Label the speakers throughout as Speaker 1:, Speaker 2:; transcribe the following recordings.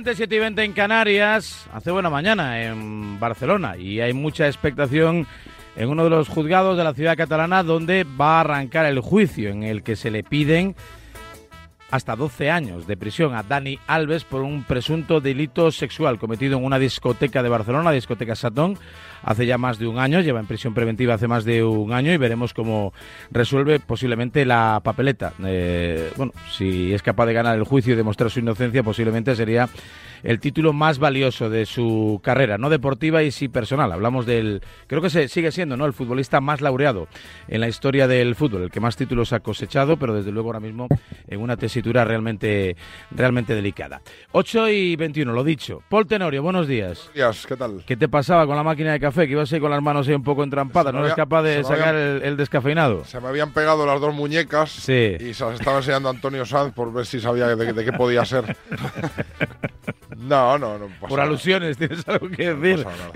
Speaker 1: 20, 7 y 20 en Canarias. Hace buena mañana en Barcelona y hay mucha expectación en uno de los juzgados de la ciudad catalana donde va a arrancar el juicio en el que se le piden hasta 12 años de prisión a Dani Alves por un presunto delito sexual cometido en una discoteca de Barcelona, discoteca Satón, hace ya más de un año, lleva en prisión preventiva hace más de un año y veremos cómo resuelve posiblemente la papeleta. Eh, bueno, si es capaz de ganar el juicio y demostrar su inocencia, posiblemente sería el título más valioso de su carrera, no deportiva y sí personal. Hablamos del, creo que se sigue siendo, ¿no? El futbolista más laureado en la historia del fútbol, el que más títulos ha cosechado, pero desde luego ahora mismo en una tesitura realmente, realmente delicada. 8 y 21, lo dicho. Paul Tenorio, buenos días.
Speaker 2: Buenos días, ¿qué tal?
Speaker 1: ¿Qué te pasaba con la máquina de café? Que ibas ahí con las manos ahí un poco entrampadas, ¿no eres capaz de sacar
Speaker 2: habían-
Speaker 1: el, el descafeinado?
Speaker 2: Se me habían pegado las dos muñecas
Speaker 1: Sí.
Speaker 2: y se las estaba enseñando Antonio Sanz por ver si sabía de, de qué podía ser. No, no, no. pasa
Speaker 1: Por
Speaker 2: nada.
Speaker 1: alusiones, ¿tienes algo que
Speaker 2: No
Speaker 1: decir?
Speaker 2: pasa nada.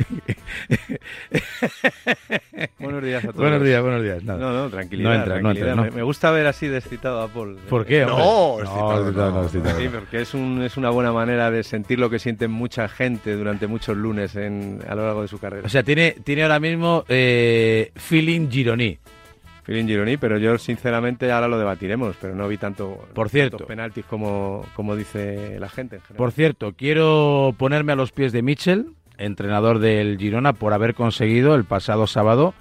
Speaker 3: Buenos días a todos.
Speaker 1: buenos días, buenos días. Nada.
Speaker 3: No, no, tranquilidad.
Speaker 1: No entra, no
Speaker 3: tranquilidad.
Speaker 1: entra, ¿no?
Speaker 3: Me, me gusta ver así descitado a Paul.
Speaker 1: ¿Por qué? hombre?
Speaker 2: No, excitado,
Speaker 1: excitado,
Speaker 2: no.
Speaker 1: excitado.
Speaker 3: Sí, porque es, un, es una buena manera de sentir lo que siente mucha gente durante muchos lunes en, a lo largo de su carrera.
Speaker 1: O sea, tiene, tiene ahora mismo eh, feeling gironí.
Speaker 3: Feeling Gironi, pero yo sinceramente ahora lo debatiremos, pero no vi tanto
Speaker 1: Por cierto.
Speaker 3: tantos penaltis como, como dice la gente en general.
Speaker 1: Por cierto, quiero ponerme a los pies de Mitchell, entrenador del Girona, por haber conseguido el pasado sábado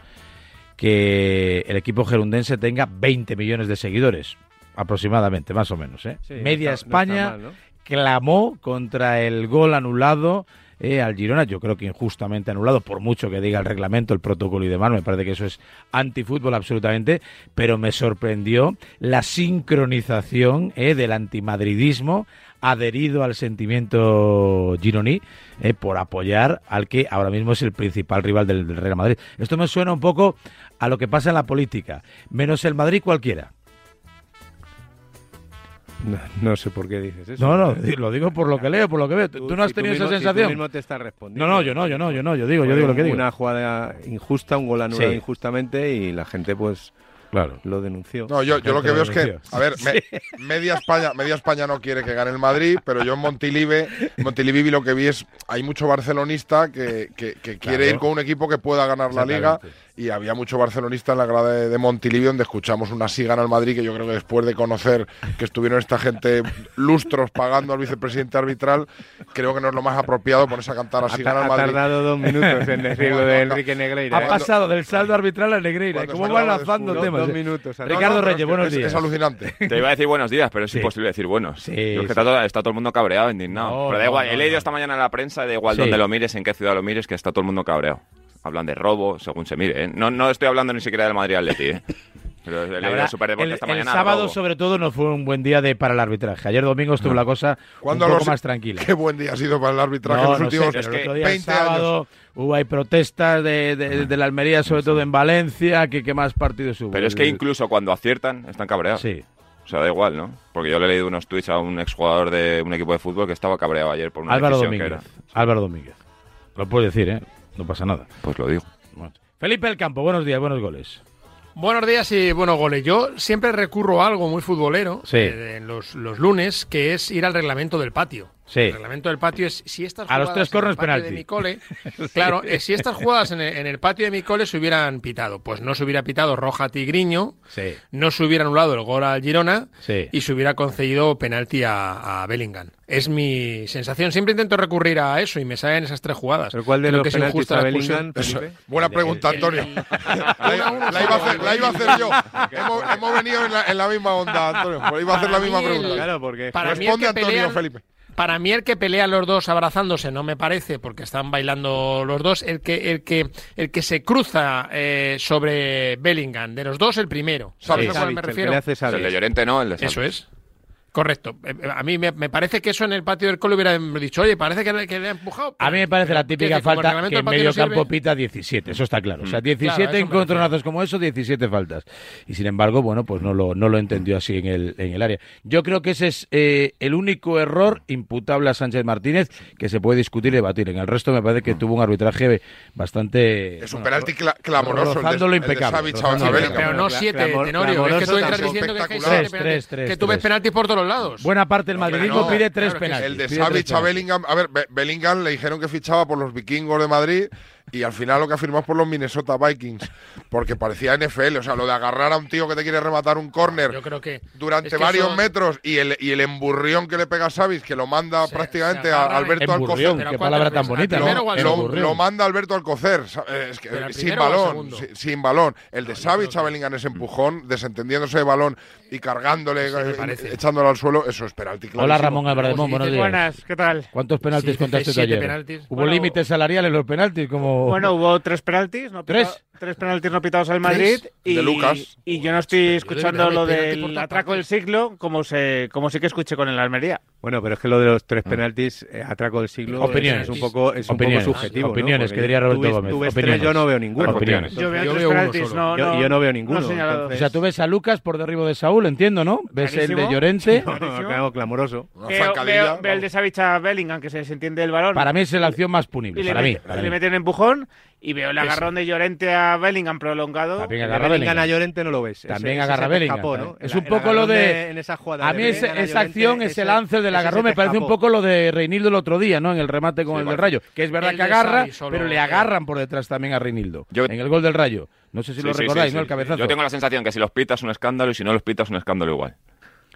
Speaker 1: que el equipo gerundense tenga 20 millones de seguidores, aproximadamente, más o menos. ¿eh?
Speaker 3: Sí,
Speaker 1: Media
Speaker 3: no está- no está
Speaker 1: España
Speaker 3: mal, ¿no?
Speaker 1: clamó contra el gol anulado eh, al Girona, yo creo que injustamente anulado, por mucho que diga el reglamento, el protocolo y demás, me parece que eso es antifútbol absolutamente, pero me sorprendió la sincronización eh, del antimadridismo adherido al sentimiento gironí eh, por apoyar al que ahora mismo es el principal rival del, del Real Madrid. Esto me suena un poco a lo que pasa en la política, menos el Madrid cualquiera.
Speaker 3: No, no sé por qué dices eso.
Speaker 1: No, no, lo digo por lo que leo, por lo que veo. ¿Tú, tú no has
Speaker 3: si tú
Speaker 1: tenido esa
Speaker 3: si
Speaker 1: sensación?
Speaker 3: tú mismo te estás respondiendo.
Speaker 1: No, no, yo no, yo no, yo no, yo digo, yo digo lo que digo.
Speaker 3: Una jugada injusta, un gol anulado
Speaker 1: Sí.
Speaker 3: injustamente y la gente pues
Speaker 1: Claro.
Speaker 3: lo denunció.
Speaker 2: No, yo, yo lo que veo es que, a ver, me- media España, media España no quiere que gane el Madrid, pero yo en Montilive, Montilivi lo que vi es, hay mucho barcelonista que, que- que quiere
Speaker 1: Claro.
Speaker 2: ir con un equipo que pueda ganar la liga. Y había mucho barcelonista en la grada de, de Montilivi donde escuchamos una sí gana el Madrid que yo creo que después de conocer que estuvieron esta gente lustros pagando al vicepresidente arbitral, creo que no es lo más apropiado ponerse a cantar
Speaker 3: ha,
Speaker 2: así gana
Speaker 3: ha
Speaker 2: Madrid.
Speaker 3: tardado dos minutos en decir lo
Speaker 2: Bueno,
Speaker 3: de Enrique Negreira.
Speaker 1: Ha
Speaker 3: ¿eh?
Speaker 1: pasado del saldo arbitral a Negreira. ¿Cómo van lanzando temas?
Speaker 3: Dos
Speaker 1: eh?
Speaker 3: minutos.
Speaker 2: No,
Speaker 1: Ricardo
Speaker 2: no,
Speaker 1: Reyes,
Speaker 2: es
Speaker 1: buenos
Speaker 2: es-
Speaker 1: días.
Speaker 2: Es alucinante.
Speaker 4: Te iba a decir buenos días, pero es
Speaker 1: Sí.
Speaker 4: imposible decir buenos.
Speaker 1: Sí,
Speaker 4: que está, todo, está todo el mundo cabreado, indignado.
Speaker 1: No,
Speaker 4: pero da igual,
Speaker 1: no,
Speaker 4: he leído
Speaker 1: no.
Speaker 4: esta mañana en la prensa, da igual
Speaker 1: Sí.
Speaker 4: donde lo mires, en qué ciudad lo mires, que está todo el mundo cabreado. Hablan de robo, según se mire. ¿eh? No, no estoy hablando ni siquiera del Madrid Atleti, ¿eh? Pero
Speaker 1: La verdad,
Speaker 4: el Superdeporte
Speaker 1: el,
Speaker 4: esta
Speaker 1: el
Speaker 4: mañana.
Speaker 1: sábado,
Speaker 4: robo.
Speaker 1: sobre todo, no fue un buen día de, para el arbitraje. Ayer domingo estuvo la cosa un
Speaker 2: ¿Cuándo
Speaker 1: poco
Speaker 2: los-
Speaker 1: más tranquila.
Speaker 2: Qué buen día ha sido para el arbitraje en los
Speaker 1: no sé,
Speaker 2: últimos
Speaker 1: pero
Speaker 4: es
Speaker 1: el
Speaker 4: que
Speaker 1: otro día, el
Speaker 2: 20
Speaker 1: sábado, hubo hay protestas de, de, de la Almería, sobre todo en Valencia. que ¿Qué más partidos hubo?
Speaker 4: Pero es que
Speaker 1: El-
Speaker 4: incluso cuando aciertan, están cabreados.
Speaker 1: Sí.
Speaker 4: O sea, da igual, ¿no? Porque yo le he leído unos tweets a un exjugador de un equipo de fútbol que estaba cabreado ayer por una
Speaker 1: Álvaro
Speaker 4: decisión que
Speaker 1: Domínguez.
Speaker 4: era.
Speaker 1: Álvaro Domínguez. Lo puedes decir, ¿eh? No pasa nada.
Speaker 4: Pues lo digo.
Speaker 1: Felipe El Campo, buenos días, buenos goles.
Speaker 5: Buenos días y buenos goles. Yo siempre recurro a algo muy futbolero
Speaker 1: Sí.
Speaker 5: eh, en los, los lunes, que es ir al reglamento del patio. El reglamento del patio es si estas jugadas
Speaker 1: a los tres cornos
Speaker 5: en el patio de mi cole, claro, eh, si estas jugadas en el, en el, patio de mi cole se hubieran pitado, pues no se hubiera pitado roja Tigriño, no se hubiera anulado el gol al Girona y se hubiera concedido penalti a, Bellingham. Es mi sensación. Siempre intento recurrir a eso y me salen esas tres jugadas.
Speaker 3: ¿Pero cuál de los
Speaker 5: que
Speaker 3: penaltis a Bellingham?
Speaker 2: Buena pregunta, Antonio. la, iba a hacer, yo. Hemos, venido en la, en la, misma onda, Antonio. Iba a hacer la misma pregunta.
Speaker 3: Claro, porque
Speaker 2: responde Antonio Felipe
Speaker 5: para mí el que pelea los dos abrazándose no me parece porque están bailando los dos. El que el que el que se cruza eh, sobre Bellingham de los dos el primero. ¿Sabes a cuál me refiero?
Speaker 4: El, que
Speaker 3: de
Speaker 4: Llorente no, el de
Speaker 5: Eso es. Correcto. Eh, eh, a mí me, parece que eso en el patio del colo hubiera dicho, oye, parece que, le ha empujado.
Speaker 1: A mí me parece la típica falta que en medio campo pita 17, eso está claro. O sea, 17
Speaker 5: claro,
Speaker 1: encontronazos como eso, 17 faltas. Y sin embargo, bueno, pues no lo, no lo entendió así en el, en el área. Yo creo que ese es eh, el único error imputable a Sánchez Martínez que se puede discutir y debatir. En el resto me parece que tuvo un arbitraje bastante...
Speaker 2: Es un penalti clamoroso. El de,
Speaker 1: impecable.
Speaker 2: El de Savic, Rozándolo,
Speaker 5: pero no
Speaker 3: 7,
Speaker 5: Tenorio. Es que tú
Speaker 2: estás
Speaker 5: diciendo que, que, tú ves penaltis por todo lados.
Speaker 1: Buena parte del
Speaker 2: no,
Speaker 1: madridismo pide tres
Speaker 5: claro
Speaker 1: penaltis.
Speaker 2: El de Savic a Bellingham. A ver, Bellingham le dijeron que fichaba por los vikingos de Madrid y al final lo que ha por los Minnesota Vikings, porque parecía NFL, o sea, lo de agarrar a un tío que te quiere rematar un córner durante varios metros y el, y el emburrión que le pega a Savis, que lo manda
Speaker 5: se,
Speaker 2: prácticamente a Alberto Alcocer.
Speaker 1: Qué palabra tan bonita, ¿no?
Speaker 2: Lo, manda Alberto Alcocer, eh, es sin balón, sin, balón. El de no, Savic que... ese empujón, desentendiéndose de balón y cargándole, eh, echándolo al suelo, eso es penalti. Clarísimo.
Speaker 1: Hola Ramón Álvarez, buenos días.
Speaker 6: Buenas, ¿qué tal?
Speaker 1: ¿Cuántos penaltis
Speaker 5: sí,
Speaker 1: contaste ayer? Hubo límites salariales los penaltis, como
Speaker 6: bueno, hubo tres penaltis. No
Speaker 1: ¿Tres?
Speaker 6: tres penaltis no pitados al Madrid y,
Speaker 2: de Lucas.
Speaker 6: y yo no estoy escuchando lo del atraco del siglo como se como sí que escuché con el Almería.
Speaker 3: Bueno, pero es que lo de los tres ah. penaltis eh, atraco del siglo eh,
Speaker 1: opiniones.
Speaker 3: es un poco es un
Speaker 1: opiniones.
Speaker 3: poco subjetivo,
Speaker 1: opiniones
Speaker 3: ¿no?
Speaker 1: que diría Roberto tú
Speaker 3: ves,
Speaker 1: Gómez.
Speaker 3: Tú ves
Speaker 1: opiniones.
Speaker 3: Tres, yo no veo ninguno.
Speaker 1: Opiniones.
Speaker 6: Yo veo
Speaker 5: yo
Speaker 6: tres
Speaker 5: veo
Speaker 6: penaltis,
Speaker 5: no,
Speaker 6: no,
Speaker 3: yo, yo, no veo ninguno.
Speaker 6: No
Speaker 3: entonces...
Speaker 1: O sea, tú ves a Lucas por derribo de Saúl, entiendo, ¿no? Ves Clarísimo. el de Llorente,
Speaker 3: no, clamoroso.
Speaker 6: Veo, veo, veo el de Savicha Bellingham que se desentiende el balón.
Speaker 1: Para mí es la acción más punible, para mí.
Speaker 6: Le mete un empujón y veo el agarrón de Llorente a Bellingham prolongado.
Speaker 1: También agarra
Speaker 3: Bellingham. a Llorente no lo ves.
Speaker 1: También agarra Bellingham. Es un poco lo de,
Speaker 3: de.
Speaker 1: A mí esa acción, ese, lance del agarrón me parece un poco lo de Reinildo el otro día, ¿no? En el remate con el del Rayo, que es verdad que agarra, pero le agarran por detrás también a Reinildo en el gol del Rayo. No sé si lo recordáis, ¿no? El cabezazo.
Speaker 4: Yo tengo la sensación que si los pitas es un escándalo y si no los pitas es un escándalo igual.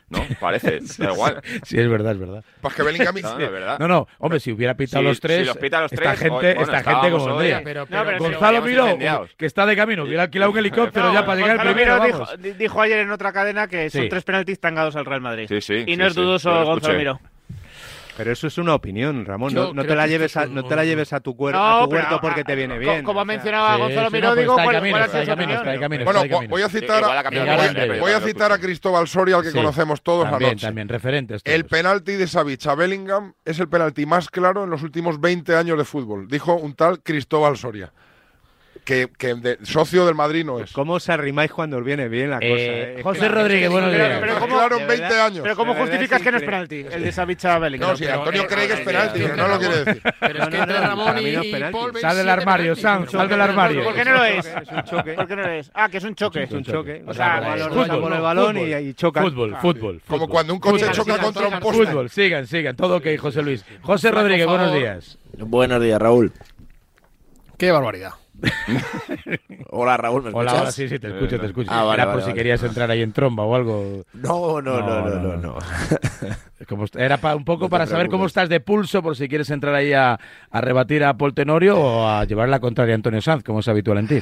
Speaker 4: ¿no? Parece, da igual.
Speaker 1: Sí, es verdad, es verdad.
Speaker 2: Pues que Bellingham...
Speaker 4: No, no,
Speaker 1: hombre, si hubiera pitado los tres,
Speaker 4: pita los tres, esta gente,
Speaker 1: esta gente como vendría.
Speaker 5: Pero,
Speaker 1: Gonzalo Miró, que está de camino, hubiera alquilado un helicóptero ya para llegar
Speaker 6: al
Speaker 1: primero,
Speaker 6: dijo, dijo, ayer en otra cadena que son tres penaltis tangados al Real Madrid. Y no es dudoso Gonzalo Miró.
Speaker 3: Pero eso es una opinión, Ramón. No, te la lleves a, no te la lleves a tu, cuerpo
Speaker 6: no,
Speaker 3: porque te viene bien.
Speaker 6: Como, como
Speaker 3: mencionaba
Speaker 6: o
Speaker 1: sea,
Speaker 6: Gonzalo Miró, digo, ¿cuál,
Speaker 1: es?
Speaker 2: Bueno, voy a citar a, voy a, citar a Cristóbal Soria, al que conocemos todos
Speaker 1: también,
Speaker 2: anoche.
Speaker 1: También, referentes.
Speaker 2: El penalti de Savich a Bellingham es el penalti más claro en los últimos 20 años de fútbol, dijo un tal Cristóbal Soria que, socio del Madrid no es.
Speaker 3: ¿Cómo os arrimáis cuando os viene bien la eh, cosa?
Speaker 1: Eh? José Rodríguez, buenos días.
Speaker 6: Pero,
Speaker 2: ah,
Speaker 6: pero ¿cómo, justificas que no es penalti? El de Savicha Bellingham.
Speaker 2: No,
Speaker 5: sí,
Speaker 2: Antonio cree que es penalti, pero no lo quiere decir.
Speaker 5: Pero es que entre Ramón y, Paul
Speaker 1: Sal del armario, Sam, sal del armario.
Speaker 6: ¿Por qué no lo es?
Speaker 3: Es un choque.
Speaker 6: ¿Por qué no lo es? Ah, que es un choque.
Speaker 3: Es un choque.
Speaker 6: O sea,
Speaker 3: el balón y
Speaker 1: choca.
Speaker 3: Fútbol, ah.
Speaker 1: fútbol.
Speaker 2: Como cuando un coche choca contra un poste.
Speaker 1: Fútbol, sigan, sigan. Todo ok, José Luis. José Rodríguez, buenos días.
Speaker 7: Buenos días, Raúl.
Speaker 5: Qué barbaridad.
Speaker 7: hola Raúl, ¿me escuchas?
Speaker 1: Hola, sí, sí, te escucho, te escucho.
Speaker 7: Ah,
Speaker 1: era por si querías entrar ahí en tromba o algo.
Speaker 7: No, no, no, no, no. no,
Speaker 1: no. Era un poco para saber cómo estás de pulso por si quieres entrar ahí a, a rebatir a Paul Tenorio o a llevar la contraria a Antonio Sanz, como es habitual en ti.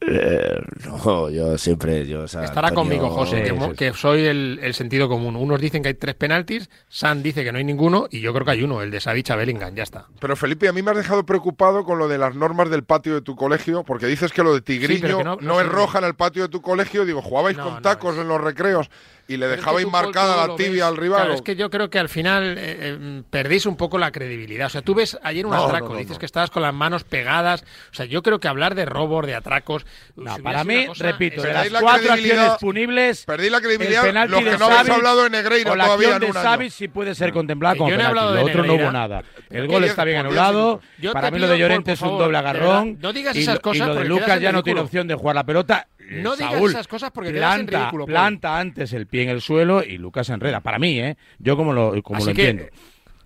Speaker 7: Eh, no, yo siempre. Yo,
Speaker 5: Estará conmigo, José, que, soy el, sentido común. Unos dicen que hay tres penaltis, San dice que no hay ninguno, y yo creo que hay uno, el de Savicha Bellingham, ya está.
Speaker 2: Pero Felipe, a mí me has dejado preocupado con lo de las normas del patio de tu colegio, porque dices que lo de Tigriño no,
Speaker 5: no,
Speaker 2: es roja en el patio de tu colegio. Digo, jugabais con tacos en los recreos y le
Speaker 5: dejabais es que
Speaker 2: marcada la tibia
Speaker 5: ves.
Speaker 2: al rival.
Speaker 5: Claro, es que yo creo que al final eh, eh, perdís un poco la credibilidad. O sea, tú ves ayer un
Speaker 2: no,
Speaker 5: atraco,
Speaker 2: no, no,
Speaker 5: dices que estabas con las manos pegadas. O sea, yo creo que hablar de robos, de atracos. Si
Speaker 1: para mí,
Speaker 5: cosa,
Speaker 1: repito, de las
Speaker 2: la
Speaker 1: cuatro acciones punibles.
Speaker 2: Perdí la credibilidad.
Speaker 1: Lo
Speaker 2: que no habéis hablado de
Speaker 1: Negreira
Speaker 2: todavía en un de
Speaker 1: año. sí puede ser contemplada como penalti. Lo otro no hubo nada. El gol está bien anulado. Para mí lo de Llorente es un doble agarrón.
Speaker 5: No digas esas cosas.
Speaker 1: Y lo de Lucas ya no tiene opción de jugar la pelota eh,
Speaker 5: No digas
Speaker 1: Saúl,
Speaker 5: esas cosas porque quedas en
Speaker 1: planta,
Speaker 5: ridículo, Paul.
Speaker 1: Planta antes el pie en el suelo y Lucas se enreda. Para mí, ¿eh? Yo como lo, como
Speaker 5: Así
Speaker 1: lo
Speaker 5: que,
Speaker 1: entiendo.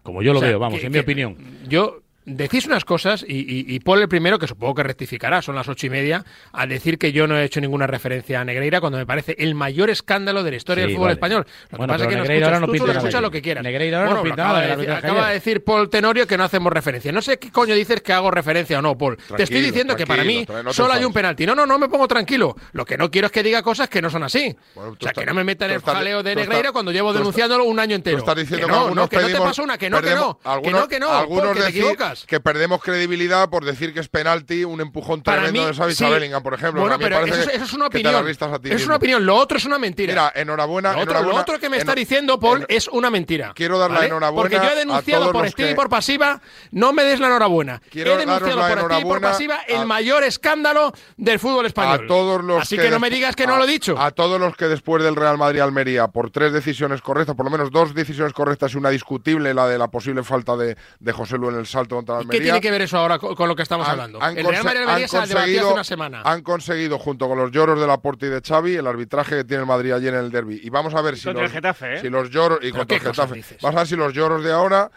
Speaker 1: Como yo lo
Speaker 5: O sea,
Speaker 1: veo, vamos,
Speaker 5: que-
Speaker 1: en mi opinión.
Speaker 5: Yo decís unas cosas y, y, y Paul el primero, que supongo que rectificará, son las ocho y media, al decir que yo no he hecho ninguna referencia a Negreira cuando me parece el mayor escándalo de la historia
Speaker 1: Sí,
Speaker 5: del
Speaker 1: vale.
Speaker 5: español. Lo
Speaker 1: Bueno,
Speaker 5: que pasa es que
Speaker 1: pero
Speaker 5: no
Speaker 1: Negreira
Speaker 5: escuchas,
Speaker 1: ahora no
Speaker 5: tú
Speaker 1: nada.
Speaker 5: escuchas lo que quieras.
Speaker 1: Negreira ahora no
Speaker 5: Bueno, lo
Speaker 1: pinta
Speaker 5: acaba
Speaker 1: nada
Speaker 5: de decir, acaba de decir Paul Tenorio que no hacemos referencia. No sé qué coño dices que hago referencia o no, Paul. te estoy diciendo que para mí
Speaker 2: no
Speaker 5: solo hay un penalti. No, no, no me pongo tranquilo. Lo que no quiero es que diga cosas que no son así.
Speaker 2: Bueno, tú
Speaker 5: o sea,
Speaker 2: estás-
Speaker 5: que no me metan
Speaker 2: tú
Speaker 5: el
Speaker 2: estás-
Speaker 5: jaleo de
Speaker 2: tú estás-
Speaker 5: Negreira cuando llevo
Speaker 2: tú
Speaker 5: denunciándolo un año entero.
Speaker 2: Tú estás diciendo
Speaker 5: que no, no, que no te pasa una, que no, que no. Que
Speaker 2: algunos-
Speaker 5: no, que no. Que te
Speaker 2: decir que perdemos credibilidad por decir que es penalti, un empujón
Speaker 5: Para
Speaker 2: tremendo
Speaker 5: mí,
Speaker 2: de Savic
Speaker 5: sí.
Speaker 2: a Bellingham, por ejemplo.
Speaker 5: Bueno, pero eso, es-
Speaker 2: que-
Speaker 5: eso es una opinión. Es una opinión. Lo otro es una mentira.
Speaker 2: Mira, enhorabuena.
Speaker 5: lo, otro,
Speaker 2: enhorabuena,
Speaker 5: lo otro que me está diciendo Paul es una mentira.
Speaker 2: Quiero dar la
Speaker 5: ¿vale?
Speaker 2: enhorabuena
Speaker 5: Porque yo he denunciado por activa
Speaker 2: que-
Speaker 5: y por pasiva. No me des la enhorabuena.
Speaker 2: Quiero
Speaker 5: he denunciado por activa y por pasiva el mayor escándalo del fútbol español.
Speaker 2: A todos los
Speaker 5: Así que, no me digas que no lo he dicho.
Speaker 2: A todos los que después del Real Madrid-Almería, por tres decisiones correctas, por lo menos dos decisiones correctas y una discutible, la de la posible falta de, de José Lu en el salto contra la
Speaker 5: ¿Y ¿Qué
Speaker 2: Almería.
Speaker 5: tiene que ver eso ahora con, con lo que estamos
Speaker 2: han-
Speaker 5: hablando?
Speaker 2: han
Speaker 5: el Real Madrid-Almería
Speaker 2: han
Speaker 5: se ha debatido hace
Speaker 2: conseguido-
Speaker 5: una semana.
Speaker 2: Han conseguido, junto con los lloros de Laporte y de Xavi, el arbitraje que tiene el Madrid ayer en el derby. Y vamos a ver si
Speaker 6: contra
Speaker 2: los,
Speaker 6: el Getafe, ¿eh?
Speaker 2: si los lloros y
Speaker 5: ¿Pero
Speaker 2: contra el Getafe. Vamos a ver si los lloros de ahora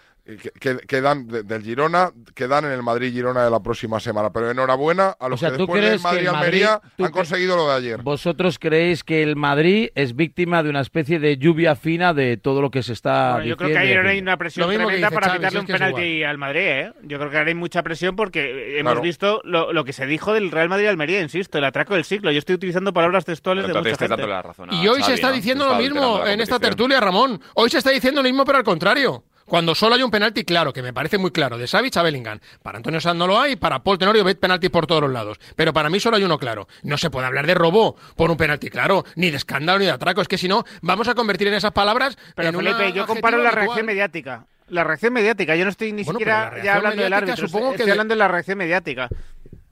Speaker 2: que, dan de- del Girona quedan en el Madrid-Girona de la próxima semana. Pero enhorabuena a los
Speaker 1: O sea,
Speaker 2: que
Speaker 1: ¿tú
Speaker 2: después del
Speaker 1: Madrid- tú
Speaker 2: han conseguido lo de ayer.
Speaker 1: ¿Vosotros creéis que el Madrid es víctima de una especie de lluvia fina de todo lo que se está
Speaker 6: Bueno, yo creo
Speaker 1: diciendo
Speaker 6: que ayer hay una presión tremenda para quitarle un penalti al Madrid, ¿eh? Yo creo que ahora hay mucha presión porque hemos
Speaker 2: Claro.
Speaker 6: visto lo, lo que se dijo del Real Madrid-Almería, insisto, el atraco del siglo. Yo estoy utilizando palabras textuales
Speaker 4: Pero
Speaker 6: de mucha gente.
Speaker 4: la razón.
Speaker 5: Y hoy se está
Speaker 4: ¿no?
Speaker 5: diciendo
Speaker 4: Se
Speaker 5: lo mismo en esta tertulia, Ramón. Hoy se está diciendo lo mismo, pero al contrario. Cuando solo hay un penalti claro, que me parece muy claro, de Savic a Bellingham. Para Antonio Sanz no lo hay, para Paul Tenorio ve penaltis por todos los lados. Pero para mí solo hay uno claro. No se puede hablar de robo por un penalti claro, ni de escándalo, ni de atraco. Es que si no, vamos a convertir en esas palabras
Speaker 6: Pero
Speaker 5: en
Speaker 6: Felipe, yo comparo la
Speaker 5: habitual.
Speaker 6: reacción mediática. La reacción mediática, yo no estoy ni
Speaker 5: Bueno,
Speaker 6: siquiera ya hablando del árbitro,
Speaker 5: supongo
Speaker 6: estoy,
Speaker 5: que
Speaker 6: hablando de la reacción mediática.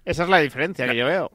Speaker 6: Esa es la diferencia que yo veo.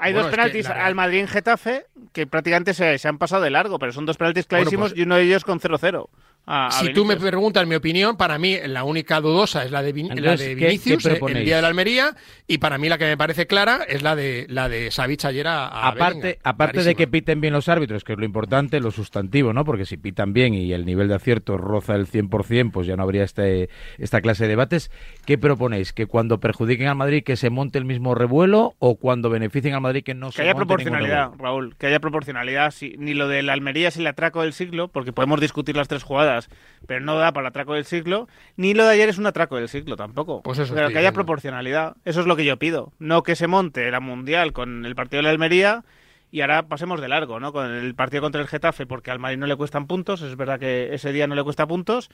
Speaker 6: Hay
Speaker 5: Bueno,
Speaker 6: dos penaltis
Speaker 5: la
Speaker 6: al Madrid en Getafe que prácticamente se, se han pasado de largo, pero son dos penaltis
Speaker 5: Bueno,
Speaker 6: clarísimos
Speaker 5: pues-
Speaker 6: y uno de ellos con 0-0. A- a
Speaker 5: Si tú me preguntas mi opinión, para mí la única dudosa es la de, Vin- la
Speaker 1: Entonces,
Speaker 5: de
Speaker 1: ¿qué-
Speaker 5: Vinicius
Speaker 1: qué
Speaker 5: eh, el día de la Almería y para mí la que me parece clara es la de la de Savic ayer a, a
Speaker 1: Aparte,
Speaker 5: Bellingham.
Speaker 1: aparte de que piten bien los árbitros, que es lo importante, lo sustantivo, ¿no? Porque si pitan bien y el nivel de acierto roza el 100%, pues ya no habría este, esta clase de debates. ¿Qué proponéis? ¿Que cuando perjudiquen al Madrid que se monte el mismo revuelo o cuando beneficien al Madrid que no
Speaker 6: Que
Speaker 1: se
Speaker 6: haya
Speaker 1: monte
Speaker 6: proporcionalidad,
Speaker 1: revuelo?
Speaker 6: Raúl, que haya proporcionalidad. Si, ni lo del Almería es el atraco del siglo, porque podemos discutir las tres jugadas, pero no da para el atraco del siglo, ni lo de ayer es un atraco del siglo tampoco.
Speaker 5: Pues eso
Speaker 6: pero que haya proporcionalidad, eso es lo que yo pido. No que se monte la Mundial con el partido de la Almería y ahora pasemos de largo, ¿no? Con el partido contra el Getafe, porque al Madrid no le cuestan puntos, es verdad que ese día no le cuesta puntos,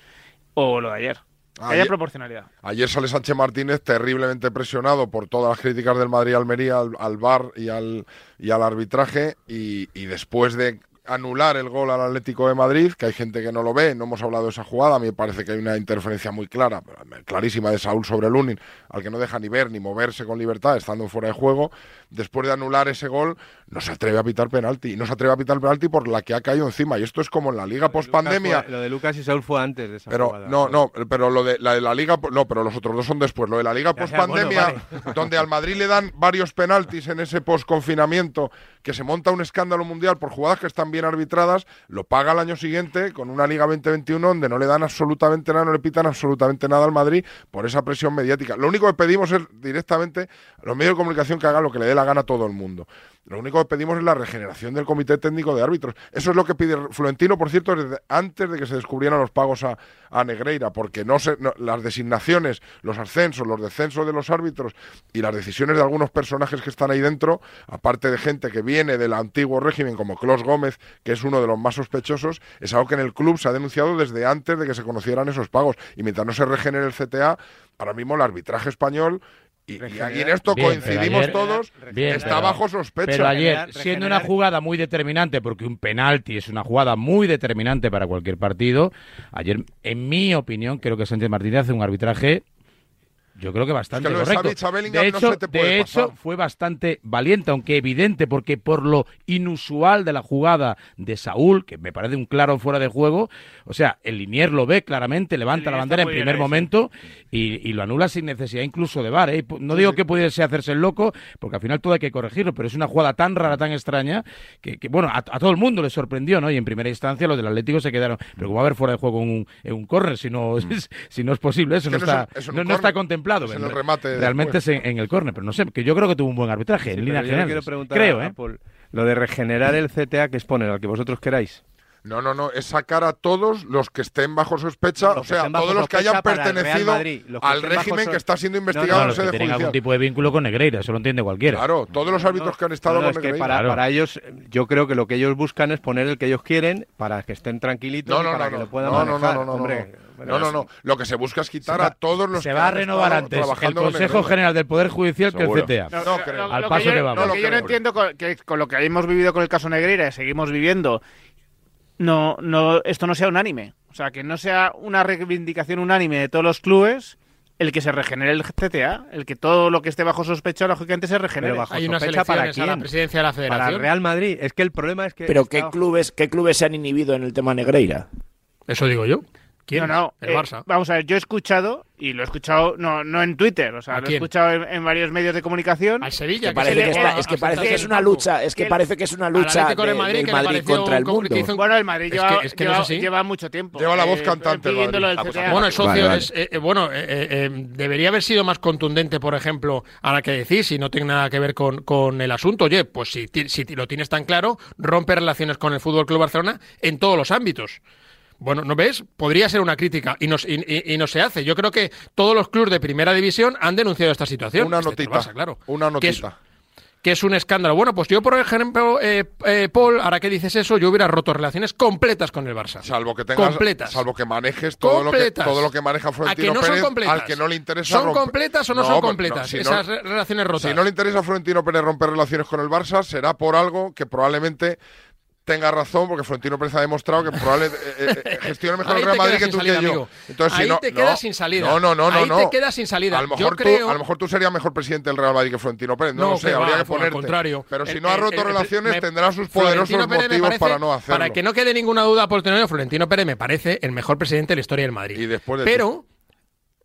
Speaker 6: o lo de ayer. Que haya
Speaker 2: Ayer-
Speaker 6: proporcionalidad.
Speaker 2: Ayer sale Sánchez Martínez terriblemente presionado por todas las críticas del Madrid-Almería al, al VAR y al, y al arbitraje y, y después de anular el gol al Atlético de Madrid, que hay gente que no lo ve, no hemos hablado de esa jugada, a mí me parece que hay una interferencia muy clara, clarísima de Saúl sobre Lunin, al que no deja ni ver ni moverse con libertad estando fuera de juego, después de anular ese gol no se atreve a pitar penalti, y no se atreve a pitar penalti por la que ha caído encima, y esto es como en la liga post pandemia,
Speaker 3: Lo de Lucas y Saúl fue antes de esa
Speaker 2: pero
Speaker 3: jugada.
Speaker 2: no, no, pero lo de la de la liga, no, pero los otros dos son después. Lo de la liga
Speaker 5: Ya,
Speaker 2: post
Speaker 5: ya, bueno,
Speaker 2: pandemia,
Speaker 5: vale.
Speaker 2: donde al Madrid le dan varios penaltis en ese post confinamiento, que se monta un escándalo mundial por jugadas que están bien arbitradas, lo paga el año siguiente con una liga 2021 donde no le dan absolutamente nada, no le pitan absolutamente nada al Madrid por esa presión mediática. Lo único que pedimos es directamente a los medios de comunicación que hagan lo que le dé la gana a todo el mundo. Lo único que pedimos es la regeneración del Comité Técnico de Árbitros. Eso es lo que pide Florentino, por cierto, desde antes de que se descubrieran los pagos a, a Negreira, porque no se, no- las designaciones, los ascensos, los descensos de los árbitros y las decisiones de algunos personajes que están ahí dentro, aparte de gente que viene del antiguo régimen, como Clos Gómez, que es uno de los más sospechosos, es algo que en el club se ha denunciado desde antes de que se conocieran esos pagos. Y mientras no se regenere el CTA, ahora mismo el arbitraje español. Y, y aquí en esto
Speaker 1: Bien,
Speaker 2: coincidimos
Speaker 1: ayer-
Speaker 2: todos,
Speaker 1: Bien,
Speaker 2: está
Speaker 1: pero-
Speaker 2: bajo sospecha.
Speaker 1: Pero ayer, siendo una jugada muy determinante, porque un penalti es una jugada muy determinante para cualquier partido, ayer, en mi opinión, creo que Sánchez Martínez hace un arbitraje yo creo que bastante
Speaker 2: Es que lo de
Speaker 1: correcto. De
Speaker 2: no
Speaker 1: hecho,
Speaker 2: se te puede
Speaker 1: de hecho fue bastante valiente, aunque evidente, porque por lo inusual de la jugada de Saúl, que me parece un claro fuera de juego, o sea, el Linier lo ve claramente, levanta la bandera en primer momento y, y lo anula sin necesidad incluso de VAR. ¿eh? No digo que pudiese hacerse el loco, porque al final todo hay que corregirlo, pero es una jugada tan rara, tan extraña, que, que, bueno, a, a todo el mundo le sorprendió, ¿no? Y en primera instancia los del Atlético se quedaron, pero ¿cómo va a haber fuera de juego en un, en un córner si no, si no es posible? Eso
Speaker 2: Mm. Es
Speaker 1: no
Speaker 2: que no
Speaker 1: está,
Speaker 2: es- es en un
Speaker 1: no, no está
Speaker 2: córner,
Speaker 1: contemplado.
Speaker 2: en el
Speaker 1: Re-
Speaker 2: remate
Speaker 1: Realmente
Speaker 2: después.
Speaker 1: es en, en el córner, pero no sé, que yo creo que tuvo un buen arbitraje en
Speaker 3: Sí,
Speaker 1: línea
Speaker 3: yo le
Speaker 1: general.
Speaker 3: quiero preguntar
Speaker 1: Creo,
Speaker 3: a
Speaker 1: ¿eh?
Speaker 3: Lo de regenerar el CTA, que es poner al que vosotros queráis.
Speaker 2: No, no, no, es sacar a todos los que estén bajo sospecha, o
Speaker 3: que
Speaker 2: sea, todos los que hayan pertenecido
Speaker 3: Madrid, que
Speaker 2: al régimen
Speaker 3: so-
Speaker 2: que está siendo
Speaker 3: No, no,
Speaker 2: investigado
Speaker 1: No,
Speaker 2: en
Speaker 1: los que
Speaker 2: sede
Speaker 1: algún tipo de vínculo con Negreira, eso lo entiende cualquiera.
Speaker 2: Claro, todos los árbitros que han estado
Speaker 3: No, no,
Speaker 2: con
Speaker 3: es que
Speaker 2: Negreira.
Speaker 3: para,
Speaker 1: Claro.
Speaker 3: para ellos, yo creo que lo que ellos buscan es poner el que ellos quieren para que estén tranquilitos
Speaker 2: No,
Speaker 3: y
Speaker 2: no,
Speaker 3: para
Speaker 2: no,
Speaker 3: que
Speaker 2: no.
Speaker 3: lo puedan
Speaker 2: No, no,
Speaker 3: manejar.
Speaker 2: no, no, no,
Speaker 3: Hombre,
Speaker 2: no. No, no, no. Lo que se busca es quitar
Speaker 1: va-
Speaker 2: a todos los
Speaker 1: Se
Speaker 2: que
Speaker 1: va a renovar antes el Consejo. General del Poder Judicial que el CTA.
Speaker 2: No,
Speaker 6: lo-
Speaker 1: Al
Speaker 6: lo
Speaker 1: paso
Speaker 6: yo,
Speaker 1: que vamos.
Speaker 6: Lo
Speaker 2: No
Speaker 6: que yo no entiendo con, que con lo que hemos vivido con el caso Negreira y seguimos viviendo, no, no, esto no sea unánime. O sea, que no sea una reivindicación unánime de todos los clubes el que se regenere el CTA, el que todo lo que esté bajo sospecha, lógicamente, se regenere.
Speaker 3: Pero bajo
Speaker 5: Hay unas
Speaker 3: sospecha para
Speaker 5: a la
Speaker 3: quién?
Speaker 5: presidencia de la
Speaker 3: Para el
Speaker 5: federación.
Speaker 3: Real Madrid. Es que el problema es que.
Speaker 7: Pero ¿qué clubes, ¿qué clubes se han inhibido en el tema Negreira?
Speaker 5: Eso digo yo. ¿Quién?
Speaker 6: No, no,
Speaker 5: El
Speaker 6: eh,
Speaker 5: Barça.
Speaker 6: Vamos a ver, yo he escuchado, y lo he escuchado no, no en Twitter, o sea,
Speaker 5: ¿A
Speaker 6: lo he
Speaker 5: quién?
Speaker 6: escuchado en, en varios medios de comunicación.
Speaker 5: Al Sevilla.
Speaker 7: Que parece que, está- es que parece que es una lucha, es que
Speaker 6: El-
Speaker 7: parece que es una lucha
Speaker 5: de Madrid,
Speaker 7: del Madrid contra el mundo.
Speaker 5: un-
Speaker 6: Bueno, el Madrid
Speaker 5: Es
Speaker 6: lleva,
Speaker 5: que- es que
Speaker 6: lleva-
Speaker 5: es
Speaker 6: lleva mucho tiempo.
Speaker 2: Lleva la voz
Speaker 6: eh,
Speaker 2: cantante, el Madrid.
Speaker 5: Bueno, el socio
Speaker 7: Vale, vale.
Speaker 5: es. eh, eh, bueno, eh, eh, eh, debería haber sido más contundente, por ejemplo, a la que decís, si no tiene nada que ver con, con el asunto. Oye, pues si, ti- si lo tienes tan claro, rompe relaciones con el Fútbol Club Barcelona en todos los ámbitos. Bueno, ¿no ves? Podría ser una crítica y no, y, y- y no se hace. Yo creo que todos los clubes de primera división han denunciado esta situación.
Speaker 2: Una notita,
Speaker 5: Barça, claro.
Speaker 2: una
Speaker 5: Que es-
Speaker 2: notita.
Speaker 5: que es un escándalo. Bueno, pues yo, por ejemplo, eh, eh, Paul, ahora que dices eso, yo hubiera roto relaciones completas con el Barça.
Speaker 2: Salvo que tengas,
Speaker 5: completas.
Speaker 2: salvo que manejes todo lo que, todo lo que maneja
Speaker 5: ¿A
Speaker 2: Florentino
Speaker 5: que no son
Speaker 2: Pérez,
Speaker 5: completas?
Speaker 2: al que no le interesa
Speaker 5: ¿Son
Speaker 2: romper-
Speaker 5: completas o no,
Speaker 2: No,
Speaker 5: son completas
Speaker 2: no, si
Speaker 5: esas re- relaciones rotas?
Speaker 2: Si no le interesa a Florentino Pérez romper relaciones con el Barça, será por algo que probablemente tenga razón, porque Florentino Pérez ha demostrado que probablemente eh, eh, gestiona mejor
Speaker 5: Ahí
Speaker 2: el Real Madrid que tú
Speaker 5: salida,
Speaker 2: que yo.
Speaker 5: amigo.
Speaker 2: Entonces, si
Speaker 5: Ahí
Speaker 2: no,
Speaker 5: te
Speaker 2: no,
Speaker 5: quedas sin salida.
Speaker 2: No, no, no, no.
Speaker 5: Ahí
Speaker 2: no.
Speaker 5: te quedas sin salida.
Speaker 2: A lo
Speaker 5: Yo
Speaker 2: mejor, tú,
Speaker 5: creo-
Speaker 2: a lo mejor tú serías mejor presidente del Real Madrid que Florentino Pérez. No,
Speaker 5: No,
Speaker 2: lo sé,
Speaker 5: que
Speaker 2: habría
Speaker 5: va,
Speaker 2: que
Speaker 5: el
Speaker 2: ponerte.
Speaker 5: contrario.
Speaker 2: Pero si
Speaker 5: El-
Speaker 2: no ha
Speaker 5: el-
Speaker 2: roto
Speaker 5: el-
Speaker 2: relaciones,
Speaker 5: me-
Speaker 2: tendrá sus poderosos motivos
Speaker 5: parece-
Speaker 2: para no hacerlo.
Speaker 5: Para que no quede ninguna duda por tener Florentino Pérez me parece el mejor presidente de la historia del Madrid.
Speaker 2: Y después de
Speaker 5: Pero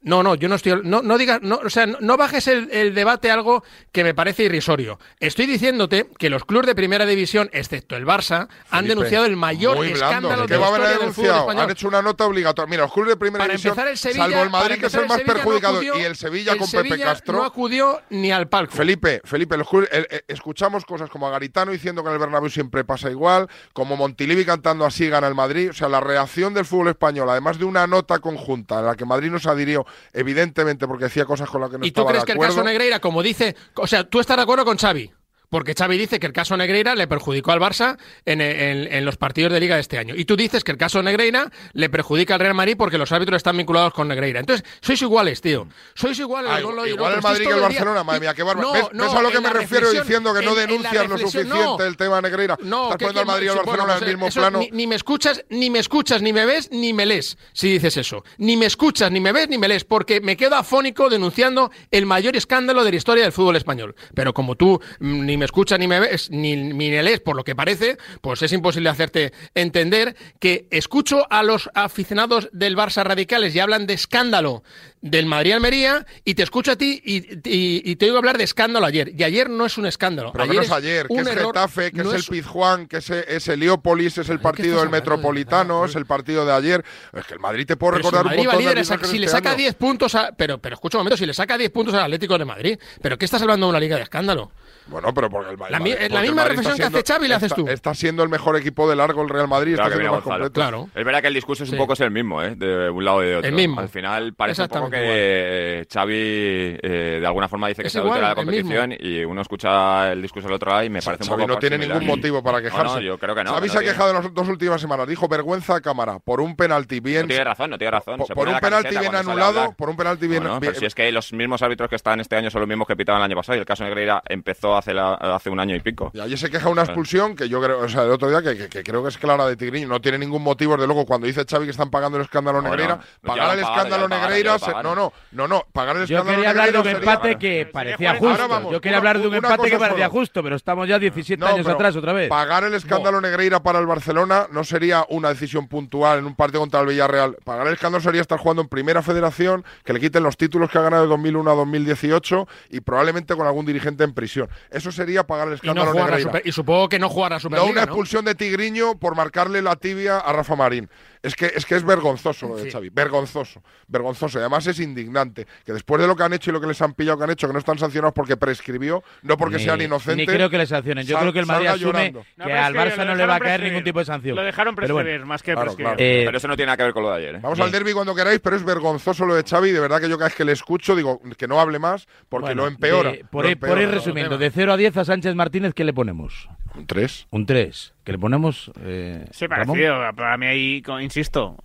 Speaker 5: no, no, yo no estoy. No, no digas, no, o sea, no, no bajes el, el debate a algo que me parece irrisorio. Estoy diciéndote que los clubes de primera división, excepto el Barça, han
Speaker 2: Felipe,
Speaker 5: denunciado el mayor escándalo
Speaker 2: ¿Qué
Speaker 5: de la
Speaker 2: va a haber
Speaker 5: historia del fútbol
Speaker 2: denunciado?
Speaker 5: español.
Speaker 2: Han hecho una nota obligatoria. Mira, los clubes de primera
Speaker 5: Para
Speaker 2: división,
Speaker 5: el Sevilla,
Speaker 2: salvo el Madrid, que es el más
Speaker 5: Sevilla no
Speaker 2: perjudicado,
Speaker 5: acudió-
Speaker 2: y el Sevilla
Speaker 5: el
Speaker 2: con Pepe Castro.
Speaker 5: No acudió ni al palco.
Speaker 2: Felipe, Felipe, los clubes- eh, eh, escuchamos cosas como a Garitano diciendo que en el Bernabéu siempre pasa igual, como Montilivi cantando así gana el Madrid, o sea, la reacción del fútbol español, además de una nota conjunta en la que Madrid no se adhirió, evidentemente porque decía cosas con las que no
Speaker 5: ¿Y tú
Speaker 2: estaba
Speaker 5: crees
Speaker 2: de
Speaker 5: que el
Speaker 2: acuerdo.
Speaker 5: caso Negreira, como dice, o sea, tú estás de acuerdo con Xavi? Porque Xavi dice que el caso Negreira le perjudicó al Barça en, en- en los partidos de Liga de este año. Y tú dices que el caso Negreira le perjudica al Real Madrid porque los árbitros están vinculados con Negreira. Entonces, sois iguales, tío. Sois iguales. El uno y el
Speaker 2: igual el Madrid que el Barcelona, madre mía, qué bárbaro.
Speaker 5: No,
Speaker 2: ¿Ves,
Speaker 5: no,
Speaker 2: ves a lo que me refiero diciendo que no
Speaker 5: en-
Speaker 2: denuncias lo suficiente
Speaker 5: no.
Speaker 2: el tema Negreira?
Speaker 5: No,
Speaker 2: Estás
Speaker 5: ¿qué-
Speaker 2: poniendo al Madrid y al Barcelona en el mismo plano.
Speaker 5: Ni, ni me escuchas, ni me escuchas, ni me ves, ni me lees, si dices eso. Ni me escuchas, ni me ves, ni me lees, porque me quedo afónico denunciando el mayor escándalo de la historia del fútbol español. Pero como tú mm, ni me escuchas, ni me ves, ni, ni me lees, por lo que parece, pues es imposible hacerte entender que escucho a los aficionados del Barça radicales y hablan de escándalo del Madrid-Almería y te escucho a ti y, y- y te oigo hablar de escándalo ayer. Y ayer no es un escándalo.
Speaker 2: Pero que no es ayer, que
Speaker 5: un
Speaker 2: es Getafe, que
Speaker 5: no
Speaker 2: es el Pizjuán, que es, es Heliópolis, es el partido del
Speaker 5: de
Speaker 2: Metropolitano, es el partido de ayer. Es que el Madrid te puedo
Speaker 5: Pero si
Speaker 2: recordar
Speaker 5: el Madrid
Speaker 2: un montón de
Speaker 5: si le saca
Speaker 2: año.
Speaker 5: 10 puntos a, pero pero escucha un momento, si le saca 10 puntos al Atlético de Madrid, pero qué estás hablando de una liga de escándalo?
Speaker 2: Bueno, pero porque el Madrid.
Speaker 5: La mi-
Speaker 2: porque
Speaker 5: la
Speaker 2: el
Speaker 5: misma reflexión que hace Xavi la haces tú.
Speaker 2: Está siendo el mejor equipo de largo el Real Madrid,
Speaker 4: Claro
Speaker 2: está más completo.
Speaker 5: Claro.
Speaker 4: Es verdad que el discurso es un
Speaker 5: Sí.
Speaker 4: poco es el mismo, ¿eh? De un lado y de otro.
Speaker 5: El mismo.
Speaker 4: Al final parece un poco que eh, Xavi eh, de alguna forma dice que
Speaker 5: Es
Speaker 4: se adultera la competición y uno escucha el discurso del otro lado y me parece un
Speaker 2: Xavi
Speaker 4: poco
Speaker 2: no tiene
Speaker 4: similar.
Speaker 2: ningún motivo para
Speaker 4: No,
Speaker 2: quejarse.
Speaker 4: No, yo creo que no.
Speaker 2: Xavi
Speaker 4: que
Speaker 2: se ha quejado en las dos últimas semanas. Dijo vergüenza a cámara por un penalti bien.
Speaker 4: No tiene razón, no tiene razón.
Speaker 2: por, un penalti bien
Speaker 4: a
Speaker 2: anulado, por un penalti bien.
Speaker 4: Si es que los mismos árbitros que están este año son los mismos que pitaban el año pasado y el caso Negreira empezó hace, la- hace un año y pico.
Speaker 2: Y ayer se queja una expulsión que yo creo, o sea, el otro día que, que- que creo que es clara de Tigriño. No tiene ningún motivo, de luego, cuando dice Xavi que están pagando el escándalo Negreira, pagar el escándalo Negreira se- No, no, no, no. Pagar el
Speaker 1: Yo
Speaker 2: escándalo
Speaker 1: quería hablar de un
Speaker 2: Negreira sería-
Speaker 1: empate que parecía justo.
Speaker 2: vamos,
Speaker 1: Yo quería
Speaker 2: una-
Speaker 1: hablar de un empate que parecía
Speaker 2: solo.
Speaker 1: justo, pero estamos ya 17
Speaker 2: No,
Speaker 1: años atrás otra vez.
Speaker 2: Pagar el escándalo Negreira para el Barcelona no sería una decisión puntual en un partido contra el Villarreal. Pagar el escándalo sería estar jugando en primera federación, que le quiten los títulos que ha ganado de 2001 a 2018 y probablemente con algún dirigente en prisión. Eso sería pagar el
Speaker 5: Y, no
Speaker 2: escándalo.
Speaker 5: Super- y supongo que no jugar a
Speaker 2: No
Speaker 5: Superliga,
Speaker 2: una
Speaker 5: ¿no?
Speaker 2: expulsión de Tigriño por marcarle la tibia a Rafa Marín. Es que es, que es vergonzoso lo de
Speaker 5: Sí.
Speaker 2: Xavi. Vergonzoso. Vergonzoso. Y además es indignante. Que después de lo que han hecho y lo que les han pillado que han hecho, que no están sancionados porque prescribió, no porque
Speaker 1: Ni-
Speaker 2: sean inocentes.
Speaker 1: Ni creo que le sancionen. Yo
Speaker 2: sal-
Speaker 1: creo que el Madrid asume.
Speaker 6: No,
Speaker 1: que al
Speaker 6: que
Speaker 1: Barça no le va a caer
Speaker 6: prescribir.
Speaker 1: ningún tipo de sanción.
Speaker 6: Lo dejaron
Speaker 1: Pero bueno.
Speaker 6: prescribir, más que
Speaker 2: Claro,
Speaker 6: prescribir.
Speaker 2: claro.
Speaker 1: Eh,
Speaker 4: Pero eso no tiene nada que ver con lo de ayer. ¿eh?
Speaker 2: Vamos
Speaker 1: Bien.
Speaker 2: al derby cuando queráis, pero es vergonzoso lo de Xavi. De verdad que yo cada vez que le escucho digo que no hable más porque
Speaker 1: bueno,
Speaker 2: lo empeora.
Speaker 1: de- por,
Speaker 2: lo
Speaker 1: ir, por ir
Speaker 2: empeora.
Speaker 1: resumiendo, de 0 a 10 a Sánchez Martínez, ¿qué le ponemos?
Speaker 2: Un 3.
Speaker 1: Un 3. ¿Qué le ponemos? Eh,
Speaker 6: Sí,
Speaker 1: Ramón?
Speaker 6: parecido. Para mí ahí, insisto,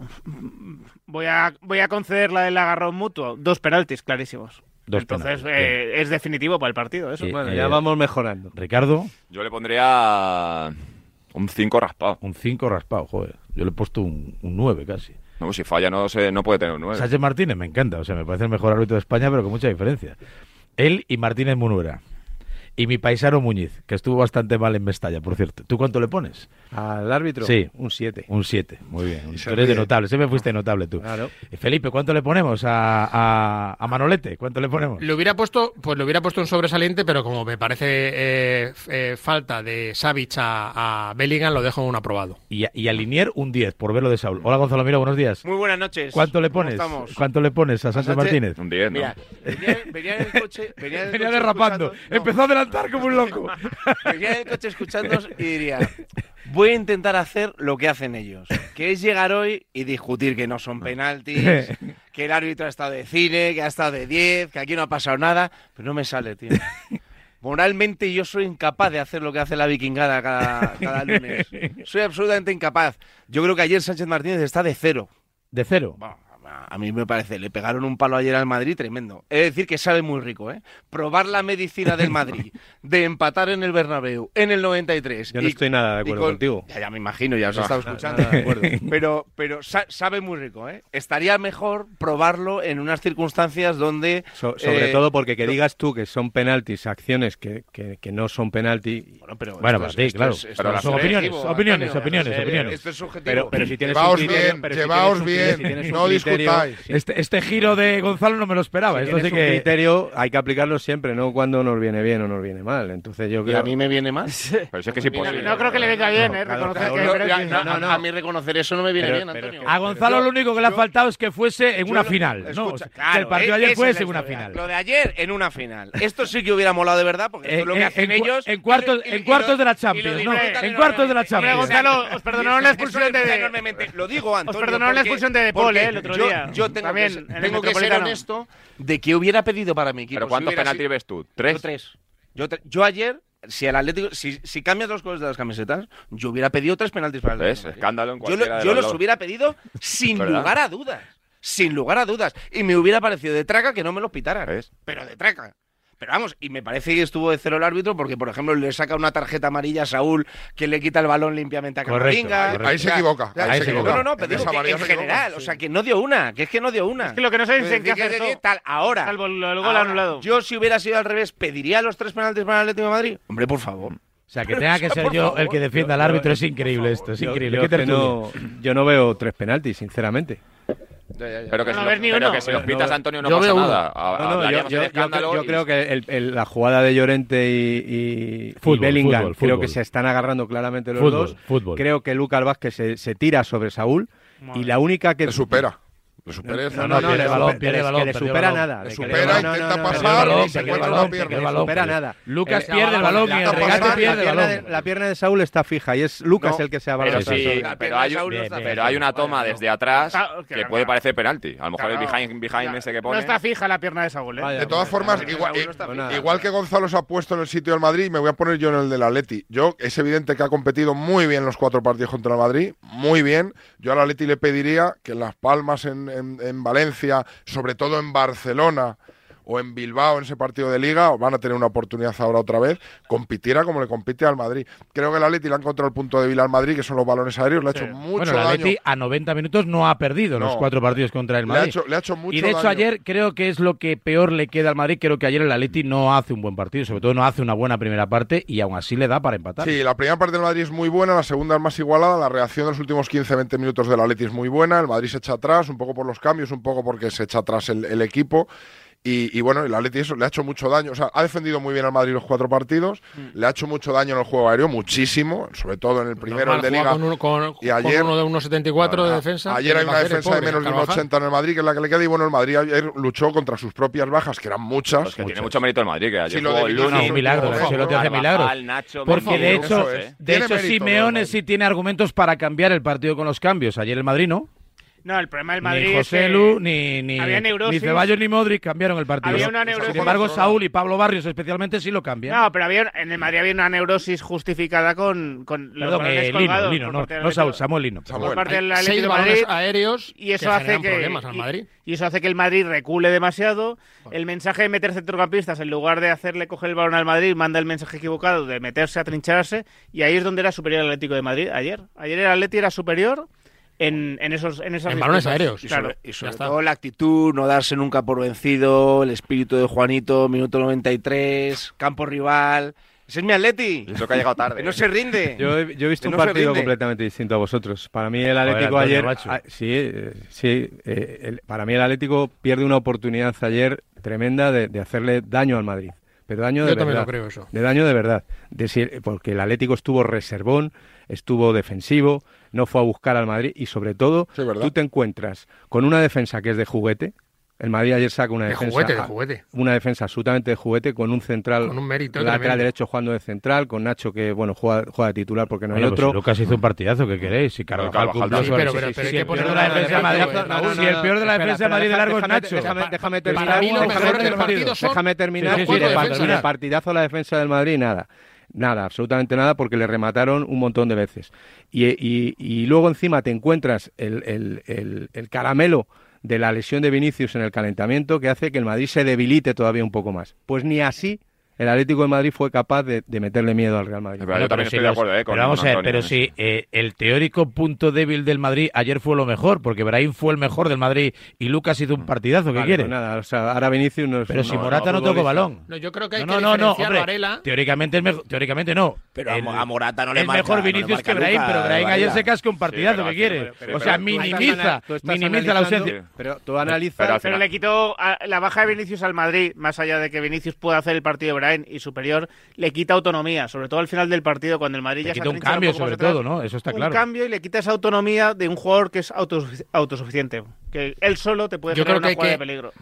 Speaker 6: voy a, voy a conceder la del agarrón mutuo. Dos penaltis clarísimos.
Speaker 1: Dos
Speaker 6: Entonces eh, es definitivo para el partido eso.
Speaker 1: Sí.
Speaker 3: Bueno,
Speaker 1: Eh,
Speaker 3: ya vamos mejorando.
Speaker 1: Ricardo,
Speaker 4: Yo le pondría un 5 raspado.
Speaker 1: un 5 raspado, joder. Yo le he puesto un, un 9 casi.
Speaker 4: No, si falla no, se, no puede tener un 9.
Speaker 1: Sánchez Martínez me encanta, o sea, me parece el mejor árbitro de España, pero con mucha diferencia. Él y Martínez Munuera. Y mi paisano Muñiz, que estuvo bastante mal en Mestalla, por cierto. ¿Tú cuánto le pones?
Speaker 3: Al árbitro,
Speaker 1: Sí.
Speaker 3: un 7.
Speaker 1: Un 7, muy bien. Tú eres de notable, siempre fuiste notable tú.
Speaker 3: Claro.
Speaker 1: Y Felipe, ¿cuánto le ponemos a, a, a Manolete? ¿Cuánto le ponemos?
Speaker 5: Le hubiera puesto, pues le hubiera puesto un sobresaliente, pero como me parece eh, eh, falta de Savic a, a Bellingham, lo dejo en un aprobado.
Speaker 1: Y, a- y a Linier un 10, por verlo de Saúl. Hola Gonzalo Mira, buenos días.
Speaker 8: Muy buenas noches.
Speaker 1: ¿Cuánto le
Speaker 8: ¿Cómo
Speaker 1: pones?
Speaker 8: estamos?
Speaker 1: ¿Cuánto le pones a Sánchez Martínez?
Speaker 4: Un 10, ¿no?
Speaker 8: Mira, venía, venía en el coche. Venía, en el
Speaker 1: Venía
Speaker 8: coche
Speaker 1: derrapando. Empezó a adelantar como un loco.
Speaker 8: venía en el coche escuchándonos y diría: Voy a intentar hacer lo que hacen ellos, que es llegar hoy y discutir que no son penaltis, que el árbitro ha estado de cine, que ha estado de 10, que aquí no ha pasado nada, pero no me sale, tío. Moralmente yo soy incapaz de hacer lo que hace la vikingada cada, cada lunes. Soy absolutamente incapaz. Yo creo que ayer Sánchez Martínez está de cero.
Speaker 1: De cero.
Speaker 8: Bueno, a mí me parece, le pegaron un palo ayer al Madrid tremendo. Es decir, que sabe muy rico, ¿eh? Probar la medicina del Madrid, de empatar en el Bernabéu en el 93.
Speaker 3: Yo no
Speaker 8: y-
Speaker 3: estoy nada de acuerdo
Speaker 8: con-
Speaker 3: contigo.
Speaker 8: Ya, ya me imagino, ya os he estado escuchando.
Speaker 3: nada de acuerdo.
Speaker 8: Pero, pero sa- sabe muy rico, ¿eh? Estaría mejor probarlo en unas circunstancias donde...
Speaker 3: So- sobre
Speaker 8: eh,
Speaker 3: todo porque que digas tú que son penaltis, acciones que, que, que no son penalti.
Speaker 8: Bueno, pero
Speaker 1: Bueno, para
Speaker 8: es-
Speaker 1: ti, claro.
Speaker 8: es-
Speaker 4: Pero
Speaker 1: son opiniones,
Speaker 8: subjetivo,
Speaker 1: opiniones, opiniones, opiniones.
Speaker 8: Esto es subjetivo.
Speaker 3: Pero, pero si tienes
Speaker 2: Llevaos
Speaker 3: un criterio,
Speaker 2: bien,
Speaker 3: pero si
Speaker 2: llevaos
Speaker 3: tienes un
Speaker 2: bien,
Speaker 3: criterio, si tienes un
Speaker 1: Este, este giro de Gonzalo no me lo esperaba.
Speaker 3: Si
Speaker 1: Esto sí que...
Speaker 3: criterio hay que aplicarlo siempre, no cuando nos viene bien o nos viene mal. Entonces yo
Speaker 8: ¿Y
Speaker 3: creo...
Speaker 8: a mí me viene mal?
Speaker 4: Pero si es que es
Speaker 6: No,
Speaker 4: imposible.
Speaker 6: no creo que le venga bien,
Speaker 3: No,
Speaker 6: ¿eh?
Speaker 3: claro,
Speaker 6: Reconocer
Speaker 3: claro,
Speaker 6: que hay
Speaker 3: no,
Speaker 6: penaltis.
Speaker 8: No,
Speaker 3: no, no.
Speaker 8: A mí reconocer eso no me viene
Speaker 3: Pero-
Speaker 8: bien,
Speaker 3: pero
Speaker 8: Antonio.
Speaker 1: A Gonzalo lo único que le ha faltado es que fuese en una final. ¿no?
Speaker 8: escucha,
Speaker 1: O sea, que
Speaker 8: claro,
Speaker 1: el partido
Speaker 8: eh,
Speaker 1: ayer fuese en una final.
Speaker 8: Lo de ayer en una final. Esto sí que hubiera molado de verdad, porque esto
Speaker 1: En-
Speaker 8: es lo que
Speaker 1: en-
Speaker 8: hacen ellos.
Speaker 1: en cuartos-
Speaker 8: y lo-
Speaker 1: en cuartos de la
Speaker 8: y
Speaker 1: Champions, En cuartos de la. Champions.
Speaker 6: Gonzalo, os perdonaron la expulsión de...
Speaker 8: enormemente. Lo digo, Antonio.
Speaker 6: perdonaron la
Speaker 8: porque-
Speaker 6: expulsión de De Paul, eh, el otro
Speaker 8: yo- Yo tengo,
Speaker 6: También,
Speaker 8: que,
Speaker 6: el
Speaker 8: tengo que ser honesto de que hubiera pedido para mi equipo.
Speaker 4: ¿Pero
Speaker 8: si
Speaker 4: cuántos
Speaker 8: hubiera
Speaker 4: penaltis
Speaker 8: sido-
Speaker 4: ves tú?
Speaker 8: Yo
Speaker 4: ¿Tres?
Speaker 8: tres. Yo, tre- yo ayer, si el Atlético, si, si cambias los colores de las camisetas, yo hubiera pedido tres penaltis para el. Atlético Madrid.
Speaker 4: Escándalo en
Speaker 8: Yo, lo- yo
Speaker 4: los
Speaker 8: hubiera pedido sin
Speaker 4: ¿Verdad?
Speaker 8: lugar a dudas. Sin lugar a dudas. Y me hubiera parecido de traca que no me los pitaran.
Speaker 4: ¿Ves?
Speaker 8: Pero de traca. Pero vamos, y me parece que estuvo de cero el árbitro porque, por ejemplo, le saca una tarjeta amarilla a Saúl que le quita el balón limpiamente a Camavinga.
Speaker 1: correcto.
Speaker 2: Ahí se equivoca,
Speaker 1: ahí se
Speaker 8: no,
Speaker 1: equivoca.
Speaker 8: No, no, pero
Speaker 2: En
Speaker 8: digo que en general,
Speaker 2: sí.
Speaker 8: o sea, que no dio una, que es que no dio una.
Speaker 6: Es que lo que no en qué
Speaker 8: Que-
Speaker 6: hace
Speaker 8: que-
Speaker 6: esto.
Speaker 8: tal, ahora.
Speaker 6: Salvo el, el gol
Speaker 8: ahora,
Speaker 6: anulado.
Speaker 8: Yo, si hubiera sido al revés, ¿pediría los tres penaltis para el Atlético de Madrid? Hombre, por favor.
Speaker 1: O sea, que tenga que ser yo
Speaker 8: favor.
Speaker 1: el que defienda al árbitro es increíble esto, es
Speaker 3: Yo-
Speaker 1: increíble.
Speaker 3: yo no, yo no veo tres penaltis, sinceramente.
Speaker 4: Pero que,
Speaker 6: No
Speaker 4: si,
Speaker 6: ves
Speaker 4: lo-
Speaker 6: ni
Speaker 4: pero
Speaker 6: uno.
Speaker 4: que si los
Speaker 3: No,
Speaker 4: pitas,
Speaker 3: no,
Speaker 4: Antonio, no
Speaker 5: yo
Speaker 4: pasa nada. A-
Speaker 3: No, no, yo, yo- yo creo, yo
Speaker 4: y-
Speaker 3: creo que el- el- la jugada de Llorente y, y- Bellingham
Speaker 1: fútbol,
Speaker 3: creo
Speaker 1: fútbol.
Speaker 3: que se están agarrando claramente los
Speaker 1: Fútbol,
Speaker 3: dos.
Speaker 1: fútbol.
Speaker 3: Creo que Lucas Vázquez se, se tira sobre Saúl y la única que
Speaker 2: Le supera. Le supera.
Speaker 3: No,
Speaker 2: no,
Speaker 3: no, no, le,
Speaker 1: el balón,
Speaker 3: que
Speaker 1: pierde
Speaker 3: le-
Speaker 1: el balón,
Speaker 3: que le
Speaker 1: perdió el
Speaker 3: supera nada.
Speaker 2: Le supera, intenta pasar
Speaker 1: y se
Speaker 3: le
Speaker 1: encuentra
Speaker 3: supera
Speaker 1: una pierna.
Speaker 3: que le
Speaker 1: balón,
Speaker 3: supera
Speaker 1: pierde.
Speaker 3: nada.
Speaker 1: Lucas
Speaker 3: Eh,
Speaker 1: pierde el balón y
Speaker 3: la-
Speaker 1: el regate pierde el
Speaker 3: pierna
Speaker 1: balón.
Speaker 3: de- La pierna de Saúl está fija y es Lucas el que se ha
Speaker 4: Pero hay una toma desde atrás que puede parecer penalti. A lo mejor el behind, behind ese que pone.
Speaker 6: No está fija la pierna de Saúl, ¿eh?
Speaker 2: De todas formas, igual que Gonzalo se ha puesto en el sitio del Madrid, me voy a poner yo en el del Atleti. Yo, es evidente que ha competido muy bien los cuatro partidos contra el Madrid, muy bien. Yo al Atleti le pediría que en Las Palmas, en, en- en Valencia, sobre todo en Barcelona, o en Bilbao en ese partido de liga, o van a tener una oportunidad ahora otra vez, compitiera como le compite al Madrid. Creo que el Atleti le ha encontrado el punto débil al Madrid, que son los balones aéreos, le ha hecho mucho
Speaker 1: bueno, el
Speaker 2: daño.
Speaker 1: Atleti a 90 minutos no ha perdido los cuatro partidos contra el
Speaker 2: Le ha
Speaker 1: Madrid.
Speaker 2: hecho- le ha hecho mucho
Speaker 1: y de hecho
Speaker 2: daño.
Speaker 1: ayer creo que es lo que peor le queda al Madrid. Creo que ayer el Atleti no hace un buen partido, sobre todo no hace una buena primera parte y aún así le da para empatar.
Speaker 2: Sí, la primera parte del Madrid es muy buena, la segunda es más igualada, la reacción de los últimos 15-20 minutos del Atleti es muy buena, el Madrid se echa atrás, un poco por los cambios, un poco porque se echa atrás el, el equipo. Y, y bueno, el Atleti eso le ha hecho mucho daño. O sea, ha defendido muy bien al Madrid los cuatro partidos,
Speaker 5: Mm.
Speaker 2: le ha hecho mucho daño en el juego aéreo, muchísimo, sobre todo en el primero,
Speaker 5: Normal,
Speaker 2: el de Liga.
Speaker 5: Con uno, con,
Speaker 2: y ayer,
Speaker 5: con uno de 1,74 de defensa.
Speaker 2: Ayer
Speaker 5: ¿qué
Speaker 2: hay una defensa de menos de
Speaker 5: Carvajal?
Speaker 2: 1,80 en el Madrid, que es la que le queda. Y bueno, el Madrid ayer luchó contra sus propias bajas, que eran muchas.
Speaker 4: Pues que tiene mucho mérito el Madrid, que ayer
Speaker 2: Sí, lo
Speaker 4: jugó el.
Speaker 1: No, un milagro, hace
Speaker 4: Carvajal,
Speaker 1: milagros.
Speaker 4: Nacho,
Speaker 1: Porque de hecho,
Speaker 4: es.
Speaker 1: de hecho Simeone
Speaker 2: ¿no?
Speaker 1: sí tiene argumentos para cambiar el partido con los cambios. Ayer el Madrid no.
Speaker 6: No, el problema del Madrid
Speaker 1: ni
Speaker 6: es
Speaker 1: José
Speaker 6: que
Speaker 1: Lu, ni, ni,
Speaker 6: había neurosis.
Speaker 1: ni Ceballos ni Modric cambiaron el partido.
Speaker 6: Había una neurosis-
Speaker 1: Sin embargo, Saúl y Pablo Barrios especialmente sí lo cambian.
Speaker 6: No, pero había, en el Madrid había una neurosis justificada con, con los
Speaker 1: Perdón, eh, Lino,
Speaker 6: colgados
Speaker 1: Lino, no, Saúl, Samuel Lino.
Speaker 2: Samuel.
Speaker 6: por parte del
Speaker 5: Hay
Speaker 6: Atlético
Speaker 5: seis
Speaker 6: de
Speaker 5: balones
Speaker 6: Madrid
Speaker 5: aéreos
Speaker 6: y eso
Speaker 5: que
Speaker 6: hace que
Speaker 5: problemas al
Speaker 6: y-
Speaker 5: Madrid.
Speaker 6: Y, eso hace que el Madrid recule demasiado. El mensaje de meter centrocampistas en lugar de hacerle coger el balón al Madrid manda el mensaje equivocado de meterse a trincharse y ahí es donde era superior el Atlético de Madrid ayer. Ayer el Atlético era superior en, en esos en esas
Speaker 5: En balones aéreos.
Speaker 8: Y
Speaker 6: Claro.
Speaker 8: sobre, y sobre todo la actitud, no darse nunca por vencido, el espíritu de Juanito, minuto 93, campo rival. Ese es mi Atleti.
Speaker 4: Eso que ha llegado tarde.
Speaker 8: No se rinde.
Speaker 3: Yo he, yo he visto
Speaker 8: Que
Speaker 3: un
Speaker 8: no
Speaker 3: partido completamente distinto a vosotros. Para mí el Atlético ayer, ah, sí, eh, sí, eh, el- para mí el Atlético pierde una oportunidad ayer tremenda de, de hacerle daño al Madrid. Pero daño de
Speaker 5: Yo también
Speaker 3: verdad.
Speaker 5: lo creo eso.
Speaker 3: De daño de verdad. De si- porque el Atlético estuvo reservón, estuvo defensivo, no fue a buscar al Madrid y sobre todo
Speaker 2: Sí,
Speaker 3: tú te encuentras con una defensa que es de juguete. El Madrid ayer saca una
Speaker 5: De
Speaker 3: defensa
Speaker 5: juguete, de juguete.
Speaker 3: una defensa absolutamente de juguete con un central
Speaker 5: Con un mérito
Speaker 3: lateral
Speaker 5: tremendo.
Speaker 3: derecho jugando de central con Nacho que bueno juega, juega de titular porque no
Speaker 1: Bueno,
Speaker 3: hay
Speaker 1: pues
Speaker 3: otro
Speaker 1: si Lucas hizo un partidazo, ¿qué queréis? Si Carvajal,
Speaker 4: Carvajal
Speaker 1: cumplió su-
Speaker 5: pero-
Speaker 1: sí,
Speaker 5: pero-
Speaker 1: sí,
Speaker 5: pero
Speaker 1: sí,
Speaker 5: hay que
Speaker 1: el peor
Speaker 5: ponerlo
Speaker 1: de la
Speaker 5: en la
Speaker 1: defensa de Madrid,
Speaker 5: defensa,
Speaker 1: Raúl,
Speaker 5: Raúl,
Speaker 1: si el peor de la
Speaker 3: Espera,
Speaker 1: defensa de Madrid de largo es
Speaker 3: déjame-
Speaker 1: Nacho.
Speaker 3: déjame, déjame terminar,
Speaker 5: Para mí lo
Speaker 3: déjame
Speaker 5: mejor del
Speaker 3: terminar, partidazo la defensa del Madrid nada nada absolutamente nada porque le remataron un montón de veces. Y, y- y luego encima te encuentras el, el- el- el caramelo de la lesión de Vinicius en el calentamiento que hace que el Madrid se debilite todavía un poco más. Pues ni así el Atlético de Madrid fue capaz de, de meterle miedo al Real Madrid
Speaker 4: Es verdad, yo también
Speaker 1: si
Speaker 4: estoy de acuerdo, eh, con-
Speaker 1: pero vamos
Speaker 4: con
Speaker 1: a ver, pero
Speaker 4: en
Speaker 1: si eh, el teórico punto débil del Madrid ayer fue lo mejor, porque Brahim fue el mejor del Madrid y Lucas hizo un partidazo, ¿qué
Speaker 3: Vale,
Speaker 1: quiere?
Speaker 3: pues nada, o sea, ahora Vinicius no es
Speaker 1: pero si
Speaker 3: no,
Speaker 1: Morata no, tocó
Speaker 3: futbolista.
Speaker 1: balón.
Speaker 5: No, yo creo que hay
Speaker 1: No,
Speaker 5: que
Speaker 1: no, no, no, hombre,
Speaker 5: Varela.
Speaker 1: teóricamente, es mejor- teóricamente no.
Speaker 8: Pero a
Speaker 1: El-
Speaker 8: Mo- a Morata no le
Speaker 1: es
Speaker 8: marca-
Speaker 1: mejor
Speaker 8: no le
Speaker 1: Vinicius que Brahim, pero Brahim ayer se casca un partidazo,
Speaker 4: pero
Speaker 1: ¿qué quiere?
Speaker 4: pero-
Speaker 1: o sea,
Speaker 4: pero-
Speaker 1: minimiza, minimiza la ausencia.
Speaker 3: pero tú analizas
Speaker 4: Pero
Speaker 6: Pero le quitó la baja de Vinicius al Madrid, más allá de que Vinicius pueda hacer el partido de Y superior, le quita autonomía, sobre todo al final del partido, cuando el Madrid
Speaker 1: Le
Speaker 6: ya se
Speaker 1: quita un
Speaker 6: atrinchera
Speaker 1: cambio, sobre
Speaker 6: atrás.
Speaker 1: todo, ¿no? Eso está
Speaker 6: un
Speaker 1: claro.
Speaker 6: cambio y le quita esa autonomía de un jugador que es autosufici- autosuficiente, que él solo te puede
Speaker 5: Yo
Speaker 6: generar
Speaker 5: creo
Speaker 6: una jugada
Speaker 5: que-
Speaker 6: de peligro.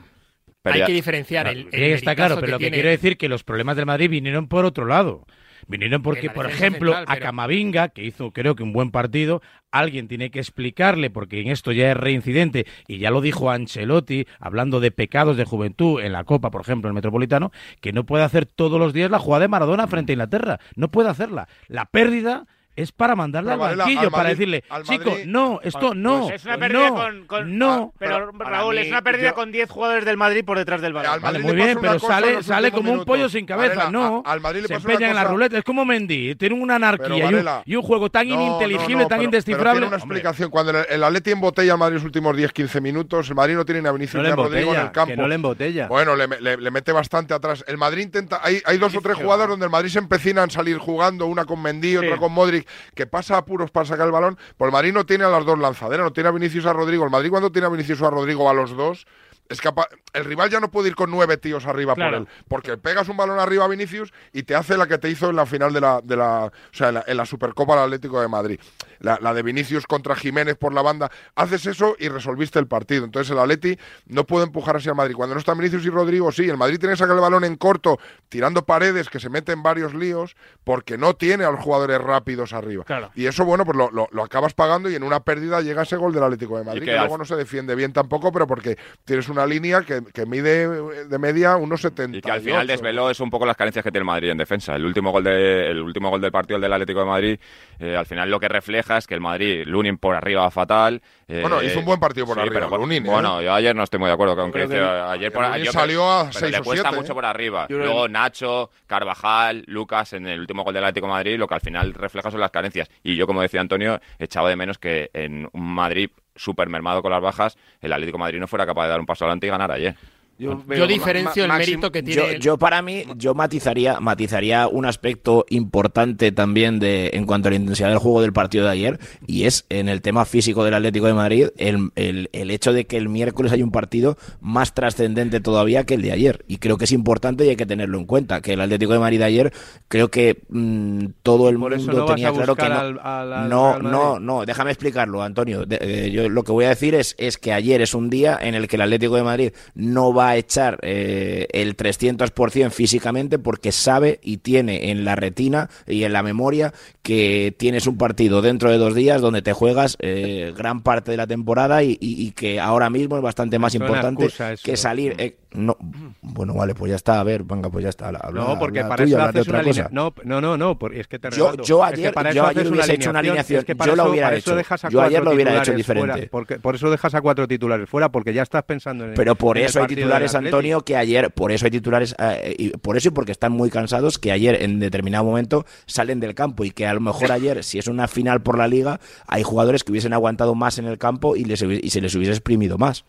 Speaker 4: Pero
Speaker 5: hay
Speaker 4: ya-
Speaker 5: que diferenciar el, el
Speaker 1: Sí, está claro, pero
Speaker 5: que
Speaker 1: lo que
Speaker 5: tiene-
Speaker 1: quiero decir que los problemas del Madrid vinieron por otro lado. Vinieron porque, por ejemplo,
Speaker 5: central,
Speaker 1: a Camavinga, que hizo creo que un buen partido, alguien tiene que explicarle, porque en esto ya es reincidente, y ya lo dijo Ancelotti, hablando de pecados de juventud en la Copa, por ejemplo, en el Metropolitano, que no puede hacer todos los días la jugada de Maradona frente a Inglaterra. No puede hacerla. La pérdida es para mandarle
Speaker 2: Pero
Speaker 1: al
Speaker 2: Varela,
Speaker 1: banquillo,
Speaker 2: al
Speaker 1: para decirle,
Speaker 2: al
Speaker 1: chico, no, esto no,
Speaker 6: Pues es una pérdida
Speaker 1: no,
Speaker 6: con, con-
Speaker 1: no.
Speaker 6: pero,
Speaker 8: para
Speaker 6: Raúl,
Speaker 8: mí,
Speaker 6: es una pérdida
Speaker 2: yo-
Speaker 6: con 10 jugadores del Madrid por detrás del balón.
Speaker 2: Al
Speaker 1: Vale, muy bien, pero sale, sale como un
Speaker 2: minutos.
Speaker 1: pollo sin cabeza,
Speaker 2: Varela,
Speaker 1: no.
Speaker 2: a- al Madrid le
Speaker 1: se empeñan en la ruleta. Es como Mendy, tiene una anarquía
Speaker 2: Pero,
Speaker 1: y, un,
Speaker 2: Varela,
Speaker 1: y un juego tan
Speaker 2: No,
Speaker 1: ininteligible,
Speaker 2: no, no,
Speaker 1: tan
Speaker 2: pero-
Speaker 1: indescifrable.
Speaker 2: Pero tiene una
Speaker 1: Hombre,
Speaker 2: explicación. Cuando el, el Atleti embotella al Madrid los últimos 10-15 minutos, el Madrid no tiene ni a Vinicius
Speaker 3: no
Speaker 2: ni
Speaker 3: le
Speaker 2: a Rodrigo en el campo.
Speaker 3: que no le embotella
Speaker 2: Bueno, le, mete bastante atrás. El Madrid intenta. Hay, hay dos o tres jugadas donde el Madrid se empecina en salir jugando, una con Mendy, otra con Modric, que pasa apuros para sacar el balón. Pues el Madrid no tiene a las dos lanzaderas, no tiene a Vinicius a Rodrigo. El Madrid, cuando tiene a Vinicius a Rodrigo a los dos. Es capaz, el rival ya no puede ir con nueve tíos arriba
Speaker 6: Claro.
Speaker 2: por él, porque pegas un balón arriba a Vinicius y te hace la que te hizo en la final de la, de la, o sea, en la, en la Supercopa del Atlético de Madrid, la, la de Vinicius contra Jiménez por la banda, haces eso y resolviste el partido. Entonces el Atleti no puede empujar así al Madrid. Cuando no están Vinicius y Rodrigo, sí, el Madrid tiene que sacar el balón en corto, tirando paredes que se meten varios líos, porque no tiene a los jugadores rápidos arriba.
Speaker 6: Claro.
Speaker 2: Y eso, bueno, pues lo, lo- lo acabas pagando y en una pérdida llega ese gol del Atlético de Madrid,
Speaker 4: que
Speaker 2: que, luego no se defiende bien tampoco, pero porque tienes una línea que, que mide de media unos 70.
Speaker 4: Y que al final desveló es un poco las carencias que tiene el Madrid en defensa. El último gol, de, el último gol del partido, el del Atlético de Madrid, eh, al final lo que refleja es que el Madrid, Lunin por arriba va fatal. eh,
Speaker 2: Bueno, hizo un buen partido por
Speaker 4: sí,
Speaker 2: arriba,
Speaker 4: pero,
Speaker 2: Lunin, ¿eh?
Speaker 4: Bueno, yo ayer no estoy muy de acuerdo con hizo- ayer por
Speaker 2: Lunin
Speaker 4: yo
Speaker 2: salió a
Speaker 4: pero
Speaker 2: seis
Speaker 4: le
Speaker 2: o
Speaker 4: cuesta mucho
Speaker 2: ¿eh?
Speaker 4: por arriba. Luego Nacho, Carvajal, Lucas en el último gol del Atlético de Madrid, lo que al final refleja son las carencias. Y yo, como decía Antonio, echaba de menos que en un Madrid súper mermado con las bajas, el Atlético Madrid no fuera capaz de dar un paso adelante y ganar ayer.
Speaker 8: Yo,
Speaker 5: Yo diferencio el mérito que tiene.
Speaker 7: Yo,
Speaker 5: el-
Speaker 7: yo para mí, yo matizaría, matizaría un aspecto importante también de en cuanto a la intensidad del juego del partido de ayer, y es en el tema físico del Atlético de Madrid, el, el- el hecho de que el miércoles hay un partido más trascendente todavía que el de ayer. Y creo que es importante y hay que tenerlo en cuenta, que el Atlético de Madrid de ayer, creo que mm, todo el mundo
Speaker 3: no
Speaker 7: tenía claro que no.
Speaker 3: al- al- al
Speaker 7: no, no, no, déjame explicarlo, Antonio. De- eh, yo lo que voy a decir es, es que ayer es un día en el que el Atlético de Madrid no va a echar eh, el 300% físicamente porque sabe y tiene en la retina y en la memoria que tienes un partido dentro de dos días donde te juegas eh, gran parte de la temporada y, y- y que ahora mismo es bastante más importante que salir. eh, no, bueno, vale, pues ya está, a ver, venga, pues ya está. habla-
Speaker 3: No, porque
Speaker 7: habla
Speaker 3: para
Speaker 7: tú y
Speaker 3: eso haces una línea. No, no, no, no, es que te
Speaker 7: Yo, yo
Speaker 3: Es que
Speaker 7: ayer,
Speaker 3: para eso
Speaker 7: yo
Speaker 3: haces
Speaker 7: ayer
Speaker 3: una
Speaker 7: hubiese hecho una alineación.
Speaker 3: Es que
Speaker 7: yo
Speaker 3: eso-
Speaker 7: hubiera
Speaker 3: eso
Speaker 7: hecho. Yo ayer lo hubiera hecho diferente.
Speaker 3: fuera, porque, por eso dejas a cuatro titulares fuera, porque ya estás pensando en
Speaker 7: Pero por
Speaker 3: en
Speaker 7: eso hay titulares. Antonio, que ayer, por eso hay titulares, eh, y por eso y porque están muy cansados, que ayer en determinado momento salen del campo y que a lo mejor ayer, si es una final por la liga, hay jugadores que hubiesen aguantado más en el campo y, les, y se les hubiese exprimido más.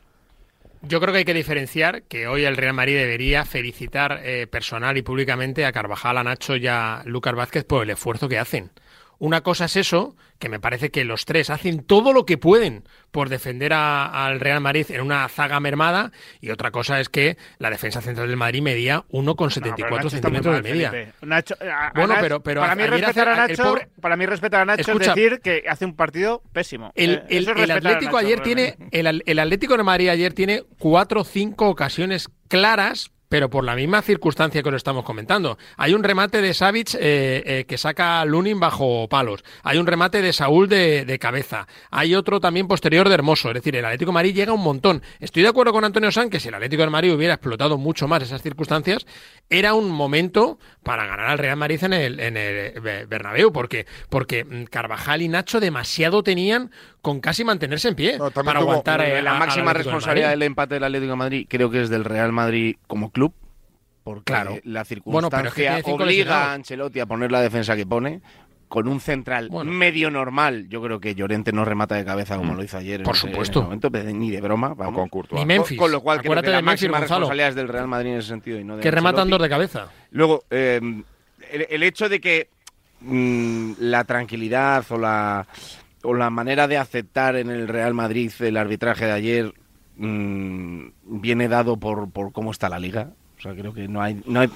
Speaker 5: Yo creo que hay que diferenciar que hoy el Real Madrid debería felicitar eh, personal y públicamente a Carvajal, a Nacho y a Lucas Vázquez por el esfuerzo que hacen. Una cosa es eso, que me parece que los tres hacen todo lo que pueden por defender a- al Real Madrid en una zaga mermada, y otra cosa es que la defensa central del Madrid medía 1,74
Speaker 6: Nacho está muy
Speaker 5: centímetros de media.
Speaker 6: Nacho- a- a
Speaker 5: Bueno,
Speaker 6: Nacho-
Speaker 5: pero- pero
Speaker 6: para mí respetar a Nacho,
Speaker 5: pobre-
Speaker 6: para mí respetar a Nacho
Speaker 5: Escucha.
Speaker 6: es decir que hace un partido pésimo.
Speaker 5: El,
Speaker 6: Eh,
Speaker 5: el-
Speaker 6: es
Speaker 5: el
Speaker 6: a
Speaker 5: Atlético
Speaker 6: Nacho,
Speaker 5: ayer tiene el, el Atlético de Madrid ayer tiene cuatro o cinco ocasiones claras pero por la misma circunstancia que lo estamos comentando. Hay un remate de Savic eh, eh, que saca a Lunin bajo palos. Hay un remate de Saúl de, de cabeza. Hay otro también posterior de Hermoso. Es decir, el Atlético de Madrid llega un montón. Estoy de acuerdo con Antonio San que si el Atlético de Madrid hubiera explotado mucho más esas circunstancias, era un momento para ganar al Real Madrid en el, en el eh, Bernabéu, porque, porque mm, Carvajal y Nacho demasiado tenían con casi mantenerse en pie para aguantar
Speaker 8: la
Speaker 5: a- al
Speaker 8: máxima responsabilidad del empate del Atlético de Madrid creo que es del Real Madrid como club porque
Speaker 5: Claro.
Speaker 8: la
Speaker 5: Bueno, pero es que
Speaker 8: circunstancia obliga a Ancelotti a poner la defensa que pone con un central medio normal yo creo que Llorente no remata de cabeza como lo hizo ayer en
Speaker 5: Por
Speaker 8: en
Speaker 5: supuesto.
Speaker 8: ese momento, pero ni de broma vamos.
Speaker 4: con Courtois.
Speaker 5: Ni Memphis.
Speaker 8: con lo cual creo que la
Speaker 5: de Memphis,
Speaker 8: máxima
Speaker 5: Gonzalo.
Speaker 8: responsabilidad es del Real Madrid en ese sentido y no de
Speaker 5: Que rematan dos de cabeza.
Speaker 8: Luego, eh, el, el hecho de que mm, la tranquilidad o la, o la manera de aceptar en el Real Madrid el arbitraje de ayer mm, viene dado por, por cómo está la liga. O sea, creo que no hay... No hay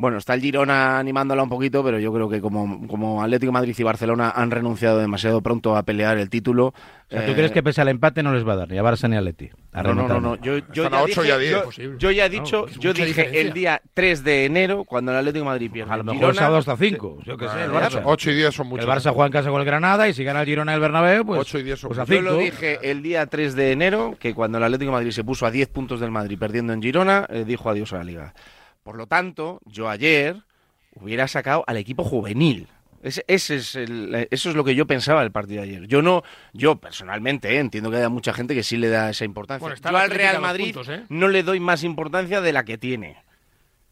Speaker 8: bueno, está el Girona animándola un poquito, pero yo creo que como, como Atlético Madrid y Barcelona han renunciado demasiado pronto a pelear el título.
Speaker 1: O sea, ¿tú
Speaker 8: eh,
Speaker 1: crees que pese al empate no les va a dar ni a Barça ni a Leti? A
Speaker 8: no, no, no, no. Yo, yo ya dije,
Speaker 2: y a diez.
Speaker 8: yo- yo ya he
Speaker 1: No,
Speaker 8: dicho,
Speaker 1: es
Speaker 8: yo dije
Speaker 1: diferencia.
Speaker 8: el día 3 de enero, cuando el Atlético de Madrid pierde.
Speaker 1: A lo mejor
Speaker 8: Girona,
Speaker 1: el sábado hasta 5. Yo qué sé, el Barça.
Speaker 2: 8 y 10 son
Speaker 1: El
Speaker 2: muchos.
Speaker 1: Barça juega en casa con el Granada y si gana el Girona el Bernabéu, pues,
Speaker 2: 8 y 10 son
Speaker 1: pues a
Speaker 2: muchos.
Speaker 8: Yo lo
Speaker 1: 5.
Speaker 8: dije el día 3 de enero, que cuando el Atlético de Madrid se puso a 10 puntos del Madrid perdiendo en Girona, eh, dijo adiós a la liga. Por lo tanto, yo ayer hubiera sacado al equipo juvenil. Ese, ese es el- eso es lo que yo pensaba del partido de ayer. Yo no, yo personalmente eh, entiendo que haya mucha gente que sí le da esa importancia.
Speaker 5: Bueno,
Speaker 8: yo al Real Madrid
Speaker 5: puntos, ¿eh?
Speaker 8: no le doy más importancia de la que tiene.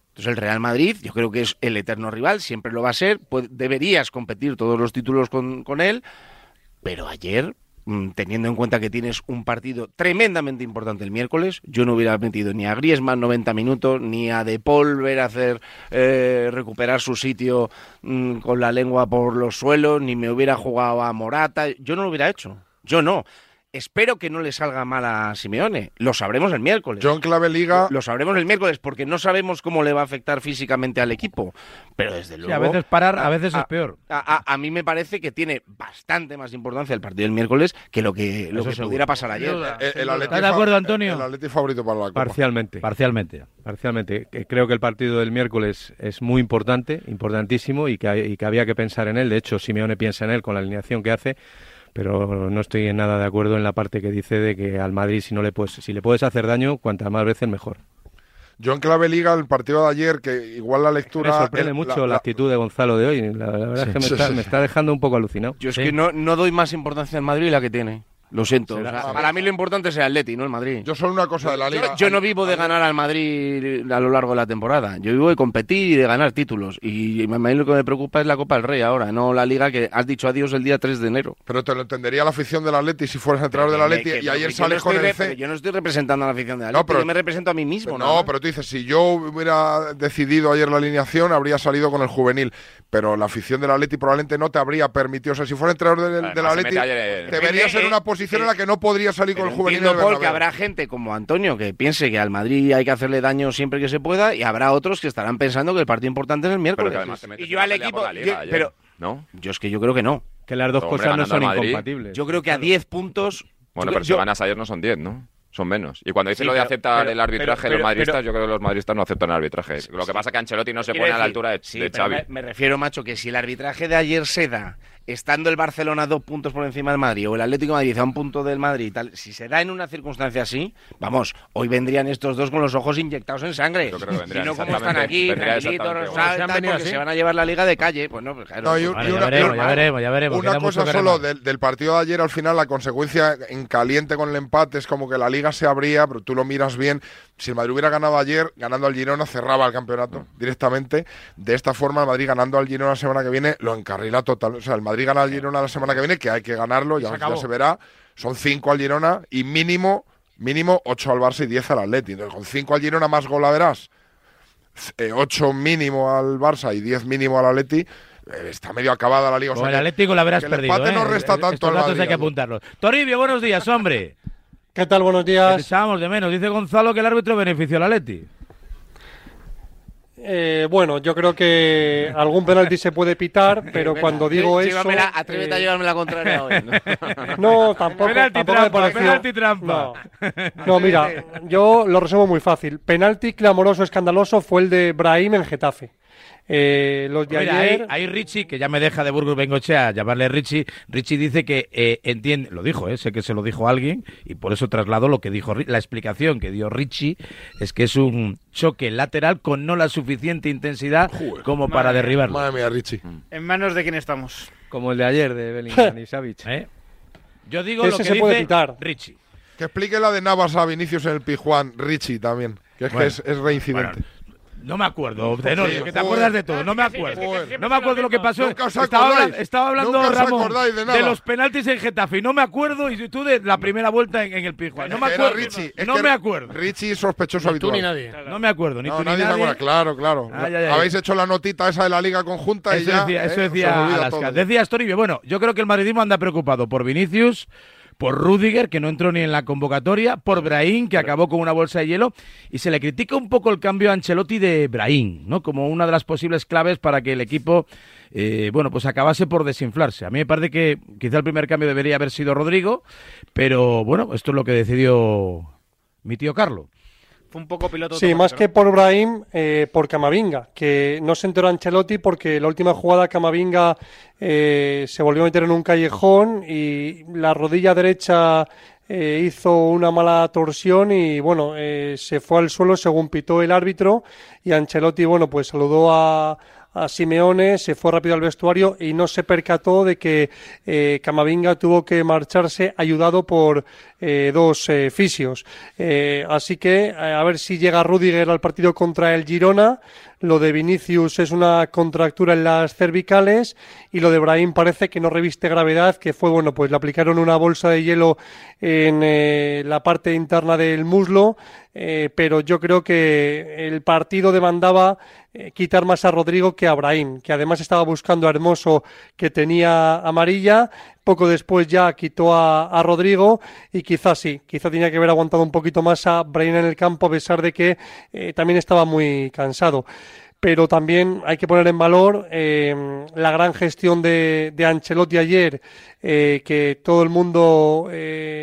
Speaker 8: Entonces el Real Madrid, yo creo que es el eterno rival, siempre lo va a ser. pues, deberías competir todos los títulos con, con él, pero ayer, teniendo en cuenta que tienes un partido tremendamente importante el miércoles, yo no hubiera metido ni a Griezmann 90 minutos, ni a De Paul ver hacer eh, recuperar su sitio mm, con la lengua por los suelos, ni me hubiera jugado a Morata. Yo no lo hubiera hecho. Yo no. Espero que no le salga mal a Simeone. Lo sabremos el miércoles.
Speaker 2: Yo en clave liga,
Speaker 8: Lo sabremos el miércoles porque no sabemos cómo le va a afectar físicamente al equipo. Pero desde luego.
Speaker 1: Sí, a veces parar, a veces es peor.
Speaker 8: A, a- a mí me parece que tiene bastante más importancia el partido del miércoles que lo que, lo que pudiera pasar ayer.
Speaker 2: el, el
Speaker 1: ¿Estás de acuerdo, Antonio?
Speaker 2: El Atleti favorito para la Copa.
Speaker 3: Parcialmente.
Speaker 1: Parcialmente.
Speaker 3: Parcialmente. Que Creo que el partido del miércoles es muy importante, importantísimo, y que, y que había que pensar en él. De hecho, Simeone piensa en él con la alineación que hace. Pero no estoy en nada de acuerdo en la parte que dice de que al Madrid si no le puedes, si le puedes hacer daño, cuantas más veces mejor.
Speaker 2: Yo en clave liga, el partido de ayer, que igual la lectura...
Speaker 3: Me sorprende
Speaker 2: el-
Speaker 3: mucho la, actitud de Gonzalo de hoy. La, la verdad es que me
Speaker 2: Sí,
Speaker 3: está,
Speaker 2: sí.
Speaker 3: me está dejando un poco alucinado.
Speaker 8: Yo es que no, no doy más importancia al Madrid de la que tiene. Lo siento. O sea, para mí lo importante es el Atleti, no el Madrid.
Speaker 2: Yo solo una cosa de la liga...
Speaker 8: Yo no vivo de ganar al Madrid a lo largo de la temporada. Yo vivo de competir y de ganar títulos. Y a mí lo que me preocupa es la Copa del Rey ahora, no la Liga que has dicho adiós el día 3 de enero.
Speaker 2: Pero te lo entendería la afición del Atleti si fueras entrenador del Atleti
Speaker 8: que-
Speaker 2: y ayer sales
Speaker 8: no
Speaker 2: con el C.
Speaker 8: Yo no estoy representando a la afición de Atleti,
Speaker 2: No, pero-
Speaker 8: yo me represento a mí mismo.
Speaker 2: No,
Speaker 8: nada
Speaker 2: pero tú dices, si yo hubiera decidido ayer la alineación, habría salido con el juvenil. Pero la afición del Atleti probablemente no te habría permitido. O sea, si fuera entrenador del, del
Speaker 4: se
Speaker 2: Atleti, en una posición en la que no podría salir con
Speaker 8: Pero
Speaker 2: el juvenil.
Speaker 8: entiendo,
Speaker 2: del
Speaker 8: Paul, que
Speaker 2: Bernabéu.
Speaker 8: habrá gente como Antonio que piense que al Madrid hay que hacerle daño siempre que se pueda y habrá otros que estarán pensando que el partido importante es el miércoles.
Speaker 4: Pero además
Speaker 8: y yo al equipo,
Speaker 4: Liga
Speaker 8: yo- pero
Speaker 4: ¿no?
Speaker 8: yo es que yo creo que no.
Speaker 3: Que las dos
Speaker 4: Hombre,
Speaker 3: cosas no son incompatibles.
Speaker 8: Yo creo que a 10 puntos
Speaker 4: Bueno,
Speaker 8: yo-
Speaker 4: pero si
Speaker 8: yo-
Speaker 4: ganas ayer no son 10, ¿no? Son menos. Y cuando dice
Speaker 8: Sí,
Speaker 4: lo de
Speaker 8: pero-
Speaker 4: aceptar
Speaker 8: pero-
Speaker 4: el arbitraje
Speaker 8: pero-
Speaker 4: los madridistas,
Speaker 8: pero-
Speaker 4: yo creo que los madridistas no aceptan el arbitraje. lo que pasa es que Ancelotti no se pone a la altura de,
Speaker 8: sí,
Speaker 4: de
Speaker 8: pero
Speaker 4: Xavi.
Speaker 8: Me, me refiero, macho, que si el arbitraje de ayer se da estando el Barcelona dos puntos por encima del Madrid o el Atlético de Madrid a un punto del Madrid y tal, si se da en una circunstancia así, vamos, hoy vendrían estos dos con los ojos inyectados en sangre.
Speaker 4: Yo creo que vendrían
Speaker 8: y no como están aquí, tranquilitos, tal,
Speaker 2: Se han venido
Speaker 8: porque
Speaker 2: así.
Speaker 8: se van a llevar la liga de calle. Pues no, pues claro.
Speaker 2: No, y
Speaker 1: Vale,
Speaker 2: y
Speaker 1: ya
Speaker 2: una-
Speaker 1: veremos, ya veremos, ya veremos.
Speaker 2: Una cosa solo del, del partido de ayer, al final, la consecuencia en caliente con el empate es como que la liga se abría, pero tú lo miras bien. Si el Madrid hubiera ganado ayer, ganando al Girona, cerraba el campeonato directamente. De esta forma, el Madrid ganando al Girona la semana que viene lo encarrila total. O sea, el Madrid gana al Girona la semana que viene, que hay que ganarlo, ya,
Speaker 5: Se
Speaker 2: ya
Speaker 5: acabó.
Speaker 2: se verá. Son cinco al Girona y mínimo, mínimo 8 al Barça y 10 al Atleti. Entonces, con 5 al Girona más gol, verás. 8 mínimo al Barça y 10 mínimo al Atleti. eh, Está medio acabada la liga. o sea
Speaker 1: Con el Atlético la habrás
Speaker 2: que el
Speaker 1: perdido.
Speaker 2: empate
Speaker 1: ¿eh?
Speaker 2: no resta tanto al Madrid,
Speaker 1: hay que apuntarlos. Toribio, buenos días, hombre.
Speaker 9: ¿Qué tal? Buenos días.
Speaker 1: echábamos de menos. Dice Gonzalo que el árbitro benefició al Atleti.
Speaker 9: Eh, bueno, yo creo que algún penalti se puede pitar, pero
Speaker 8: Venga,
Speaker 9: cuando digo eso...
Speaker 8: atrévete a llevarme la contraria hoy.
Speaker 9: No, tampoco,
Speaker 1: Penalti
Speaker 9: tampoco
Speaker 1: trampa, penalti trampa.
Speaker 9: No. No, mira, yo lo resumo muy fácil. Penalti clamoroso, escandaloso fue el de Brahim en Getafe. Eh, los de
Speaker 1: Mira,
Speaker 9: ayer...
Speaker 1: ahí Richie, que ya me deja de Burgos Bengochea llamarle Richie, Richie dice que eh, entiende, lo dijo, eh, sé que se lo dijo alguien, y por eso traslado lo que dijo, Ri- la explicación que dio Richie es que es un choque lateral con no la suficiente intensidad como para
Speaker 6: mía.
Speaker 1: derribarlo.
Speaker 2: Madre mía, Richie.
Speaker 6: ¿En manos de quién estamos?
Speaker 3: Como el de ayer de Bellingham y Savic.
Speaker 1: ¿Eh? Yo digo
Speaker 9: Ese
Speaker 1: lo que
Speaker 9: se
Speaker 1: dice
Speaker 9: puede.
Speaker 1: Richie.
Speaker 2: Que explique la de Navas a Vinicius en el Pijuán, Richie también. Que es
Speaker 1: Bueno.
Speaker 2: que es, es reincidente.
Speaker 1: Bueno, no me acuerdo, Tenorio, que te acuerdas de todo, no me acuerdo. No me acuerdo lo que pasó. Estaba, estaba hablando Ramón
Speaker 2: de nada.
Speaker 1: los penaltis en Getafe y no me acuerdo y tú de la primera vuelta en, en el Pijuán. No me acuerdo.
Speaker 2: Richie.
Speaker 1: No me acuerdo.
Speaker 2: Richie sospechoso
Speaker 5: Ni tú
Speaker 2: habitual.
Speaker 5: ni nadie.
Speaker 1: No me acuerdo, ni
Speaker 2: No,
Speaker 1: tú ni
Speaker 2: nadie. Claro, claro. Habéis hecho la notita esa de la liga conjunta y ya.
Speaker 1: decía,
Speaker 2: eh,
Speaker 1: eso
Speaker 2: os
Speaker 1: decía Alaska. Decía Storibio, bueno, yo creo que el madridismo anda preocupado por Vinicius, por Rudiger, que no entró ni en la convocatoria, por Brahim, que acabó con una bolsa de hielo, y se le critica un poco el cambio a Ancelotti de Brahim, ¿no? Como una de las posibles claves para que el equipo, eh, bueno, pues acabase por desinflarse. A mí me parece que quizá el primer cambio debería haber sido Rodrigo, pero bueno, esto es lo que decidió mi tío Carlos.
Speaker 6: Fue un poco piloto
Speaker 9: Sí, más
Speaker 6: ¿no?
Speaker 9: que por Brahim, eh, por Camavinga, que no se enteró Ancelotti porque la última jugada Camavinga eh, se volvió a meter en un callejón y la rodilla derecha eh, hizo una mala torsión y bueno, se fue al suelo según pitó el árbitro y Ancelotti, bueno, pues saludó a, a Simeone, se fue rápido al vestuario y no se percató de que eh, Camavinga tuvo que marcharse ayudado por eh, dos eh, fisios. Eh, así que a ver si llega Rudiger al partido contra el Girona. Lo de Vinicius es una contractura en las cervicales y lo de Brahim parece que no reviste gravedad, que fue, bueno, pues le aplicaron una bolsa de hielo en eh, la parte interna del muslo, eh, pero yo creo que el partido demandaba eh, quitar más a Rodrigo que a Brahim, que además estaba buscando a Hermoso que tenía amarilla, poco después ya quitó a, Rodrigo y quizás sí, quizá tenía que haber aguantado un poquito más a Brahim en el campo a pesar de que eh, también estaba muy cansado. Pero también hay que poner en valor eh, la gran gestión de, de Ancelotti ayer, eh, que todo el mundo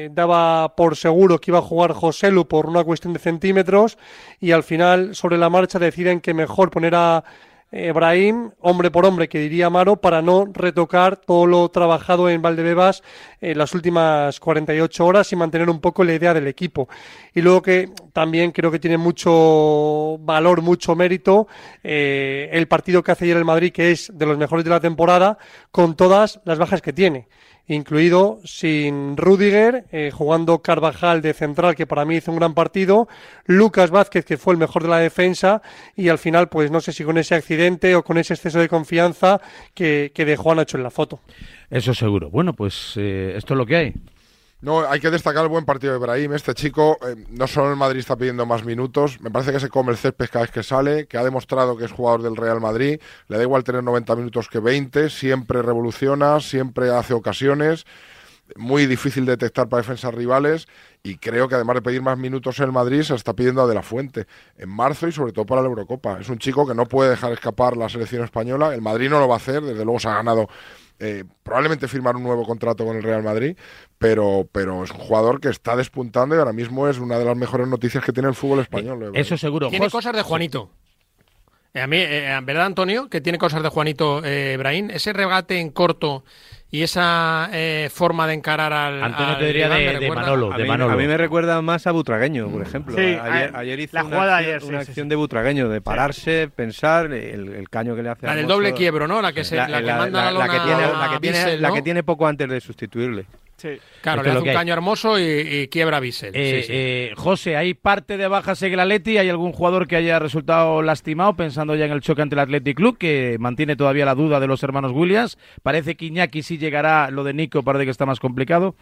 Speaker 9: daba por seguro que iba a jugar Joselu por una cuestión de centímetros y al final sobre la marcha deciden que mejor poner a eh, Brahim, hombre por hombre, que diría Amaro, para no retocar todo lo trabajado en Valdebebas en las últimas 48 horas y mantener un poco la idea del equipo. Y luego que también creo que tiene mucho valor, mucho mérito eh, el partido que hace ayer el Madrid, que es de los mejores de la temporada, con todas las bajas que tiene incluido sin Rudiger, eh, jugando Carvajal de central, que para mí hizo un gran partido, Lucas Vázquez, que fue el mejor de la defensa, y al final, pues no sé si con ese accidente o con ese exceso de confianza que, que dejó a Nacho en la foto.
Speaker 1: Eso seguro. Bueno, pues eh, esto es lo que hay.
Speaker 2: No, hay que destacar el buen partido de Ibrahim. Este chico, eh, no solo el Madrid está pidiendo más minutos, me parece que se come el césped cada vez que sale, que ha demostrado que es jugador del Real Madrid. Le da igual tener 90 minutos que 20, siempre revoluciona, siempre hace ocasiones. Muy difícil de detectar para defensas rivales y creo que además de pedir más minutos en el Madrid, se está pidiendo a De La Fuente en marzo y sobre todo para la Eurocopa. Es un chico que no puede dejar escapar la selección española. El Madrid no lo va a hacer, desde luego se ha ganado eh, probablemente firmar un nuevo contrato con el Real Madrid, pero, pero es un jugador que está despuntando y ahora mismo es una de las mejores noticias que tiene el fútbol español.
Speaker 1: Eh, Eso seguro.
Speaker 5: Tiene cosas de Juanito. Eh, a mí, eh, ¿verdad, Antonio? Que tiene cosas de Juanito eh, Brahim. Ese regate en corto y esa eh, forma de encarar al.
Speaker 1: Antonio
Speaker 5: al
Speaker 1: te diría de-
Speaker 5: me
Speaker 1: de
Speaker 5: recuerda-
Speaker 1: Manolo.
Speaker 3: A
Speaker 1: de
Speaker 3: mí,
Speaker 1: Manolo.
Speaker 3: a mí me recuerda más a Butragueño, por ejemplo.
Speaker 6: Sí,
Speaker 3: ayer, ayer hizo
Speaker 6: la
Speaker 3: una
Speaker 6: jugada
Speaker 3: acción,
Speaker 6: ayer, sí,
Speaker 3: una
Speaker 6: sí,
Speaker 3: acción
Speaker 6: sí.
Speaker 3: de Butragueño, de pararse, pensar, el, el caño que le hace
Speaker 5: La
Speaker 3: a
Speaker 5: del doble quiebro, ¿no? La que, se, la, que manda la,
Speaker 3: la
Speaker 5: lona
Speaker 3: que tiene,
Speaker 5: a
Speaker 3: la que tiene poco antes de sustituirle.
Speaker 6: Sí.
Speaker 5: Claro,
Speaker 1: Esto
Speaker 5: le hace un caño hermoso y, y quiebra a Bissell.
Speaker 1: Eh,
Speaker 5: Sí, sí.
Speaker 1: eh, José, ¿hay parte de bajas en el Atleti? ¿Hay algún jugador que haya resultado lastimado pensando ya en el choque ante el Athletic Club que mantiene todavía la duda de los hermanos Williams? Parece que Iñaki sí llegará, lo de Nico parece que está más complicado.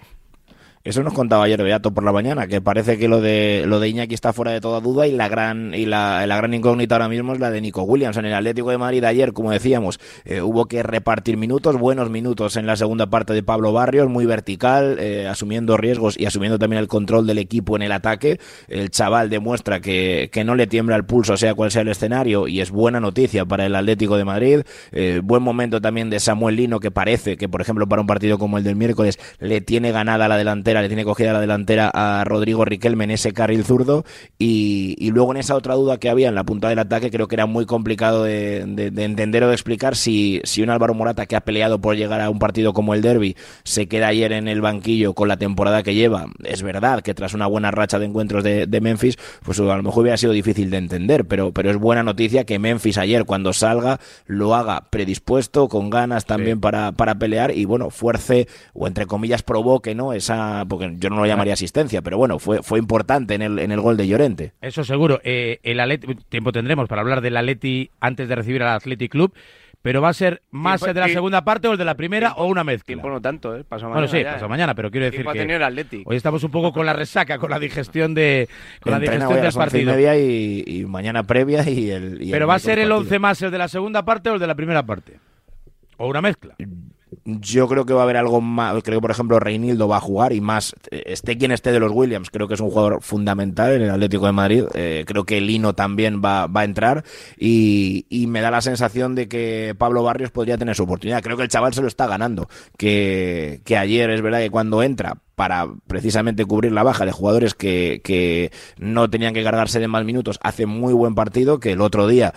Speaker 7: Eso nos contaba ayer Beato por la mañana, que parece que lo de lo de Iñaki está fuera de toda duda y la gran y la, la gran incógnita ahora mismo es la de Nico Williams. En el Atlético de Madrid ayer, como decíamos, eh, hubo que repartir minutos, buenos minutos en la segunda parte de Pablo Barrios, muy vertical, eh, asumiendo riesgos y asumiendo también el control del equipo en el ataque. El chaval demuestra que, que no le tiembla el pulso, sea cual sea el escenario, y es buena noticia para el Atlético de Madrid. Eh, buen momento también de Samuel Lino, que parece que, por ejemplo, para un partido como el del miércoles, le tiene ganada la delantera, le tiene cogida la delantera a Rodrigo Riquelme en ese carril zurdo. Y, y luego en esa otra duda que había en la punta del ataque, creo que era muy complicado de, de- de entender o de explicar si, si un Álvaro Morata que ha peleado por llegar a un partido como el Derby se queda ayer en el banquillo con la temporada que lleva. Es verdad que tras una buena racha de encuentros de, de Memphis, pues a lo mejor hubiera sido difícil de entender, pero, pero es buena noticia que Memphis ayer cuando salga lo haga predispuesto, con ganas también para, para pelear y bueno, fuerce o entre comillas provoque, ¿no? Esa, porque yo no lo llamaría asistencia, pero bueno, fue, fue importante en el, en el gol de Llorente.
Speaker 1: Eso seguro. Eh, el Atleti, tiempo tendremos para hablar del Atleti antes de recibir al Athletic Club, pero va a ser más
Speaker 8: Tiempo-
Speaker 1: el de la segunda parte o el de la primera o una mezcla.
Speaker 8: Tiempo no tanto, ¿eh? Pasó
Speaker 1: Bueno,
Speaker 8: mañana
Speaker 1: sí,
Speaker 8: ya,
Speaker 1: pasó
Speaker 8: ¿eh?
Speaker 1: mañana, pero quiero decir que hoy estamos un poco con la resaca, con la digestión de con la digestión del partido.
Speaker 7: media y, y mañana previa y el... y
Speaker 1: Pero
Speaker 7: el
Speaker 1: va a ser el
Speaker 7: miércoles
Speaker 1: 11 más el de la segunda parte o el de la primera parte. O una mezcla.
Speaker 7: Yo creo que va a haber algo más. Creo que, por ejemplo, Reinildo va a jugar y más. Esté quien esté de los Williams, creo que es un jugador fundamental en el Atlético de Madrid. Eh, creo que Lino también va, va a entrar y, y me da la sensación de que Pablo Barrios podría tener su oportunidad. Creo que el chaval se lo está ganando. Que, que ayer es verdad que cuando entra para precisamente cubrir la baja de jugadores que, que no tenían que cargarse de más minutos, hace muy buen partido, que el otro día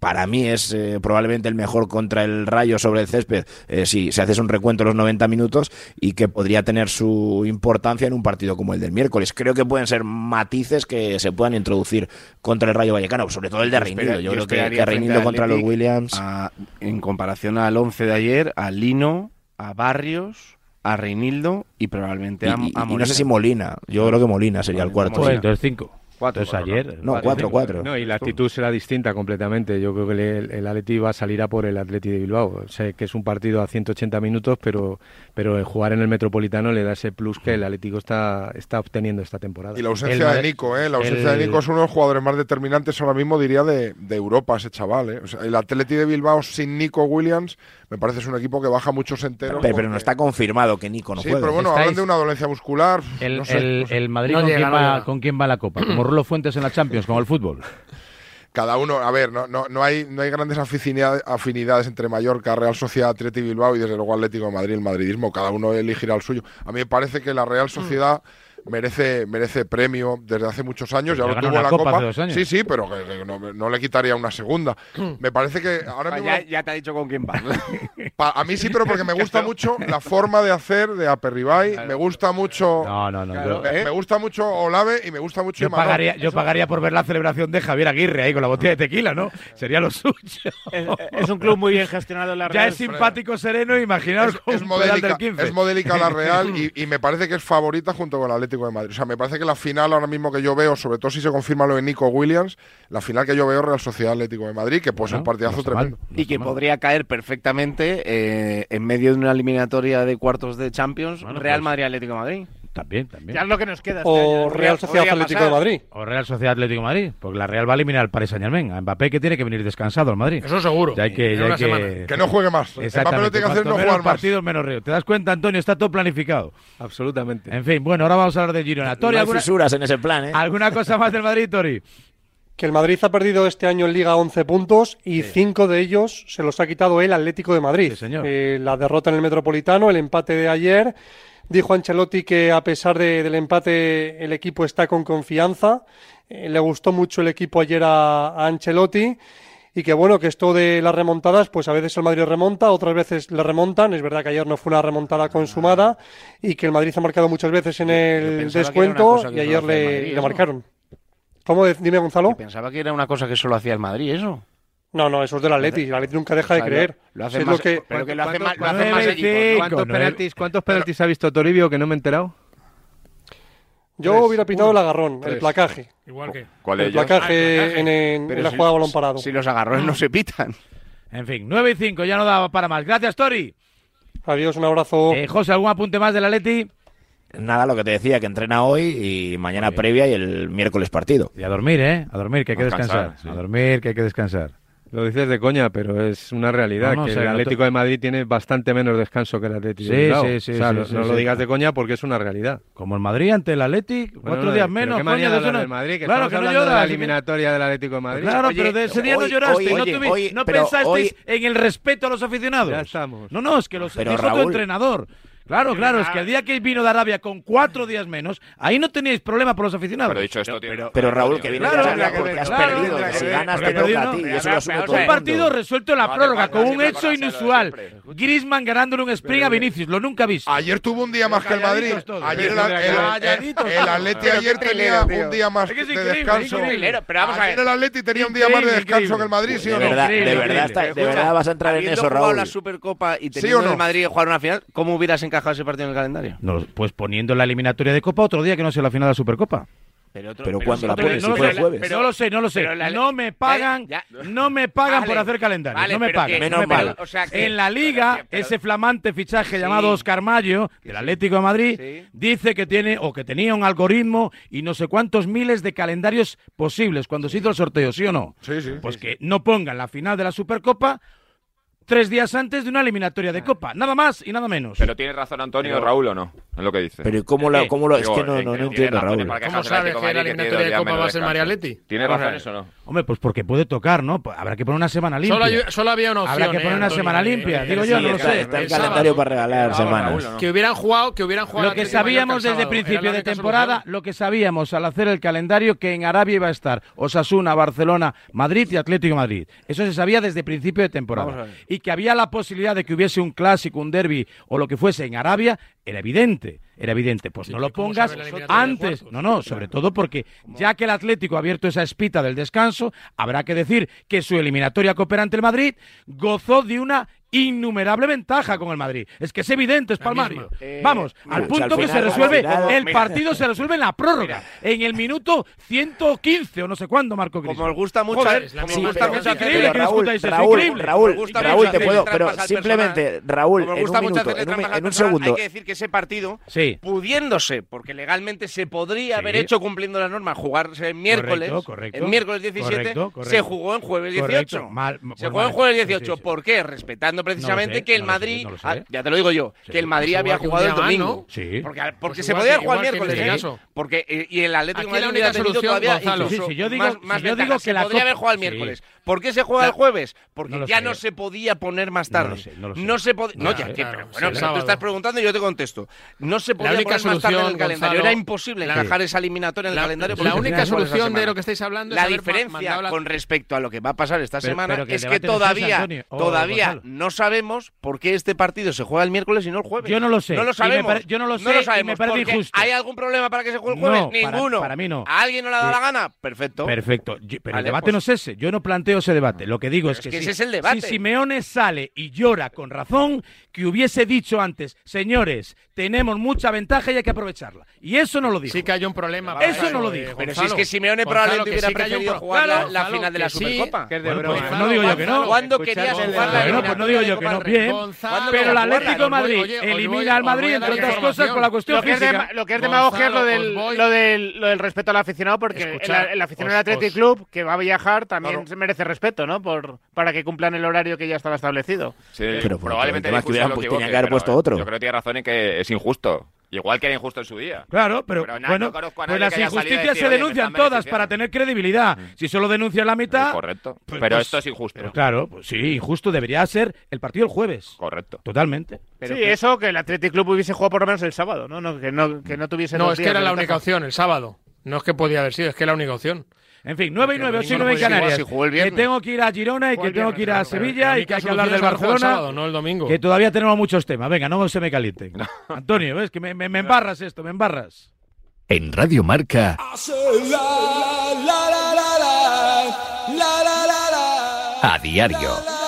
Speaker 7: para mí es eh, probablemente el mejor contra el Rayo sobre el césped, eh, si se hace un recuento de los 90 minutos y que podría tener su importancia en un partido como el del miércoles. Creo que pueden ser matices que se puedan introducir contra el Rayo Vallecano, sobre todo el de Reinildo. Yo, creo que, que contra los Williams...
Speaker 8: a- en comparación al 11 de ayer, a Lino, a Barrios, a Reinildo y probablemente
Speaker 7: Y,
Speaker 8: a,
Speaker 7: y-
Speaker 8: a
Speaker 7: y no
Speaker 8: Molina.
Speaker 7: sé si Molina, yo creo que Molina sería el cuarto. Sí.
Speaker 1: entonces cinco.
Speaker 8: Cuatro,
Speaker 1: Entonces
Speaker 8: cuatro,
Speaker 1: ayer.
Speaker 7: No, cuatro, cuatro.
Speaker 3: No, y la actitud será distinta completamente. Yo creo que el, el Atleti va a salir a por el Atleti de Bilbao. Sé que es un partido a 180 minutos, pero, pero el jugar en el Metropolitano le da ese plus que el Atlético está, está obteniendo esta temporada.
Speaker 2: Y la
Speaker 1: El
Speaker 2: ausencia de Nico, ¿eh? La ausencia
Speaker 1: el-
Speaker 2: de Nico es uno de los jugadores más determinantes ahora mismo, diría, de, de Europa, ese chaval, ¿eh? O sea, el Atleti de Bilbao sin Nico Williams me parece es un equipo que baja muchos enteros.
Speaker 7: Pero, pero no está confirmado que Nico no
Speaker 2: Sí,
Speaker 7: juegue.
Speaker 2: pero bueno, hablan de una dolencia muscular.
Speaker 1: El,
Speaker 2: no sé,
Speaker 1: el-
Speaker 2: no sé.
Speaker 1: el Madrid
Speaker 5: No
Speaker 1: con,
Speaker 5: llega,
Speaker 1: quién va, con quién va a la Copa. Como Rolo Fuentes en la Champions, como el fútbol.
Speaker 2: Cada uno, a ver, no, no, no, hay, no hay grandes afinidades entre Mallorca, Real Sociedad, Atleti Bilbao y desde luego Atlético de Madrid, el madridismo. Cada uno elegirá el suyo. A mí me parece que la Real Sociedad merece merece premio desde hace muchos años. Ya
Speaker 1: Ya
Speaker 2: lo tuvo en la
Speaker 1: copa
Speaker 2: Copa.
Speaker 1: hace dos años.
Speaker 2: Sí, sí, pero que- que no, no le quitaría una segunda. Me parece que ahora mismo.
Speaker 8: Ya, ya te ha dicho con quién va.
Speaker 2: Pa- a mí sí, pero porque me gusta mucho la forma de hacer de Aperribay. Me gusta mucho.
Speaker 1: No, no, no. yo-
Speaker 2: Me, me gusta mucho Olave y me gusta mucho
Speaker 1: Yo pagaría, yo pagaría por ver la celebración de Javier Aguirre ahí con la botella de tequila, ¿no? Sería lo suyo.
Speaker 6: Es, es un club muy bien gestionado en la
Speaker 1: Ya
Speaker 6: Real.
Speaker 1: es simpático, sereno, imaginaos
Speaker 2: Es, es modélica,
Speaker 1: del 15.
Speaker 2: es modélica la Real y, y me parece que es favorita junto con el Atlético de Madrid. O sea, me parece que la final ahora mismo que yo veo, sobre todo si se confirma lo de Nico Williams, la final que yo veo es Real Sociedad Atlético de Madrid, que pues es un partidazo
Speaker 1: no está mal.
Speaker 2: tremendo.
Speaker 8: y que podría caer perfectamente eh, en medio de una eliminatoria de cuartos de Champions
Speaker 1: Bueno,
Speaker 8: Real
Speaker 1: pues-
Speaker 8: Madrid Atlético de Madrid.
Speaker 1: También, también.
Speaker 6: Ya es lo que nos queda. este
Speaker 9: O
Speaker 6: año.
Speaker 9: Real Sociedad
Speaker 8: podría
Speaker 9: Atlético
Speaker 8: pasar.
Speaker 9: de Madrid.
Speaker 1: O Real Sociedad Atlético de Madrid, porque la Real va a eliminar al Paris Saint Germain. A Mbappé que tiene que venir descansado al Madrid.
Speaker 5: Eso seguro.
Speaker 1: Ya hay que,
Speaker 5: En
Speaker 1: ya hay
Speaker 5: una
Speaker 1: que-
Speaker 5: semana.
Speaker 2: Que no juegue más. Mbappé
Speaker 1: Exactamente.
Speaker 2: lo tiene que hacer no
Speaker 1: menos
Speaker 2: jugar más.
Speaker 1: partidos, menos río. ¿Te das cuenta, Antonio? Está todo planificado.
Speaker 3: Absolutamente.
Speaker 1: En fin, bueno, ahora vamos a hablar de Girona. Tori,
Speaker 7: No hay
Speaker 1: ¿alguna,
Speaker 7: fisuras en ese plan, ¿eh?
Speaker 1: ¿alguna cosa más del Madrid, Tori?
Speaker 9: Que el Madrid ha perdido este año en Liga 11 puntos y cinco de ellos se los ha quitado el Atlético de Madrid.
Speaker 1: Sí, señor.
Speaker 9: Eh, la derrota en el Metropolitano, el empate de ayer. Dijo Ancelotti que a pesar de- del empate el equipo está con confianza. Eh, le gustó mucho el equipo ayer a, a Ancelotti y que bueno, que esto de las remontadas, pues a veces el Madrid remonta, otras veces le remontan. Es verdad que ayer no fue una remontada consumada y que el Madrid ha marcado muchas veces en el descuento y ayer le,
Speaker 8: Madrid,
Speaker 9: le
Speaker 8: eso.
Speaker 9: marcaron. ¿Cómo? Dime, Gonzalo.
Speaker 8: Pensaba que era una cosa que solo hacía el Madrid, eso.
Speaker 9: No, no, eso es del Atleti. El Atleti nunca deja
Speaker 8: O
Speaker 9: de creer.
Speaker 8: Lo, lo hace más,
Speaker 9: lo que-
Speaker 8: pero que lo hace
Speaker 3: ¿Cuántos-
Speaker 8: más, lo hacen más
Speaker 1: nueve,
Speaker 8: equipos, ¿no?
Speaker 1: cinco,
Speaker 3: ¿Cuántos
Speaker 1: nueve.
Speaker 3: penaltis, ¿Cuántos penaltis ha visto Toribio que no me he enterado?
Speaker 9: Yo
Speaker 3: Tres,
Speaker 9: hubiera pintado
Speaker 3: uno,
Speaker 9: el agarrón, el placaje.
Speaker 5: Igual que.
Speaker 4: ¿Cuál
Speaker 9: El placaje,
Speaker 5: Ah, el placaje.
Speaker 9: en, en- en la
Speaker 8: si-
Speaker 9: jugada balón parado.
Speaker 8: Si los agarrones no se pitan.
Speaker 1: En fin, 9 y 5, ya no daba para más. Gracias, Tori.
Speaker 9: Adiós, un abrazo.
Speaker 1: Eh, José, ¿algún apunte más del Atleti?
Speaker 7: Nada, lo que te decía, que entrena hoy y mañana previa y el miércoles partido.
Speaker 1: Y a dormir, ¿eh? A dormir, que hay que
Speaker 4: A
Speaker 1: descansar.
Speaker 4: descansar, sí.
Speaker 1: A dormir, que hay que descansar.
Speaker 3: Lo dices de coña, pero es una realidad
Speaker 1: No, no,
Speaker 3: que
Speaker 1: o sea,
Speaker 3: el
Speaker 1: no te-
Speaker 3: Atlético de Madrid tiene bastante menos descanso que el Atlético
Speaker 1: Sí,
Speaker 3: de Bilbao.
Speaker 1: sí, sí,
Speaker 3: O sea,
Speaker 1: sí,
Speaker 3: no,
Speaker 1: sí,
Speaker 3: no
Speaker 1: sí.
Speaker 3: lo digas de coña porque es una realidad.
Speaker 1: Como el Madrid ante el Atleti, cuatro
Speaker 3: Bueno,
Speaker 1: días
Speaker 3: pero
Speaker 1: menos.
Speaker 3: ¿qué
Speaker 1: coño, de
Speaker 3: de
Speaker 1: eso no-
Speaker 3: del Madrid, que
Speaker 1: claro, que no
Speaker 3: hablando de la
Speaker 1: lloras.
Speaker 3: eliminatoria del Atlético de Madrid.
Speaker 1: Claro,
Speaker 7: Oye,
Speaker 1: pero de ese día no lloraste,
Speaker 7: hoy-
Speaker 1: no,
Speaker 7: hoy-
Speaker 1: pensasteis
Speaker 7: hoy-
Speaker 1: en el respeto a los aficionados.
Speaker 3: Ya estamos.
Speaker 1: No, no, es que los
Speaker 7: Pero,
Speaker 1: dijo tu
Speaker 7: Raúl-
Speaker 1: entrenador. Claro, claro, es que el día que vino de Arabia con cuatro días menos, ahí no teníais problema por los aficionados.
Speaker 4: Pero dicho esto, tiene-
Speaker 7: Pero Raúl, que viene
Speaker 1: Claro,
Speaker 7: de Arabia porque has
Speaker 1: claro,
Speaker 7: perdido. que si ganas te toca a ti. y eso lo asume todo
Speaker 1: un partido resuelto en la prórroga con un hecho inusual. Griezmann ganándole un sprint a Vinicius, lo nunca visto.
Speaker 2: Ayer tuvo un día más que el Madrid. Ayer el. Atleti ayer tenía un día más
Speaker 1: Es que es
Speaker 2: de
Speaker 1: increíble,
Speaker 2: descanso.
Speaker 1: increíble.
Speaker 8: Pero vamos a
Speaker 2: Ayer
Speaker 8: ver.
Speaker 2: el Atleti tenía un día más de descanso que el. Madrid, ¿sí o
Speaker 7: De
Speaker 2: no?
Speaker 7: verdad, de verdad, vas a entrar en eso, Raúl.
Speaker 8: la Supercopa y
Speaker 2: ¿Sí
Speaker 8: teniendo el Madrid jugar una final, ¿cómo hubieras encajado ese partido en el calendario?
Speaker 1: No, pues poniendo la eliminatoria de Copa otro día que no sea la final de la Supercopa.
Speaker 8: Pero, otro-
Speaker 7: Pero cuando la pones,
Speaker 1: no,
Speaker 7: si
Speaker 1: lo
Speaker 7: fue
Speaker 1: sé,
Speaker 7: el jueves.
Speaker 1: pero no lo sé, no lo sé.
Speaker 8: la-
Speaker 1: no me pagan,
Speaker 8: Ya-
Speaker 1: no me pagan
Speaker 8: Vale,
Speaker 1: por hacer calendario.
Speaker 8: vale,
Speaker 1: no me pagan.
Speaker 8: que-
Speaker 7: Menos
Speaker 1: no me
Speaker 7: mal.
Speaker 1: pagan.
Speaker 8: o sea, que-
Speaker 1: en la Liga,
Speaker 8: pero que- pero-
Speaker 1: ese flamante fichaje
Speaker 8: Sí.
Speaker 1: llamado Oscar Mayo, del Atlético de Madrid,
Speaker 8: Sí.
Speaker 1: dice que tiene o que tenía un algoritmo y no sé cuántos miles de calendarios posibles cuando se hizo el sorteo, ¿sí o no?
Speaker 2: Sí, sí.
Speaker 1: Pues que no pongan la final de la Supercopa tres días antes de una eliminatoria de Copa. Nada más y nada menos.
Speaker 4: Pero tiene razón Antonio Raúl o no, es lo que dice.
Speaker 7: Pero ¿y cómo lo, cómo lo es
Speaker 4: Digo,
Speaker 7: que no, no, no
Speaker 4: tiene
Speaker 7: entiendo,
Speaker 4: razón
Speaker 7: Raúl.
Speaker 4: para
Speaker 5: ¿Cómo
Speaker 4: quejarse
Speaker 5: sabes
Speaker 4: del Atlético
Speaker 5: que la
Speaker 4: tiene
Speaker 5: eliminatoria de Copa va a ser
Speaker 4: descanso.
Speaker 5: Leti?
Speaker 4: ¿Tiene
Speaker 5: Vamos a
Speaker 4: razón
Speaker 5: ver.
Speaker 4: eso o no?
Speaker 1: Hombre, pues porque puede tocar, ¿no? Pues Habrá que poner una semana limpia.
Speaker 5: Solo, hay- solo había una opción.
Speaker 1: Habrá que
Speaker 5: eh,
Speaker 1: poner una
Speaker 5: Antonio,
Speaker 1: semana
Speaker 5: eh,
Speaker 1: limpia,
Speaker 5: eh,
Speaker 1: digo
Speaker 5: sí,
Speaker 1: yo, no lo sé.
Speaker 7: Está el calendario para regalar semanas.
Speaker 5: Que hubieran jugado, que hubieran jugado
Speaker 1: Lo que sabíamos desde principio de temporada, lo que sabíamos al hacer el calendario, que en Arabia iba a estar Osasuna, Barcelona, Madrid y Atlético de Madrid. Eso se sabía desde principio de temporada. Y que había la posibilidad de que hubiese un clásico, un derby o lo que fuese en Arabia, era evidente. Era evidente. Pues
Speaker 5: Sí,
Speaker 1: no lo pongas antes. No, no, sobre todo porque ya que el Atlético ha abierto esa espita del descanso, habrá que decir que su eliminatoria cooperante el Madrid gozó de una innumerable ventaja con el Madrid. Es que es evidente, es
Speaker 5: La
Speaker 1: palmario.
Speaker 8: Eh,
Speaker 1: Vamos,
Speaker 7: mira,
Speaker 1: al punto
Speaker 7: al
Speaker 1: que se
Speaker 7: final-
Speaker 1: resuelve,
Speaker 7: al final-
Speaker 1: el
Speaker 8: mira.
Speaker 1: partido se resuelve en la prórroga, en el minuto 115 o no sé cuándo, Marco
Speaker 8: Como
Speaker 1: Griezmann.
Speaker 8: os gusta mucho,
Speaker 1: Joder,
Speaker 8: es la
Speaker 1: como
Speaker 7: Sí,
Speaker 1: gusta
Speaker 7: pero-
Speaker 1: mucho
Speaker 7: pero
Speaker 1: que
Speaker 7: Raúl,
Speaker 1: eso,
Speaker 7: Raúl. Raúl,
Speaker 8: gusta
Speaker 7: Raúl,
Speaker 8: mucho
Speaker 7: te puedo, pero simplemente. Raúl,
Speaker 8: Como
Speaker 7: en un minuto, en un, en un segundo.
Speaker 8: Hay que decir que ese partido,
Speaker 1: Sí.
Speaker 8: pudiéndose, porque legalmente se podría
Speaker 1: Sí.
Speaker 8: haber hecho cumpliendo las normas, jugarse el miércoles,
Speaker 1: Correcto, correcto.
Speaker 8: el miércoles 17,
Speaker 1: Correcto,
Speaker 8: se jugó en jueves 18.
Speaker 1: Correcto, mal-
Speaker 8: se
Speaker 1: pues
Speaker 8: jugó en jueves
Speaker 1: Sí, sí,
Speaker 8: 18.
Speaker 1: sí.
Speaker 8: ¿Por qué? Respetando precisamente
Speaker 1: sé,
Speaker 8: que el
Speaker 1: no sé,
Speaker 8: Madrid,
Speaker 1: no
Speaker 8: ah, ya te lo digo yo,
Speaker 1: Sí.
Speaker 8: que el Madrid
Speaker 5: Pues
Speaker 8: había jugado el
Speaker 5: más,
Speaker 8: domingo.
Speaker 5: ¿no?
Speaker 1: Sí.
Speaker 8: Porque, porque
Speaker 5: Pues
Speaker 8: se
Speaker 5: igual
Speaker 8: podía
Speaker 5: que-
Speaker 8: jugar miércoles,
Speaker 5: este
Speaker 8: ¿eh?
Speaker 5: caso.
Speaker 8: Porque eh, y el Atlético Madrid
Speaker 5: la
Speaker 8: hubiera
Speaker 5: única
Speaker 8: tenido
Speaker 5: solución,
Speaker 8: todavía
Speaker 5: Gonzalo.
Speaker 8: incluso
Speaker 1: Sí, sí, yo digo-
Speaker 8: más,
Speaker 1: si
Speaker 8: más
Speaker 1: yo digo que
Speaker 8: Se
Speaker 1: la
Speaker 8: podría haber jugado el
Speaker 1: Sí.
Speaker 8: miércoles. ¿Por qué se juega el jueves? Porque
Speaker 1: No
Speaker 8: ya
Speaker 1: sé.
Speaker 8: no se podía poner más
Speaker 1: No
Speaker 8: tarde.
Speaker 1: lo sé, no lo sé.
Speaker 8: se pod- No,
Speaker 1: No,
Speaker 8: ya,
Speaker 5: Claro,
Speaker 8: pero bueno, tú estás preguntando y yo te contesto. No se podía
Speaker 5: única
Speaker 8: poner más tarde en
Speaker 5: solución,
Speaker 8: el calendario. Era imposible encajar esa eliminatoria en el calendario.
Speaker 5: la
Speaker 8: porque
Speaker 5: única solución de lo que estáis hablando es
Speaker 8: La diferencia con respecto a lo que va a pasar esta
Speaker 1: Pero-
Speaker 8: semana
Speaker 1: pero que el
Speaker 8: es que
Speaker 1: no
Speaker 8: todavía,
Speaker 1: Antonio. Oh,
Speaker 8: todavía
Speaker 1: Gonzalo.
Speaker 8: No sabemos por qué este partido se juega el miércoles y no el jueves.
Speaker 1: Yo no lo sé.
Speaker 8: No lo sabemos.
Speaker 1: pare- yo no lo sé y me
Speaker 8: sabemos.
Speaker 1: parece injusto.
Speaker 8: ¿Hay algún problema para que se juegue el jueves?
Speaker 1: No, para-
Speaker 8: Ninguno.
Speaker 1: para mí no.
Speaker 8: ¿A alguien no le ha dado
Speaker 1: Sí.
Speaker 8: la gana? Perfecto.
Speaker 1: Perfecto. Yo- pero
Speaker 8: Vale,
Speaker 1: el debate
Speaker 8: pues-
Speaker 1: no es ese. Yo no planteo ese debate. Lo que digo es
Speaker 8: es
Speaker 1: que,
Speaker 8: que
Speaker 1: si,
Speaker 8: ese es el debate.
Speaker 1: si Simeone sale y llora con razón, que hubiese dicho antes, señores, tenemos mucha ventaja y hay que aprovecharla. Y eso no lo dijo.
Speaker 5: Sí que hay un problema.
Speaker 1: Eso no lo dijo.
Speaker 8: Pero si es que Simeone
Speaker 5: Gonzalo,
Speaker 8: probablemente hubiera preferido jugar la- final de la Supercopa.
Speaker 5: que es de
Speaker 1: Bueno,
Speaker 5: broma.
Speaker 1: pues no digo yo que no.
Speaker 8: ¿Cuándo querías jugar la
Speaker 1: Bueno, pues no digo yo que no. Bien. Pero el Atlético de Madrid elimina al Madrid, entre otras cosas, con la cuestión
Speaker 6: Lo que, es de-
Speaker 1: física.
Speaker 6: lo que es demagogia es lo del, respeto al aficionado, porque el, aficionado del Athletic
Speaker 5: os-
Speaker 6: Club, que va a viajar, también se merece respeto, ¿no? Por, para que cumplan el horario que ya estaba establecido.
Speaker 4: Sí,
Speaker 7: Pero por-
Speaker 4: probablemente
Speaker 7: es que hubieran tenían que haber puesto otro.
Speaker 4: Yo creo que tiene razón en que es injusto. Igual que era injusto en su día.
Speaker 1: Claro, pero, bueno,
Speaker 4: no conozco a
Speaker 1: pues las injusticias
Speaker 4: decir,
Speaker 1: se
Speaker 4: "Oye, me
Speaker 1: denuncian todas
Speaker 4: beneficiando".
Speaker 1: para tener credibilidad. Si solo denuncias la mitad,
Speaker 4: Correcto.
Speaker 1: pues-
Speaker 4: pero
Speaker 1: pues-
Speaker 4: esto es injusto.
Speaker 1: Pero claro, pues sí, injusto debería ser el partido el jueves.
Speaker 4: Correcto.
Speaker 1: Totalmente.
Speaker 6: sí, eso, que el Athletic Club hubiese jugado por lo menos el sábado, ¿no? no que no, que no tuviese
Speaker 5: No, es que era la única opción, el sábado. No es que podía haber sido, es que era la única opción.
Speaker 1: En fin, 9 y 9, 8 y
Speaker 5: Bueno,
Speaker 1: 9 en
Speaker 5: pues
Speaker 1: Canarias.
Speaker 8: si jugó el
Speaker 1: que tengo que ir a Girona y que tengo que ir a Sevilla
Speaker 5: La
Speaker 1: y que hay que hablar del Barcelona.
Speaker 5: sábado, no el domingo.
Speaker 1: Que todavía tenemos muchos temas. Venga, no se me calienten. Antonio, ¿ves? Que me, me- me embarras esto, me embarras.
Speaker 10: En Radio Marca, a diario.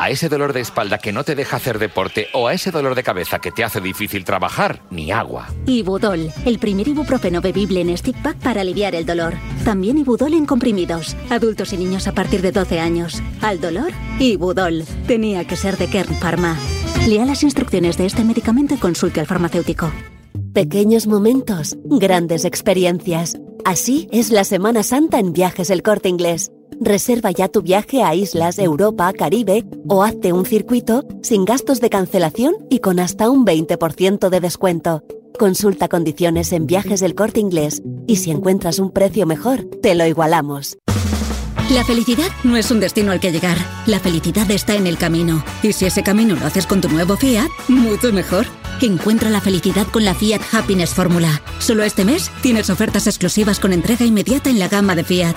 Speaker 10: A ese dolor de espalda que no te deja hacer deporte o a ese dolor de cabeza que te hace difícil trabajar, ni agua.
Speaker 11: Ibudol, el primer ibuprofeno bebible en stick pack para aliviar el dolor. También Ibudol en comprimidos. Adultos y niños a partir de 12 años. Al dolor, Ibudol. Tenía que ser de Kern Pharma. Lea las instrucciones de este medicamento y consulte al farmacéutico.
Speaker 12: Pequeños momentos, grandes experiencias. Así es la Semana Santa en Viajes El Corte Inglés. Reserva ya tu viaje a islas, Europa, Caribe o hazte un circuito sin gastos de cancelación y con hasta un 20% de descuento. Consulta condiciones en Viajes del Corte Inglés y si encuentras un precio mejor, te lo igualamos.
Speaker 11: La felicidad no es un destino al que llegar. La felicidad está en el camino. Y si ese camino lo haces con tu nuevo Fiat, mucho mejor. Encuentra la felicidad con la Fiat Happiness Fórmula. Solo este mes tienes ofertas exclusivas con entrega inmediata en la gama de Fiat.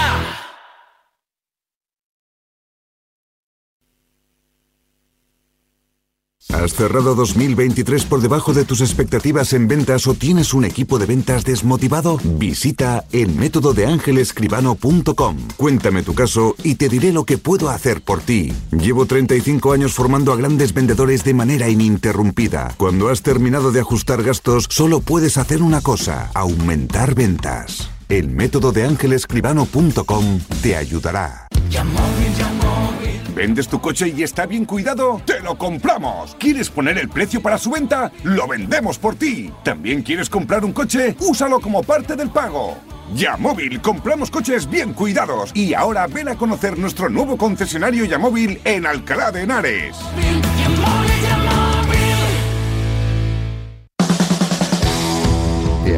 Speaker 13: ¿Has cerrado 2023 por debajo de tus expectativas en ventas o tienes un equipo de ventas desmotivado? Visita elmétododeangelescribano.com. Cuéntame tu caso y te diré lo que puedo hacer por ti. Llevo 35 años formando a grandes vendedores de manera ininterrumpida. Cuando has terminado de ajustar gastos, solo puedes hacer una cosa, aumentar ventas. El método de ángelescribano.com te ayudará.
Speaker 14: ¿Vendes tu coche y está bien cuidado? ¡Te lo compramos! ¿Quieres poner el precio para su venta? ¡Lo vendemos por ti! ¿También quieres comprar un coche? ¡Úsalo como parte del pago! Yamóvil, compramos coches bien cuidados. Y ahora ven a conocer nuestro nuevo concesionario Yamóvil en Alcalá de Henares.
Speaker 15: ¿Te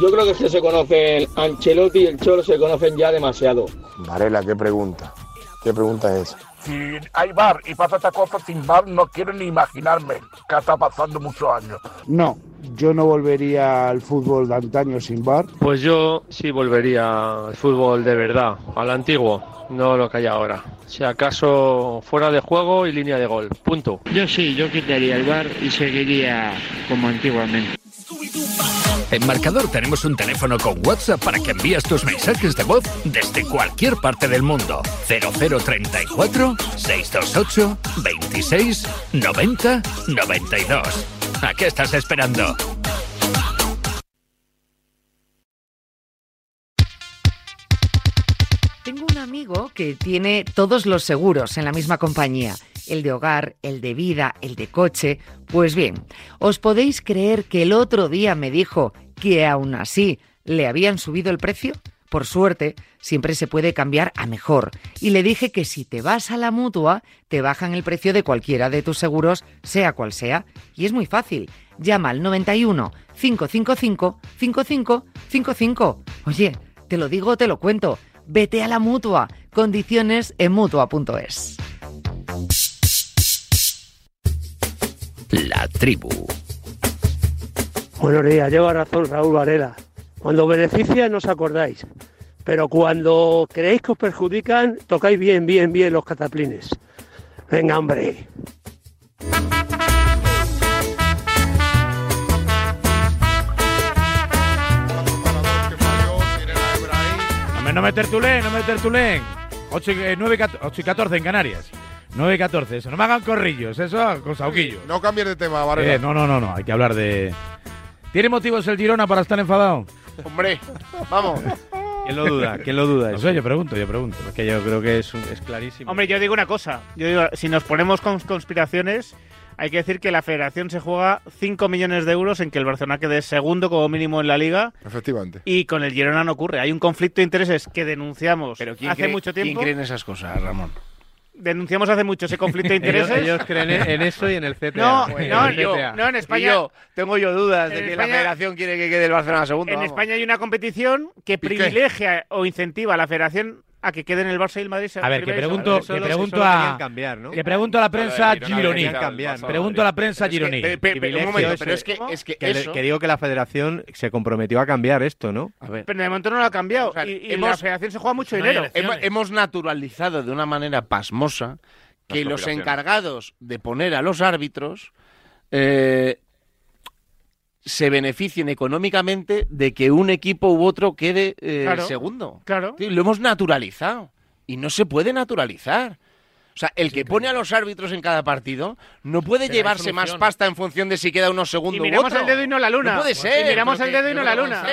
Speaker 16: Yo creo que es que se conocen, Ancelotti y el Cholo se conocen ya demasiado.
Speaker 17: Varela, qué pregunta. ¿Qué pregunta es?
Speaker 18: Si hay bar y pasa esta cosa sin bar, no quiero ni imaginarme que está pasando muchos años.
Speaker 19: No, yo no volvería al fútbol de antaño sin bar.
Speaker 20: Pues yo sí volvería al fútbol de verdad, al antiguo, no lo que hay ahora. Si acaso fuera de juego y línea de gol. Punto.
Speaker 21: Yo sí, yo quitaría el bar y seguiría como antiguamente.
Speaker 10: En Marcador tenemos un teléfono con WhatsApp para que envíes tus mensajes de voz desde cualquier parte del mundo. 0034 628 26 90 92. ¿A qué estás esperando?
Speaker 22: Tengo un amigo que tiene todos los seguros en la misma compañía, el de hogar, el de vida, el de coche. Pues bien, ¿os podéis creer que el otro día me dijo que aún así le habían subido el precio? Por suerte, siempre se puede cambiar a mejor. Y le dije que si te vas a la mutua, te bajan el precio de cualquiera de tus seguros, sea cual sea. Y es muy fácil. Llama al 91 555 5555. Oye, te lo digo, te lo cuento. Vete a la mutua. Condiciones en mutua.es.
Speaker 10: La tribu.
Speaker 23: Buenos días, lleva razón Raúl Varela. Cuando beneficia no os acordáis, pero cuando creéis que os perjudican, tocáis bien, bien, bien los cataplines. Venga, hombre.
Speaker 1: No me tertulén, no me tertulén. 8 y, eh, 9 y cat- 8 y 14 en Canarias. 9 y 14, eso. No me hagan corrillos, eso con Sauquillo.
Speaker 2: No cambies de tema, Varela.
Speaker 1: Eh, no, no, no, no, hay que hablar de... ¿Tiene motivos el Girona para estar enfadado?
Speaker 8: Hombre, vamos.
Speaker 3: ¿Quién lo duda? ¿Quién lo duda?
Speaker 1: No sé, yo pregunto, yo pregunto.
Speaker 3: Es que yo creo que es, un- es clarísimo.
Speaker 6: Hombre, yo digo una cosa. Yo digo, si nos ponemos con conspiraciones, hay que decir que la federación se juega 5 millones de euros en que el Barcelona quede segundo como mínimo en la liga.
Speaker 2: Efectivamente.
Speaker 6: Y con el Girona no ocurre. Hay un conflicto de intereses que denunciamos
Speaker 8: Pero ¿quién
Speaker 6: hace
Speaker 8: cree-
Speaker 6: mucho
Speaker 8: ¿Quién
Speaker 6: tiempo.
Speaker 8: cree en esas cosas, Ramón?
Speaker 6: Denunciamos hace mucho ese conflicto de intereses.
Speaker 3: Ellos, ellos creen en eso y en el CTA.
Speaker 6: No,
Speaker 3: En
Speaker 6: no, yo- no, en España.
Speaker 8: yo tengo yo dudas de que
Speaker 6: España-
Speaker 8: la federación quiere que quede el Barcelona segundo.
Speaker 6: En
Speaker 8: vamos.
Speaker 6: España hay una competición que privilegia o incentiva a la federación a que queden el Barça y el Madrid.
Speaker 1: A ver, que pregunto, que pregunto a que pregunto a la prensa gironí. Pregunto a la prensa gironí.
Speaker 8: Pero es que- es que
Speaker 3: le-
Speaker 8: eso-
Speaker 3: que digo que la federación se comprometió a cambiar esto, ¿no?
Speaker 8: A ver.
Speaker 6: Pero de momento no lo ha cambiado. y y la federación se juega mucho dinero.
Speaker 8: Hemos, hemos naturalizado de una manera pasmosa que los encargados de poner a los árbitros eh, se beneficien económicamente de que un equipo u otro quede eh,
Speaker 6: Claro,
Speaker 8: segundo.
Speaker 6: Claro.
Speaker 8: Lo hemos naturalizado. Y no se puede naturalizar. O sea, el que pone a los árbitros en cada partido no puede llevarse más pasta en función de si queda uno segundo
Speaker 6: Y
Speaker 8: u
Speaker 6: miramos
Speaker 8: otro.
Speaker 6: el dedo y no la luna.
Speaker 8: No puede
Speaker 6: Pues
Speaker 8: ser.
Speaker 6: sí, miramos el dedo y no la luna.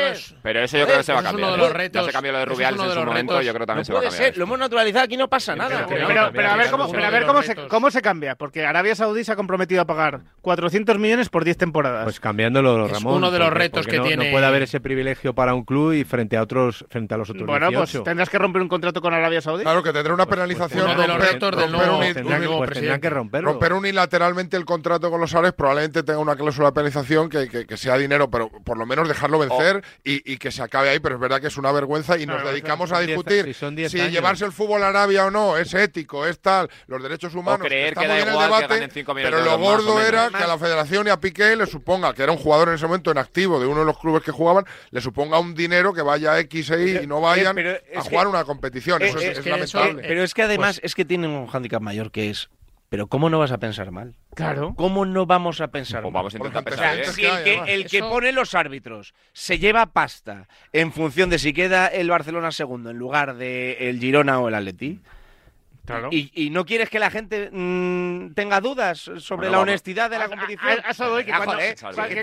Speaker 4: Pero eso yo creo que se va a
Speaker 8: es
Speaker 4: cambiar.
Speaker 8: uno de los
Speaker 4: ¿eh? Ya
Speaker 8: retos.
Speaker 4: se cambió lo de
Speaker 8: es
Speaker 4: Rubiales en su momento,
Speaker 8: retos.
Speaker 4: yo creo que también
Speaker 8: No
Speaker 4: se va a
Speaker 8: puede
Speaker 4: cambiar.
Speaker 8: ser, lo hemos naturalizado, aquí no pasa nada.
Speaker 6: Pero, pero, pero a ver cómo, pero a ver cómo se, cómo se cambia, porque Arabia Saudí se ha comprometido a pagar 400 millones por 10 temporadas.
Speaker 3: Pues cambiándolo,
Speaker 6: Es
Speaker 3: Ramón.
Speaker 6: uno de los
Speaker 3: porque-
Speaker 6: retos
Speaker 3: porque
Speaker 6: que
Speaker 3: no, no
Speaker 6: tiene-
Speaker 3: puede haber ese privilegio para un club y frente a otros, frente a los otros
Speaker 6: bueno,
Speaker 3: 18.
Speaker 6: pues tendrás que romper un contrato con Arabia Saudí.
Speaker 2: Claro que tendrá una penalización.
Speaker 6: uno de los retos del
Speaker 2: romper
Speaker 6: tendrán pues tendrán
Speaker 3: que romperlo.
Speaker 2: Romper unilateralmente el contrato con los Ares probablemente tenga una cláusula de penalización que, que- que sea dinero, pero por lo menos dejarlo vencer y, y que se acabe ahí. Pero es verdad que es una vergüenza y nos dedicamos
Speaker 3: son
Speaker 2: a
Speaker 3: diez-
Speaker 2: discutir
Speaker 3: si son diez
Speaker 2: si
Speaker 3: años.
Speaker 2: llevarse el fútbol a Arabia o no es ético, es tal, los derechos humanos.
Speaker 4: creer
Speaker 2: está
Speaker 4: que
Speaker 2: muy
Speaker 4: da
Speaker 2: bien el
Speaker 4: igual que
Speaker 2: debate,
Speaker 4: ganen cinco millones
Speaker 2: pero lo gordo era que a la federación y a Piqué le suponga, que era un jugador en ese momento en activo de uno de los clubes que jugaban, le suponga un dinero que vaya a X e Y y no vayan
Speaker 8: pero
Speaker 2: a jugar
Speaker 8: que-
Speaker 2: una competición.
Speaker 8: Eh,
Speaker 2: Eso es,
Speaker 8: eh,
Speaker 2: es
Speaker 8: que eso-
Speaker 2: lamentable.
Speaker 8: pero es que
Speaker 6: Pues
Speaker 8: además es que tienen un hándicap mayor que es. Pero ¿cómo no vas a pensar mal?
Speaker 6: Claro.
Speaker 8: ¿Cómo no vamos a pensar
Speaker 4: Pues
Speaker 8: mal?
Speaker 4: vamos a intentar
Speaker 8: O sea,
Speaker 4: pensar bien.
Speaker 8: si el que, el que pone los árbitros se lleva pasta en función de si queda el Barcelona segundo en lugar de el Girona o el Atleti, Y, y no quieres que la gente mm, tenga dudas sobre
Speaker 5: Bueno,
Speaker 8: la
Speaker 5: vamos.
Speaker 8: honestidad de la competición.
Speaker 6: A- a eso voy, que cuando- que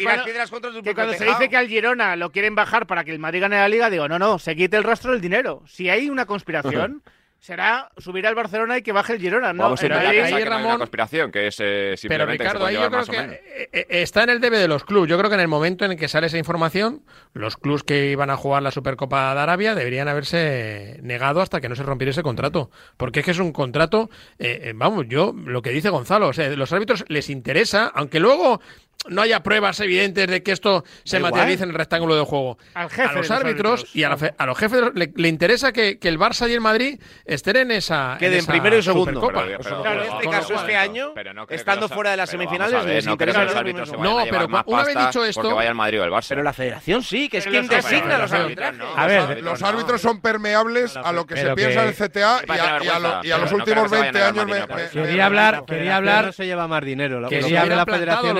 Speaker 6: cuando-
Speaker 8: piedras contra tu
Speaker 6: que
Speaker 8: propio
Speaker 6: cuando se dice que al Girona lo quieren bajar para que el Madrid gane la liga, digo, no, no, se quite el rastro del dinero. Si hay una conspiración, será subir al Barcelona y que baje el Girona. No,
Speaker 4: Vamos a que no hay una conspiración, que es eh,
Speaker 5: Pero
Speaker 4: simplemente que se
Speaker 5: Ricardo,
Speaker 4: puede
Speaker 5: ahí yo creo que eh, eh, está en el debe de los clubes. Yo creo que en el momento en el que sale esa información, los clubes que iban a jugar la Supercopa de Arabia deberían haberse negado hasta que no se rompiera ese contrato. Porque es que es un contrato, eh, eh, vamos, yo, lo que dice Gonzalo, o sea, los árbitros les interesa, aunque luego no haya pruebas evidentes de que esto se
Speaker 6: Da igual.
Speaker 5: materialice en el rectángulo de juego.
Speaker 6: Al jefe
Speaker 5: a
Speaker 6: de
Speaker 5: los árbitros
Speaker 6: árbitros.
Speaker 5: y a, la fe- a los jefes le, le interesa que, que el Barça y el Madrid estén en esa
Speaker 8: Queden
Speaker 5: esa
Speaker 8: primero y segundo.
Speaker 5: Supercopa.
Speaker 8: Pero- pero- Claro, en este caso, este año,
Speaker 4: Pero no que
Speaker 8: estando
Speaker 4: los-
Speaker 8: fuera de las semifinales,
Speaker 4: a ver,
Speaker 8: les interesa
Speaker 4: que los árbitros se a
Speaker 5: No, pero
Speaker 4: más
Speaker 5: una vez dicho esto-
Speaker 4: porque vaya el Madrid o el Barça.
Speaker 8: Pero la federación sí, que es
Speaker 6: Pero
Speaker 8: quien designa
Speaker 6: pero
Speaker 8: los.
Speaker 1: A ver,
Speaker 2: Los árbitros son permeables a lo que se piensa
Speaker 1: que-
Speaker 2: en el CTA y a, a a los últimos 20 años
Speaker 1: Quería hablar,
Speaker 3: La
Speaker 1: quería hablar.
Speaker 3: No se lleva más dinero. Que
Speaker 1: Quería
Speaker 3: quiere la
Speaker 1: hablar-
Speaker 3: federación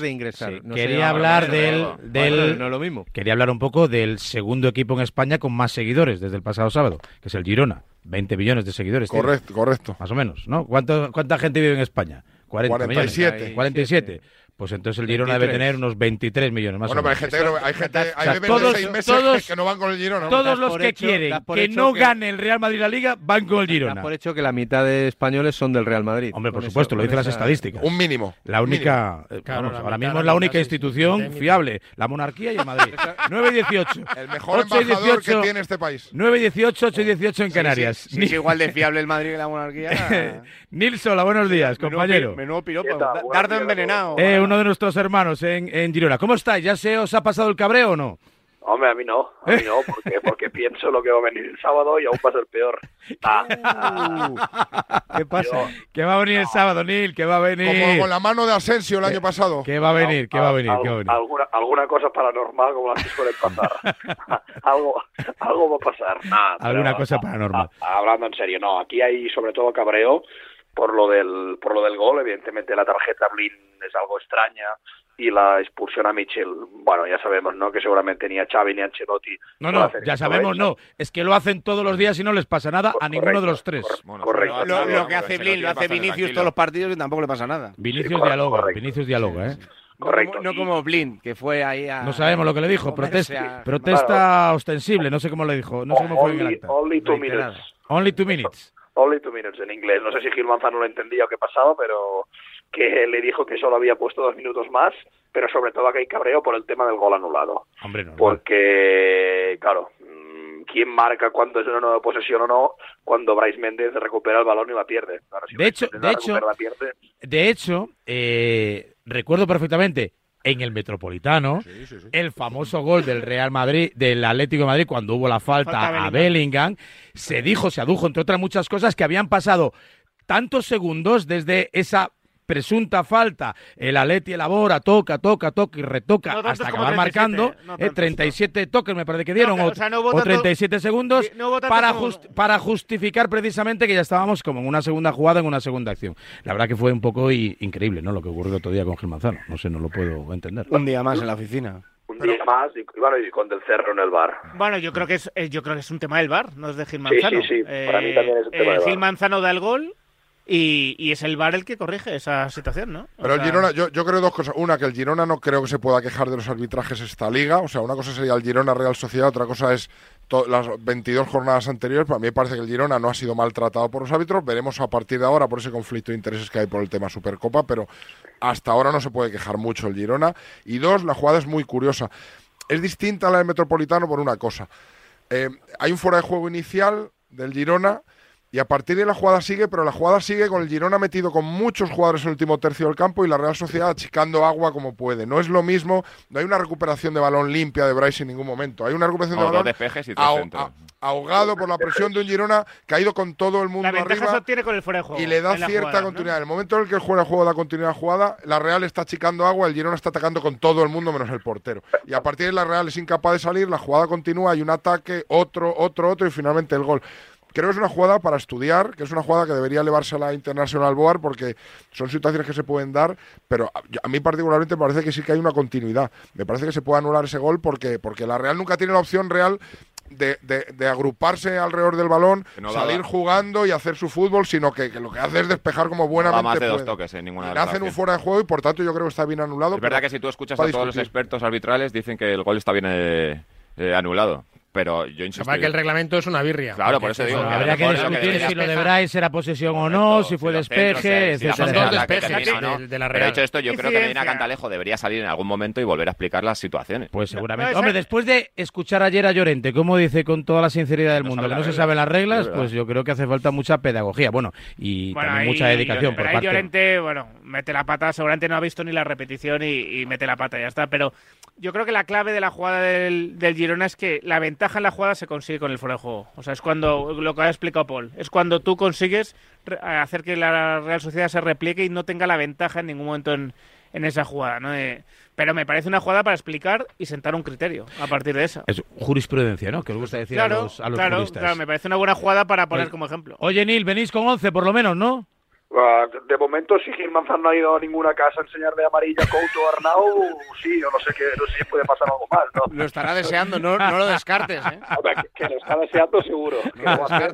Speaker 3: de ingresar.
Speaker 1: Sí,
Speaker 3: No
Speaker 1: quería hablar del, del
Speaker 3: Bueno, no es lo mismo.
Speaker 1: quería hablar un poco del segundo equipo en España con más seguidores desde el pasado sábado, que es el Girona. 20 millones de seguidores. tiene.
Speaker 2: Correcto, correcto.
Speaker 1: Más o menos, ¿no? ¿Cuánto, ¿Cuánta gente vive en España? 40
Speaker 2: 47.
Speaker 1: millones. 47. Pues entonces el Girona debe
Speaker 5: 23.
Speaker 1: tener unos 23 millones más
Speaker 2: Bueno,
Speaker 1: o
Speaker 2: pero hay gente, que no- hay gente, hay
Speaker 1: sea,
Speaker 2: bebés
Speaker 1: todos-
Speaker 2: de seis meses
Speaker 1: todos-
Speaker 2: que no van con el Girona. ¿no?
Speaker 1: Todos los que
Speaker 3: hecho-
Speaker 1: quieren que no
Speaker 3: que-
Speaker 1: gane el Real Madrid la Liga van con el Girona.
Speaker 3: por hecho que la mitad de españoles son del Real Madrid.
Speaker 1: Hombre, por supuesto,
Speaker 3: eso-
Speaker 1: lo dicen las estadísticas.
Speaker 2: Un mínimo.
Speaker 1: La única, eh,
Speaker 5: Claro,
Speaker 1: vamos,
Speaker 5: la
Speaker 1: ahora mismo es la única institución fiable, la monarquía y el Madrid. 9 y 18.
Speaker 2: El mejor
Speaker 1: 8 y
Speaker 2: embajador
Speaker 1: 18,
Speaker 2: que tiene este país.
Speaker 1: 9 y 18, 8 y 18 en Canarias.
Speaker 8: Sí, sí, es igual de fiable el Madrid que la monarquía.
Speaker 1: Nilson, buenos días, compañero.
Speaker 8: Menudo piropo. Dardo envenenado.
Speaker 1: Uno de nuestros hermanos en, en Girona. ¿Cómo estáis? ¿Ya se os ha pasado el cabreo o no?
Speaker 24: Hombre, a mí no, a mí no, porque, porque pienso lo que va a venir el sábado y aún va a ser peor. Ah,
Speaker 3: ¿Qué pasa?
Speaker 1: Que va a venir el sábado, Nil, que va a
Speaker 2: Como
Speaker 1: venir.
Speaker 2: con la mano de Asensio el año pasado.
Speaker 1: Que va a venir, que va a venir, que va a venir.
Speaker 24: alguna, alguna cosa paranormal como las que suelen pasar. algo, algo va a pasar. Nah,
Speaker 1: Alguna
Speaker 24: pero,
Speaker 1: cosa
Speaker 24: no,
Speaker 1: paranormal.
Speaker 24: hablando en serio, no, aquí hay sobre todo cabreo por lo del por lo del gol, evidentemente la tarjeta Blin es algo extraña y la expulsión a Michel, bueno, ya sabemos, ¿no? Que seguramente ni a Xavi ni a Ancelotti
Speaker 1: No, no, ya sabemos, no. Es que lo hacen todos los días y no les pasa nada a ninguno de los tres.
Speaker 4: Bueno,
Speaker 24: Correcto.
Speaker 8: Lo, lo que hace Blin, lo hace Vinicius
Speaker 4: tranquilo.
Speaker 8: todos los partidos y tampoco le pasa nada.
Speaker 1: Vinicius
Speaker 24: Sí, correcto,
Speaker 1: dialoga,
Speaker 24: correcto.
Speaker 1: Vinicius dialoga, ¿eh?
Speaker 24: Correcto.
Speaker 8: No, como- no como Blin, que fue ahí a...
Speaker 1: No sabemos lo que le dijo. Protesta, protesta ostensible, no sé cómo le dijo. No sé cómo fue en el
Speaker 24: only,
Speaker 1: acta.
Speaker 24: only two minutes.
Speaker 1: Only two minutes.
Speaker 24: Only two minutes en inglés. No sé si Gil Manzano lo entendía o qué pasaba, pero que le dijo que solo había puesto dos minutos más, pero sobre todo que hay cabreo por el tema del gol anulado.
Speaker 1: Hombre, no.
Speaker 24: Porque, claro, mm, ¿quién marca cuándo es una nueva posesión o no cuando Bryce Méndez recupera el balón y la pierde? Si
Speaker 1: De hecho- de
Speaker 24: la
Speaker 1: hecho-
Speaker 24: recupera, la pierde.
Speaker 1: De hecho, eh, recuerdo perfectamente en el Metropolitano. El famoso gol del Real Madrid, del Atlético de Madrid, cuando hubo la falta,
Speaker 6: Falta a
Speaker 1: a Bellingham, se dijo, se adujo, entre otras muchas cosas, que habían pasado tantos segundos desde esa presunta falta, el Atleti elabora, toca, toca, toca y retoca
Speaker 6: No
Speaker 1: hasta acabar
Speaker 6: 37,
Speaker 1: marcando,
Speaker 6: no
Speaker 1: eh,
Speaker 6: tantos.
Speaker 1: 37 toques me parece que dieron,
Speaker 6: No,
Speaker 1: o,
Speaker 6: o sea, no hubo
Speaker 1: o
Speaker 6: tanto-
Speaker 1: 37 segundos, para,
Speaker 6: como-
Speaker 1: just- para justificar precisamente que ya estábamos como en una segunda jugada, en una segunda acción. La verdad que fue un poco i- increíble, ¿no? Lo que ocurrió el otro día con Gil Manzano. No sé, no lo puedo entender.
Speaker 8: Un día más en la oficina.
Speaker 24: Un día más y, bueno, y con Del Cerro en el bar.
Speaker 6: Bueno, yo creo que es eh, yo creo que es un tema del bar, no es de Gil
Speaker 24: Sí,
Speaker 6: Manzano.
Speaker 24: sí, sí, para mí también es un tema
Speaker 6: eh,
Speaker 24: del
Speaker 6: Gil. Manzano da el gol y, y es el bar el que corrige esa situación, ¿no? O
Speaker 2: Pero el
Speaker 6: sea,
Speaker 2: Girona, yo, yo creo dos cosas. Una, que el Girona no creo que se pueda quejar de los arbitrajes esta liga. O sea, una cosa sería el Girona Real Sociedad, otra cosa es las 22 jornadas anteriores. Para mí me parece que el Girona no ha sido maltratado por los árbitros. Veremos a partir de ahora por ese conflicto de intereses que hay por el tema Supercopa, pero hasta ahora no se puede quejar mucho el Girona. Y dos, la jugada es muy curiosa. Es distinta a la del Metropolitano por una cosa. Eh, hay un fuera de juego inicial del Girona y a partir de ahí la jugada sigue, pero la jugada sigue con el Girona metido con muchos jugadores en el último tercio del campo y la Real Sociedad achicando agua como puede. No es lo mismo, no hay una recuperación de balón limpia de Bryce en ningún momento. Hay una recuperación
Speaker 4: O
Speaker 2: de
Speaker 4: dos
Speaker 2: balón
Speaker 4: despejes y tres
Speaker 2: aho-
Speaker 4: centros.
Speaker 2: a- ahogado por la presión de un Girona que ha ido con todo el mundo
Speaker 6: La ventaja se
Speaker 2: arriba
Speaker 6: obtiene con el fuera de juego.
Speaker 2: y le da cierta
Speaker 6: jugada, ¿no?
Speaker 2: continuidad. En el momento en el que el juega juego da continuidad a la jugada, la Real está achicando agua, el Girona está atacando con todo el mundo menos el portero. Y a partir de ahí la Real es incapaz de salir, la jugada continúa, hay un ataque, otro, otro, otro y finalmente el gol. Creo que es una jugada para estudiar, que es una jugada que debería elevarse a la International Board porque son situaciones que se pueden dar, pero a, a mí particularmente me parece que sí que hay una continuidad. Me parece que se puede anular ese gol porque, porque la Real nunca tiene la opción real de, de- de agruparse alrededor del balón,
Speaker 4: no da-
Speaker 2: salir jugando y hacer su fútbol, sino que, que lo que hace es despejar como
Speaker 4: No
Speaker 2: buenamente
Speaker 4: más de dos toques en ninguna de
Speaker 2: hacen un fuera de juego y por tanto yo creo que está bien anulado.
Speaker 4: Es verdad que si tú escuchas a todos los expertos arbitrales dicen que el gol está bien eh, eh, anulado. Pero yo insisto.
Speaker 5: Además que el reglamento es una birria.
Speaker 4: Claro, por eso digo.
Speaker 1: Bueno,
Speaker 4: que
Speaker 1: habría que
Speaker 4: mejor lo que
Speaker 1: discutir si lo de Bryce era posesión o no, si fue despeje,
Speaker 5: despejes
Speaker 4: no.
Speaker 5: de- la
Speaker 4: Pero
Speaker 5: Real.
Speaker 4: dicho esto, yo creo que Medina. Cantalejo debería salir en algún momento y volver a explicar las situaciones.
Speaker 1: Pues seguramente. Hombre, después de escuchar ayer a Llorente, como dice con toda la sinceridad del mundo, que no se saben las reglas, pues yo creo que hace falta mucha pedagogía. Bueno, y también mucha dedicación por
Speaker 6: pero ahí
Speaker 1: parte.
Speaker 6: Llorente, bueno, mete la pata, seguramente no ha visto ni la repetición y, mete la pata, ya está. Pero yo creo que la clave de la jugada del, del Girona es que la ventaja en la jugada se consigue con el fuera de juego. O sea, es cuando, lo que ha explicado Paul, es cuando tú consigues hacer que la Real Sociedad se repliegue y no tenga la ventaja en ningún momento en, en esa jugada. ¿no? Eh, pero me parece una jugada para explicar y sentar un criterio a partir de esa.
Speaker 1: Es jurisprudencia, ¿no? Que os gusta decir a
Speaker 6: Claro,
Speaker 1: los, a los
Speaker 6: claro,
Speaker 1: juristas.
Speaker 6: claro, me parece una buena jugada para poner
Speaker 1: Oye-
Speaker 6: como ejemplo.
Speaker 1: Oye, Nil, venís con 11 por lo menos, ¿no?
Speaker 18: Ah, De momento, si Gil Manzano no ha ido a ninguna casa a enseñarle amarilla a Couto o Arnau, sí, yo no sé qué, no sé si puede pasar algo más, ¿no?
Speaker 5: Lo estará deseando, no, no lo descartes, ¿eh?
Speaker 18: Hombre, que, que lo está deseando seguro. Que lo va a hacer,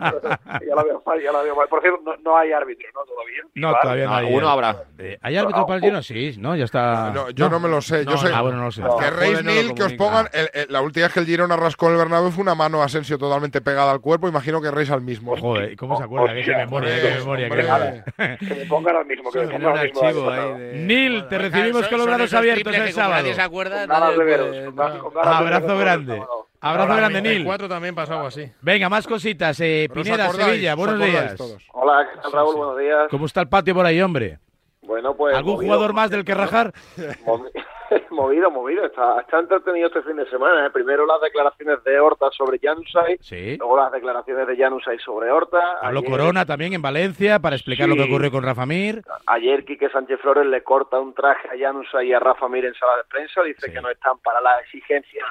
Speaker 18: ya la veo mal, ya la veo mal. Por cierto, no, no hay árbitro, ¿no? Todavía.
Speaker 1: No,
Speaker 18: Igual.
Speaker 1: todavía no hay.
Speaker 4: Uno habrá.
Speaker 1: Eh, ¿Hay árbitro para el Girona? Sí, ¿no? Ya está.
Speaker 2: No, yo no, me lo sé. yo sé
Speaker 1: Ah, bueno, no lo sé.
Speaker 2: que Reis Nil, que os pongan. el- el- la última vez que el Girona rascó el Bernabéu fue una mano a Asensio totalmente pegada al cuerpo. Imagino que Reis al mismo.
Speaker 1: Joder, ¿y ¿cómo se acuerda? Qué memoria, qué memoria. qué memoria.
Speaker 18: Que me pongan al mismo, que me pongan al mismo.
Speaker 1: Nil, te recibimos con los brazos abiertos el sábado.
Speaker 8: Nadie se acuerda.
Speaker 18: Con ganas de
Speaker 8: nadie
Speaker 18: veros,
Speaker 8: puede-
Speaker 18: con ganas- con ganas de
Speaker 1: Abrazo grande. Abrazo grande, Nil.
Speaker 5: cuatro también pasó algo así.
Speaker 1: Venga, más cositas. Eh, Pineda,
Speaker 2: acordáis,
Speaker 1: Sevilla,
Speaker 2: os
Speaker 1: buenos días.
Speaker 2: todos.
Speaker 18: Hola, ¿qué tal, Raúl? Buenos días.
Speaker 1: ¿Cómo está el patio por ahí, hombre?
Speaker 18: Bueno, pues.
Speaker 1: ¿Algún
Speaker 18: movido,
Speaker 1: jugador más del que rajar?
Speaker 18: movi- movido, movido. Está, está entretenido este fin de semana. ¿eh? Primero las declaraciones de Horta sobre Janusay,
Speaker 1: Sí.
Speaker 18: luego las declaraciones de Janusay sobre Horta.
Speaker 1: Habló
Speaker 18: Ayer-
Speaker 1: Corona también en Valencia para explicar lo que ocurrió con Rafa Mir.
Speaker 18: Ayer Quique Sánchez Flores le corta un traje a Janusay y a Rafa Mir en sala de prensa. Dice
Speaker 1: Sí.
Speaker 18: que no están para la exigencia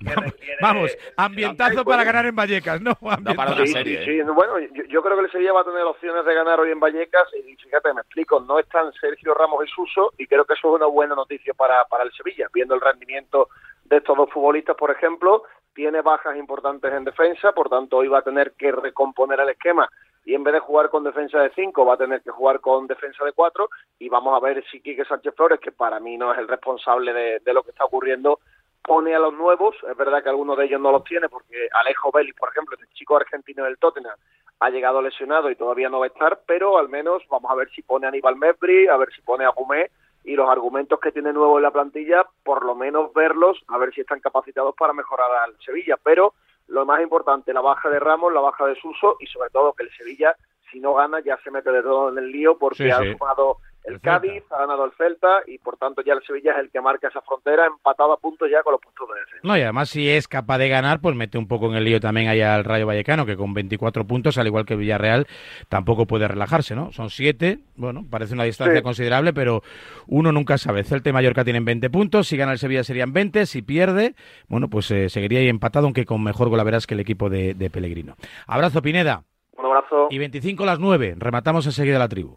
Speaker 18: requiere-
Speaker 1: Vamos, ambientazo para ganar en Vallecas, ¿no?
Speaker 4: para
Speaker 1: Ambientazo.
Speaker 4: una serie,
Speaker 18: sí,
Speaker 4: ¿eh?
Speaker 18: sí. Bueno, yo, yo creo que el Sevilla va a tener opciones de ganar hoy en Vallecas y fíjate, me explico, no están Sergio Ramos y Suso y creo que eso es una buena noticia para, para el Sevilla, viendo el rendimiento de estos dos futbolistas, por ejemplo, tiene bajas importantes en defensa, por tanto hoy va a tener que recomponer el esquema y en vez de jugar con defensa de 5 va a tener que jugar con defensa de 4 y vamos a ver si Quique Sánchez Flores, que para mí no es el responsable de, de lo que está ocurriendo, pone a los nuevos, es verdad que algunos de ellos no los tiene, porque Alejo Vélez, por ejemplo, este chico argentino del Tottenham, ha llegado lesionado y todavía no va a estar, pero al menos vamos a ver si pone a Aníbal Mebri, a ver si pone a Gumé, y los argumentos que tiene nuevo en la plantilla, por lo menos verlos, a ver si están capacitados para mejorar al Sevilla, pero lo más importante, la baja de Ramos, la baja de Suso, y sobre todo que el Sevilla, si no gana, ya se mete de todo en el lío, porque
Speaker 1: Sí,
Speaker 18: ha
Speaker 1: sí.
Speaker 18: sumado el. Cádiz, ha ganado el Celta, y por tanto ya el Sevilla es el que marca esa frontera, empatado a puntos ya con los puntos de descenso.
Speaker 1: No, y además si es capaz de ganar, pues mete un poco en el lío también ahí al Rayo Vallecano, que con 24 puntos, al igual que Villarreal, tampoco puede relajarse, ¿no? Son 7, bueno, parece una distancia
Speaker 18: Sí.
Speaker 1: considerable, pero uno nunca sabe. Celta y Mallorca tienen 20 puntos, si gana el Sevilla serían 20, si pierde, bueno, pues eh, seguiría ahí empatado, aunque con mejor golaveras que el equipo de, de Pellegrino. Abrazo, Pineda.
Speaker 18: Un abrazo.
Speaker 1: Y 25 a las 9, rematamos enseguida la tribu.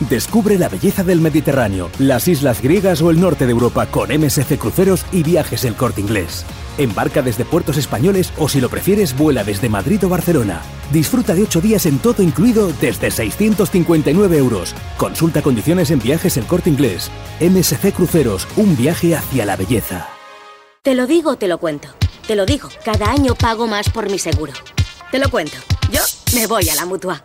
Speaker 10: Descubre la belleza del Mediterráneo, las islas griegas o el norte de Europa con MSC Cruceros y Viajes El Corte Inglés. Embarca desde puertos españoles o si lo prefieres vuela desde Madrid o Barcelona. Disfruta de 8 días en todo incluido desde 659 euros. Consulta condiciones en Viajes El Corte Inglés. MSC Cruceros, un viaje hacia la belleza.
Speaker 11: Te lo digo, te lo cuento. Te lo digo, cada año pago más por mi seguro. Te lo cuento. Yo me voy a la mutua.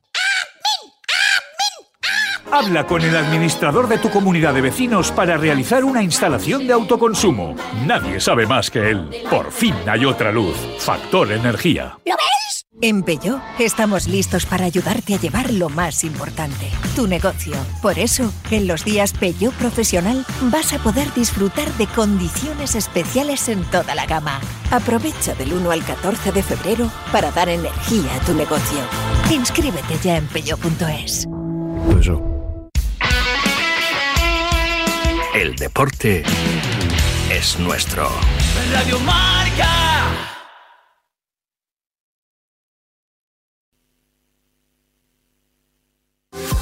Speaker 25: Habla con el administrador de tu comunidad de vecinos para realizar una instalación de autoconsumo. Nadie sabe más que él. Por fin hay otra luz. Factor Energía.
Speaker 26: ¿Lo ves? En Peugeot estamos listos para ayudarte a llevar lo más importante, tu negocio. Por eso, en los días Peugeot Profesional vas a poder disfrutar de condiciones especiales en toda la gama. Aprovecha del 1 al 14 de febrero para dar energía a tu negocio. Inscríbete ya en peugeot.es.
Speaker 10: El deporte es nuestro.
Speaker 27: Radio Marca.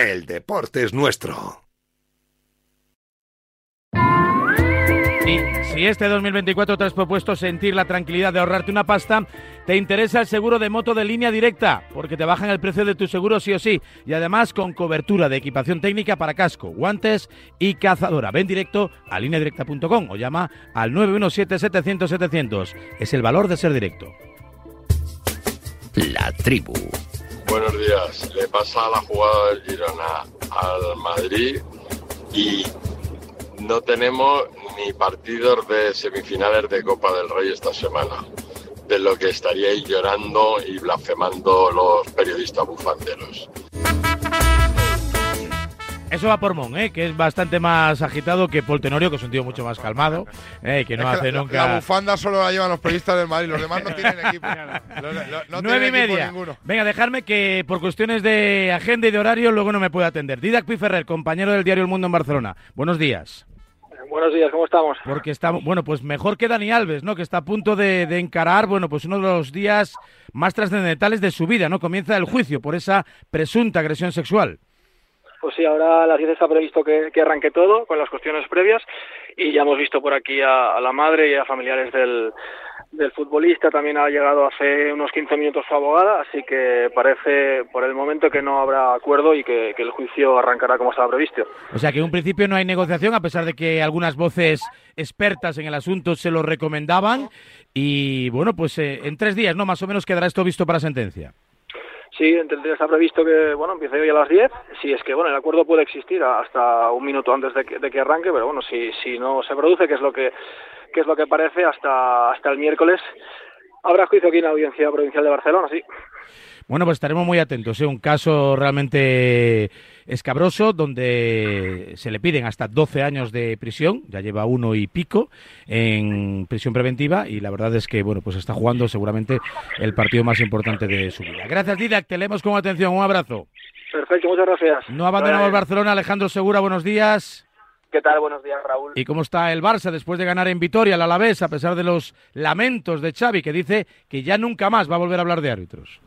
Speaker 28: El deporte es nuestro.
Speaker 1: Y si este 2024 te has propuesto sentir la tranquilidad de ahorrarte una pasta, te interesa el seguro de moto de línea directa, porque te bajan el precio de tu seguro sí o sí, y además con cobertura de equipación técnica para casco, guantes y cazadora. Ven directo a lineadirecta.com o llama al 917-700-700. Es el valor de ser directo.
Speaker 10: La tribu.
Speaker 29: Buenos días. Le pasa la jugada del Girona al Madrid y no tenemos ni partidos de semifinales de Copa del Rey esta semana, de lo que estaríais llorando y blasfemando los periodistas bufanderos.
Speaker 1: Eso va por Mon, ¿eh? que es bastante más agitado que Paul Tenorio, que es un tío mucho más calmado, ¿eh? que no
Speaker 2: Es que
Speaker 1: hace
Speaker 2: la,
Speaker 1: nunca...
Speaker 2: La bufanda solo la llevan los periodistas del Madrid, los demás no tienen equipo. Lo- no
Speaker 1: Nueve y media.
Speaker 2: ninguno.
Speaker 1: Venga, dejarme que por cuestiones de agenda y de horario luego no me puede atender. Didac Piferrer, compañero del diario El Mundo en Barcelona. Buenos días.
Speaker 30: Buenos días, ¿cómo estamos?
Speaker 1: Porque estamos, bueno, pues mejor que Dani Alves, ¿no? Que está a punto de, de encarar, bueno, pues uno de los días más trascendentales de su vida, ¿no? Comienza el juicio por esa presunta agresión sexual.
Speaker 30: Pues sí, ahora a las 10 está previsto que, que arranque todo con las cuestiones previas y ya hemos visto por aquí a, la madre y a familiares del, del futbolista. También ha llegado hace unos 15 minutos su abogada, así que parece por el momento que no habrá acuerdo y que, que el juicio arrancará como estaba previsto.
Speaker 1: O sea que en un principio no hay negociación, a pesar de que algunas voces expertas en el asunto se lo recomendaban. Y bueno, pues eh, en tres días, ¿no? Más o menos quedará esto visto para sentencia.
Speaker 30: Sí, está previsto que, bueno, empiece hoy a las 10. Si es que, bueno, el acuerdo puede existir hasta un minuto antes de que, de que arranque, pero bueno, si, si no se produce, que es lo que, que es lo que parece, hasta, hasta el miércoles habrá juicio aquí en la Audiencia Provincial de Barcelona, sí.
Speaker 1: Bueno, pues estaremos muy atentos. ¿eh? Un caso realmente escabroso donde se le piden hasta 12 años de prisión, ya lleva uno y pico en prisión preventiva y la verdad es que bueno, pues está jugando seguramente el partido más importante de su vida. Gracias Didac, te leemos con atención, un abrazo.
Speaker 31: Perfecto, muchas gracias.
Speaker 1: No abandonamos Barcelona, Alejandro Segura, buenos días.
Speaker 32: ¿Qué tal? Buenos días, Raúl.
Speaker 1: ¿Y cómo está el Barça después de ganar en Vitoria al Alavés, a pesar de los lamentos de Xavi, que dice que ya nunca más va a volver a hablar de árbitros?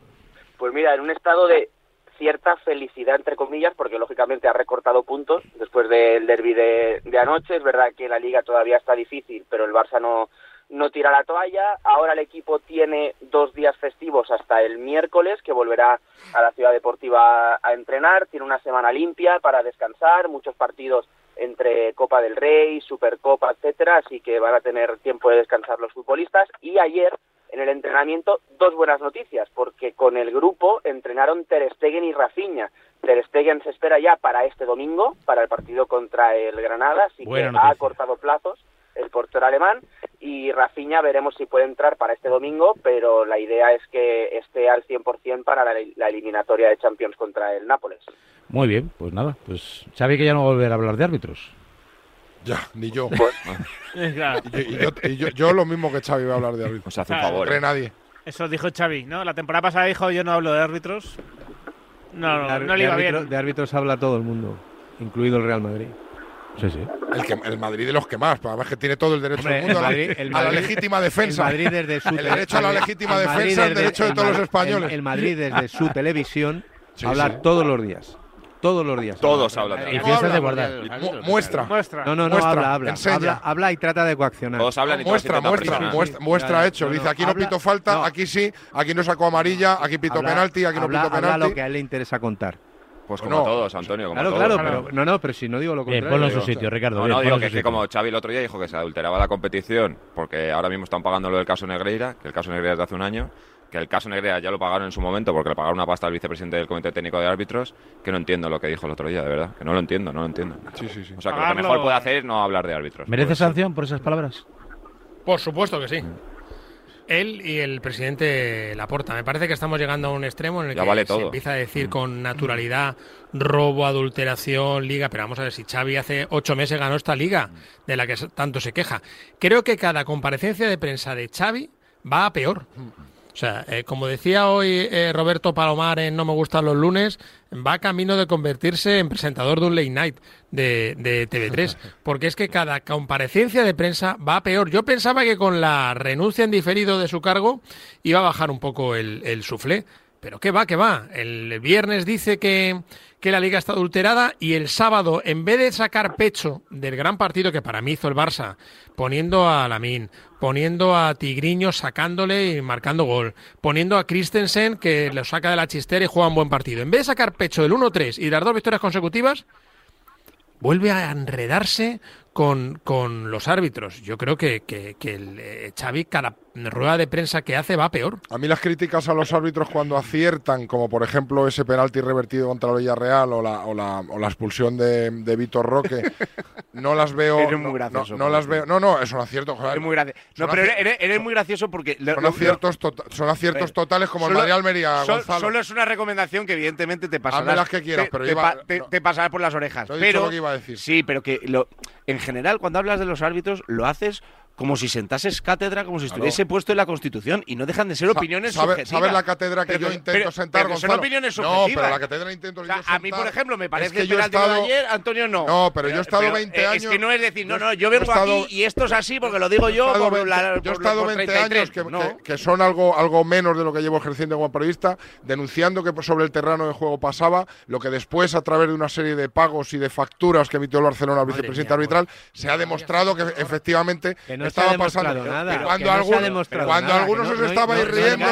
Speaker 32: Pues mira, en un estado de cierta felicidad, entre comillas, porque lógicamente ha recortado puntos después del derby de, de anoche. Es verdad que la liga todavía está difícil, pero el Barça no, no tira la toalla. Ahora el equipo tiene dos días festivos hasta el miércoles, que volverá a la ciudad deportiva a entrenar. Tiene una semana limpia para descansar, muchos partidos entre Copa del Rey, Supercopa, etcétera, así que van a tener tiempo de descansar los futbolistas. Y ayer, en el entrenamiento, dos buenas noticias, porque con el grupo entrenaron Ter Stegen y Rafinha. Ter Stegen se espera ya para este domingo, para el partido contra el Granada, así
Speaker 1: Buena
Speaker 32: que
Speaker 1: noticia.
Speaker 32: ha cortado plazos el portero alemán y Rafinha veremos si puede entrar para este domingo, pero la idea es que esté al 100% para la, la eliminatoria de Champions contra el Nápoles.
Speaker 1: Muy bien, pues nada, pues Xavi que ya no volver a hablar de árbitros.
Speaker 2: Ya, ni yo.
Speaker 32: Pues,
Speaker 2: y yo, y yo- y yo- yo lo mismo que Xavi va a hablar de árbitros.
Speaker 4: O sea, hace un favor.
Speaker 2: No
Speaker 4: ¿eh?
Speaker 2: nadie.
Speaker 6: Eso dijo Xavi, ¿no? La temporada pasada dijo yo no hablo de árbitros. No, no,
Speaker 3: de,
Speaker 6: no le
Speaker 3: de
Speaker 6: iba
Speaker 3: árbitro-
Speaker 6: bien.
Speaker 3: de árbitros habla todo el mundo, incluido el Real Madrid.
Speaker 1: Sí, sí.
Speaker 2: El, que, el Madrid de los que más, además que tiene todo el derecho
Speaker 3: Hombre,
Speaker 2: del mundo
Speaker 3: el
Speaker 2: a la-
Speaker 3: Madrid- el
Speaker 2: a la legítima defensa.
Speaker 3: El Madrid desde su
Speaker 2: El derecho a la legítima
Speaker 3: el
Speaker 2: defensa, el
Speaker 3: desde-
Speaker 2: derecho de
Speaker 3: el
Speaker 2: todos los españoles.
Speaker 3: El, el Madrid desde su televisión
Speaker 2: Sí,
Speaker 3: hablar
Speaker 2: sí.
Speaker 3: todos los días. Todos los días.
Speaker 4: Todos
Speaker 3: habla.
Speaker 4: hablan de
Speaker 1: Y piensas de guardar.
Speaker 2: Mu- muestra.
Speaker 6: Muestra.
Speaker 3: No, no, no,
Speaker 2: Muestra,
Speaker 3: habla, habla,
Speaker 2: enseña.
Speaker 3: habla. Habla y trata de coaccionar.
Speaker 4: Todos hablan y todos
Speaker 2: Muestra, muestra, muestra,
Speaker 3: Sí,
Speaker 2: muestra hecho.
Speaker 3: no,
Speaker 2: Dice, aquí no
Speaker 3: habla-
Speaker 2: pito falta,
Speaker 3: no.
Speaker 2: aquí sí, aquí no sacó amarilla, aquí pito
Speaker 3: Habla-
Speaker 2: penalti, aquí no
Speaker 3: habla-
Speaker 2: pito
Speaker 3: habla
Speaker 2: penalti.
Speaker 3: lo que a él le interesa contar.
Speaker 4: Pues como
Speaker 2: No.
Speaker 4: todos, Antonio, como
Speaker 3: Claro,
Speaker 4: todos.
Speaker 3: claro, pero no, no, pero si no digo lo contrario.
Speaker 1: ponlo en su sitio, Ricardo.
Speaker 4: No, no, digo que,
Speaker 1: su
Speaker 4: que como Xavi el otro día dijo que se adulteraba la competición, porque ahora mismo están pagando lo del caso Negreira, que el caso Negreira es de hace un año, que el caso Negreira ya lo pagaron en su momento porque le pagaron una pasta al vicepresidente del Comité Técnico de Árbitros, que no entiendo lo que dijo el otro día, de verdad, que no lo entiendo, no lo entiendo.
Speaker 2: Sí, sí, sí.
Speaker 4: O sea, que lo que mejor puede hacer es no hablar de árbitros.
Speaker 1: ¿Merece
Speaker 4: Pues,
Speaker 1: sanción por esas palabras?
Speaker 5: Por supuesto que sí. Él y el presidente Laporta. Me parece que estamos llegando a un extremo en el
Speaker 4: Ya
Speaker 5: que
Speaker 4: vale
Speaker 5: se
Speaker 4: todo.
Speaker 5: empieza a decir con naturalidad robo, adulteración, liga. Pero vamos a ver si Xavi hace ocho meses ganó esta liga de la que tanto se queja. Creo que cada comparecencia de prensa de Xavi va a peor. O sea, eh, como decía hoy eh, Roberto Palomar en No me gustan los lunes, va camino de convertirse en presentador de un late night de, de TV3, porque es que cada comparecencia de prensa va peor. Yo pensaba que con la renuncia en diferido de su cargo iba a bajar un poco el, el suflé, pero qué va, qué va. El viernes dice que, que la liga está adulterada y el sábado, en vez de sacar pecho del gran partido que para mí hizo el Barça, poniendo a Lamín, poniendo a Tigriño, sacándole y marcando gol, poniendo a Christensen que lo saca de la chistera y juega un buen partido. En vez de sacar pecho del 1-3 y las dos victorias consecutivas, vuelve a enredarse con, con los árbitros. Yo creo que, que, que el, eh, Xavi, cada rueda de prensa que hace va peor.
Speaker 2: A mí las críticas a los árbitros cuando aciertan, como por ejemplo ese penalti revertido contra el Villarreal o la, o la, o la expulsión de, de Víctor Roque, no las veo.
Speaker 8: Eres muy
Speaker 2: no-
Speaker 8: gracioso,
Speaker 2: No, no las veo. No, no, es un acierto. joder.
Speaker 8: Es muy gracioso. No, pero eres, eres muy gracioso porque. lo-
Speaker 2: Son
Speaker 8: lo-
Speaker 2: aciertos, tota- son aciertos totales como el
Speaker 8: solo-
Speaker 2: Madrid Almería, Gonzalo.
Speaker 8: Solo es una recomendación que evidentemente te pasará.
Speaker 2: Hazme las que quieras, pero
Speaker 8: te,
Speaker 2: iba-
Speaker 8: pa- te- te pasará por las orejas.
Speaker 2: Te he dicho
Speaker 8: pero
Speaker 2: lo que iba a decir.
Speaker 8: Sí, pero que lo, en general cuando hablas de los árbitros lo haces como si sentases cátedra, como si
Speaker 2: Claro.
Speaker 8: estuviese puesto en la Constitución y no dejan de ser opiniones
Speaker 2: sabe-
Speaker 8: subjetivas.
Speaker 2: ¿Sabes la cátedra que
Speaker 8: Pero
Speaker 2: yo intento sentar,
Speaker 8: pero son opiniones
Speaker 2: No,
Speaker 8: subjetivas.
Speaker 2: pero la cátedra intento
Speaker 8: O sea,
Speaker 2: yo
Speaker 8: a mí, por ejemplo, me parece
Speaker 2: es
Speaker 8: que,
Speaker 2: yo he
Speaker 8: penalti de
Speaker 2: estado-
Speaker 8: ayer, Antonio no.
Speaker 2: No, pero yo he estado 20
Speaker 8: eh,
Speaker 2: años-
Speaker 8: Es que no es decir, no, no, yo vengo
Speaker 2: estado-
Speaker 8: aquí y esto es así porque lo digo
Speaker 2: Yo
Speaker 8: yo
Speaker 2: estado
Speaker 8: por
Speaker 2: 20
Speaker 8: la-
Speaker 2: yo he estado
Speaker 8: por
Speaker 2: 20
Speaker 8: 33.
Speaker 2: años que,
Speaker 8: No.
Speaker 2: que- que son algo, algo menos de lo que llevo ejerciendo como periodista, denunciando que sobre el terreno de juego pasaba, lo que después, a través de una serie de pagos y de facturas que emitió el Barcelona al vicepresidente arbitral, se ha demostrado que efectivamente
Speaker 3: no
Speaker 2: estaba pasando.
Speaker 3: nada,
Speaker 2: cuando
Speaker 3: no se ha
Speaker 2: algunos,
Speaker 3: demostrado
Speaker 2: cuando
Speaker 3: nada,
Speaker 2: algunos os
Speaker 3: no-
Speaker 2: estabais
Speaker 3: no- no
Speaker 2: riendo,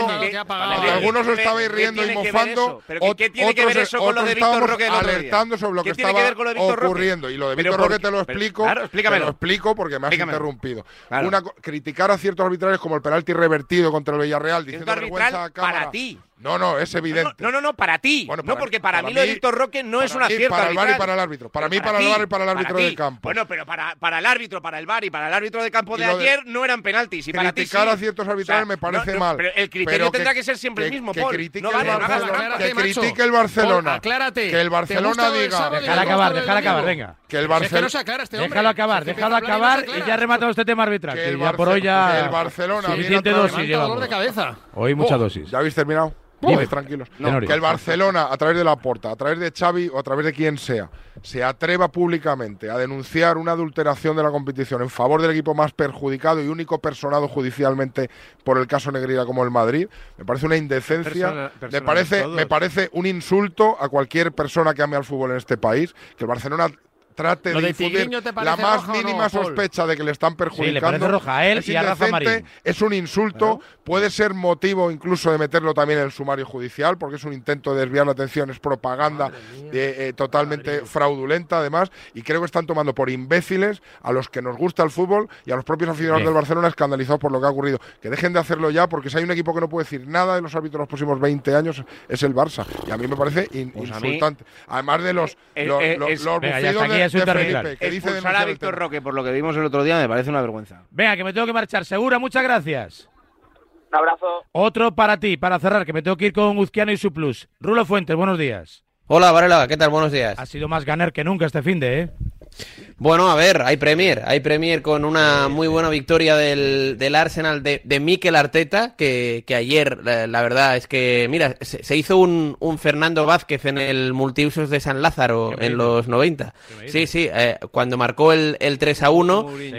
Speaker 2: cuando algunos os estabais
Speaker 8: ¿Qué
Speaker 2: riendo y mofando, otros-
Speaker 8: eso con lo
Speaker 2: otros
Speaker 8: de Víctor
Speaker 2: estábamos alertando sobre lo que
Speaker 8: ¿Qué tiene que
Speaker 2: estaba ocurriendo. Y lo de Víctor Roque te lo explico. Te lo explico porque me has interrumpido. Una co- criticar a ciertos arbitrarios como el penalti revertido contra el Villarreal diciendo vergüenza a cámara.
Speaker 8: para ti.
Speaker 2: No, no, es evidente.
Speaker 8: No, no, no, para ti.
Speaker 2: Bueno,
Speaker 8: no,
Speaker 2: para-
Speaker 8: porque para,
Speaker 2: para
Speaker 8: mí lo de Víctor Roque no es
Speaker 2: mí,
Speaker 8: cierta
Speaker 2: para el VAR y para el árbitro. Para
Speaker 8: Pero
Speaker 2: mí, para el VAR y para el árbitro del campo.
Speaker 8: Bueno, pero para, para el árbitro, para el VAR y para el árbitro de campo de ayer no eran penaltis. Y para ti
Speaker 2: criticar a ciertos arbitrales me parece
Speaker 8: no, no,
Speaker 2: mal.
Speaker 8: Pero el criterio
Speaker 2: Pero
Speaker 8: tendrá que, ser siempre el mismo,
Speaker 2: que
Speaker 8: Paul.
Speaker 2: critique
Speaker 8: no
Speaker 2: el
Speaker 8: vale, no
Speaker 2: Barcelona, que critique el Barcelona.
Speaker 5: Paul, aclárate.
Speaker 2: Que el
Speaker 5: ¿Te
Speaker 2: Barcelona diga.
Speaker 1: Déjala
Speaker 5: el
Speaker 1: acabar, déjala acabar, venga.
Speaker 2: Que el Barcelona.
Speaker 5: no se aclara este.
Speaker 1: Déjalo acabar, déjalo acabar y ya rematado este tema arbitral.
Speaker 2: Que el
Speaker 1: ya por hoy ya.
Speaker 2: que el Barcelona viene
Speaker 1: Suficiente dosis
Speaker 5: Levanta dolor
Speaker 1: llevamos.
Speaker 5: de cabeza.
Speaker 1: Hoy mucha dosis.
Speaker 2: ¿Ya habéis terminado?
Speaker 1: Dime.
Speaker 2: Pues tranquilos. Que el Barcelona, a través de la Porta, a través de Xavi o a través de quien sea, se atreva públicamente a denunciar una adulteración de la competición en favor del equipo más perjudicado y único personado judicialmente por el caso Negreira como el Madrid, me parece una indecencia,
Speaker 3: Persona-
Speaker 2: me parece, me parece un insulto a cualquier persona que ame al fútbol en este país, que el Barcelona trate de
Speaker 5: de
Speaker 2: difundir
Speaker 5: Tigriño, ¿te
Speaker 2: la más
Speaker 5: roja o no,
Speaker 2: mínima sospecha de que le están perjudicando.
Speaker 1: le parece roja a él
Speaker 2: es
Speaker 1: y a Rafa Marín.
Speaker 2: es un insulto, puede ser motivo incluso de meterlo también en el sumario judicial, porque es un intento de desviar la atención, es propaganda eh, eh, totalmente fraudulenta además, y creo que están tomando por imbéciles a los que nos gusta el fútbol y a los propios aficionados
Speaker 1: Bien.
Speaker 2: del Barcelona escandalizados por lo que ha ocurrido. Que dejen de hacerlo ya, porque si hay un equipo que no puede decir nada de los árbitros los próximos 20 años, es el Barça. Y a mí me parece in-
Speaker 8: Pues mí-
Speaker 2: insultante. Además de los,
Speaker 8: Eh,
Speaker 2: los,
Speaker 8: eh,
Speaker 2: los-
Speaker 1: Venga,
Speaker 2: bufidos de,
Speaker 8: Expulsar
Speaker 2: denunciar
Speaker 8: a Víctor. Roque por lo que vimos el otro día me parece una vergüenza.
Speaker 1: Venga, que me tengo que marchar. Segura, muchas gracias.
Speaker 32: Un abrazo.
Speaker 1: Otro para ti, para cerrar, que me tengo que ir con Uzquiano y su plus. Rulo Fuentes, buenos días.
Speaker 33: Hola, Varela, ¿qué tal? Buenos días.
Speaker 1: Ha sido más ganar que nunca este fin de, ¿eh?
Speaker 33: Bueno, a ver, hay Premier. Hay Premier con una muy buena victoria del, del Arsenal de, de Mikel Arteta, que, que ayer, la, la verdad es que, mira, se, se hizo un, un Fernando Vázquez en el multiusos de San Lázaro en los 90. Sí, sí, eh, cuando marcó el, el 3 a 1. Sí,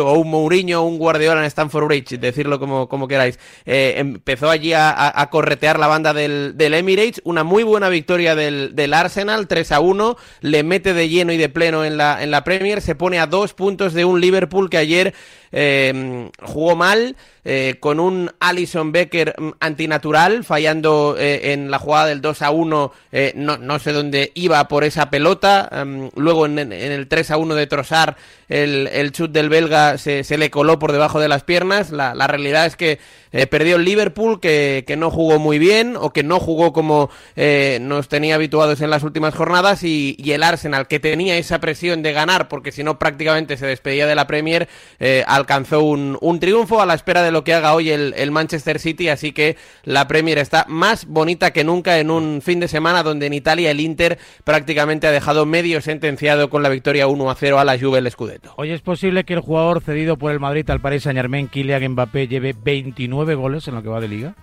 Speaker 33: o un Mourinho o un Guardiola en Stamford Bridge, decirlo como, como queráis. Eh, empezó allí a, a- corretear la banda del, del Emirates, una muy buena victoria del, del Arsenal, 3 a 1, le mete de lleno y de pleno en la, en la Premier, se pone a dos puntos de un Liverpool que ayer eh, jugó mal, eh, con un Alison Becker mm, antinatural, fallando eh, en la jugada del 2 a 1, eh, no, no sé dónde iba por esa pelota, em, luego en- en el 3 a 1 de Trossard, el, el chut del belga se, se le coló por debajo de las piernas, la, la realidad es que eh, perdió el Liverpool, que, que no jugó muy bien, o que no jugó como eh, nos tenía habituados en las últimas jornadas, y, y el Arsenal, que tenía esa presión de ganar, porque si no prácticamente se despedía de la Premier, eh, alcanzó un, un triunfo a la espera de lo que haga hoy el, el Manchester City, así que la Premier está más bonita que nunca en un fin de semana donde en Italia el Inter prácticamente ha dejado medio sentenciado con la victoria 1 a 0 a la Juve el Scudetto.
Speaker 1: Hoy es posible que el jugador cedido por el Madrid al Paris Saint Germain, Kylian Mbappé, lleve 29 goles en lo que va de liga.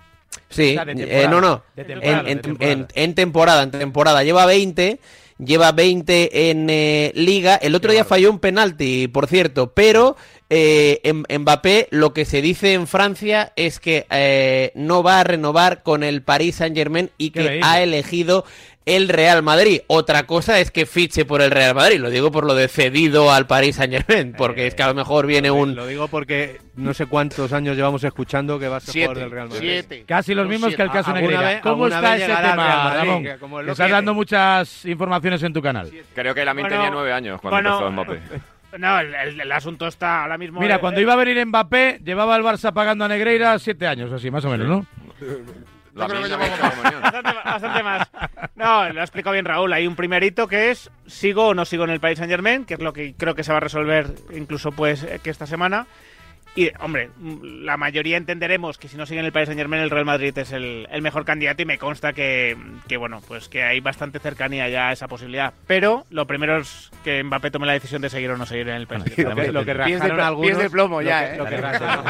Speaker 33: Sí,
Speaker 1: O sea, de
Speaker 33: eh, no, no,
Speaker 1: de
Speaker 33: en,
Speaker 1: temporada,
Speaker 33: en-
Speaker 1: temporada.
Speaker 33: en- en temporada, en temporada. Lleva 20, lleva 20 en eh, liga. El otro día falló un penalti, por cierto, pero eh, em- Mbappé, lo que se dice en Francia es que eh, no va a renovar con el Paris Saint Germain y que ha elegido el Real Madrid. Otra cosa es que fiche por el Real Madrid. Lo digo por lo de cedido al Paris Saint Germain, porque es que a lo mejor viene un...
Speaker 3: Lo digo porque no sé cuántos años llevamos escuchando que va a ser
Speaker 8: Siete,
Speaker 3: jugador del Real Madrid.
Speaker 8: siete.
Speaker 1: Casi los mismos que el caso Negreira. ¿Cómo está ese tema, Ramón?
Speaker 3: que como lo
Speaker 1: estás
Speaker 3: que-
Speaker 1: dando muchas informaciones en tu canal.
Speaker 4: Creo que Lamin
Speaker 6: Bueno,
Speaker 4: tenía nueve años cuando
Speaker 6: bueno,
Speaker 4: empezó Mbappé.
Speaker 6: No, el, el- el asunto está ahora mismo.
Speaker 1: Mira,
Speaker 6: eh,
Speaker 1: cuando iba a venir Mbappé, llevaba el Barça pagando a Negreira siete años, así, más o menos, ¿no?
Speaker 2: Creo que llevamos.
Speaker 6: Bastante, bastante más. No, lo ha explicado bien Raúl. Hay un primerito que es sigo o no sigo en el Paris Saint Germain, que es lo que creo que se va a resolver incluso pues eh, que esta semana. Y, hombre, la mayoría entenderemos que si no sigue en el Paris Saint Germain, el Real Madrid es el, el mejor candidato y me consta que, que, bueno, pues que hay bastante cercanía ya a esa posibilidad. Pero lo primero es que Mbappé tome la decisión de seguir o no seguir en el Paris Saint
Speaker 3: Lo que,
Speaker 6: Germain.
Speaker 3: lo que
Speaker 8: Pies de,
Speaker 3: algunos.
Speaker 8: pies de plomo
Speaker 3: lo
Speaker 8: ya,
Speaker 3: que-
Speaker 8: ¿eh?
Speaker 3: Lo que, rajaron,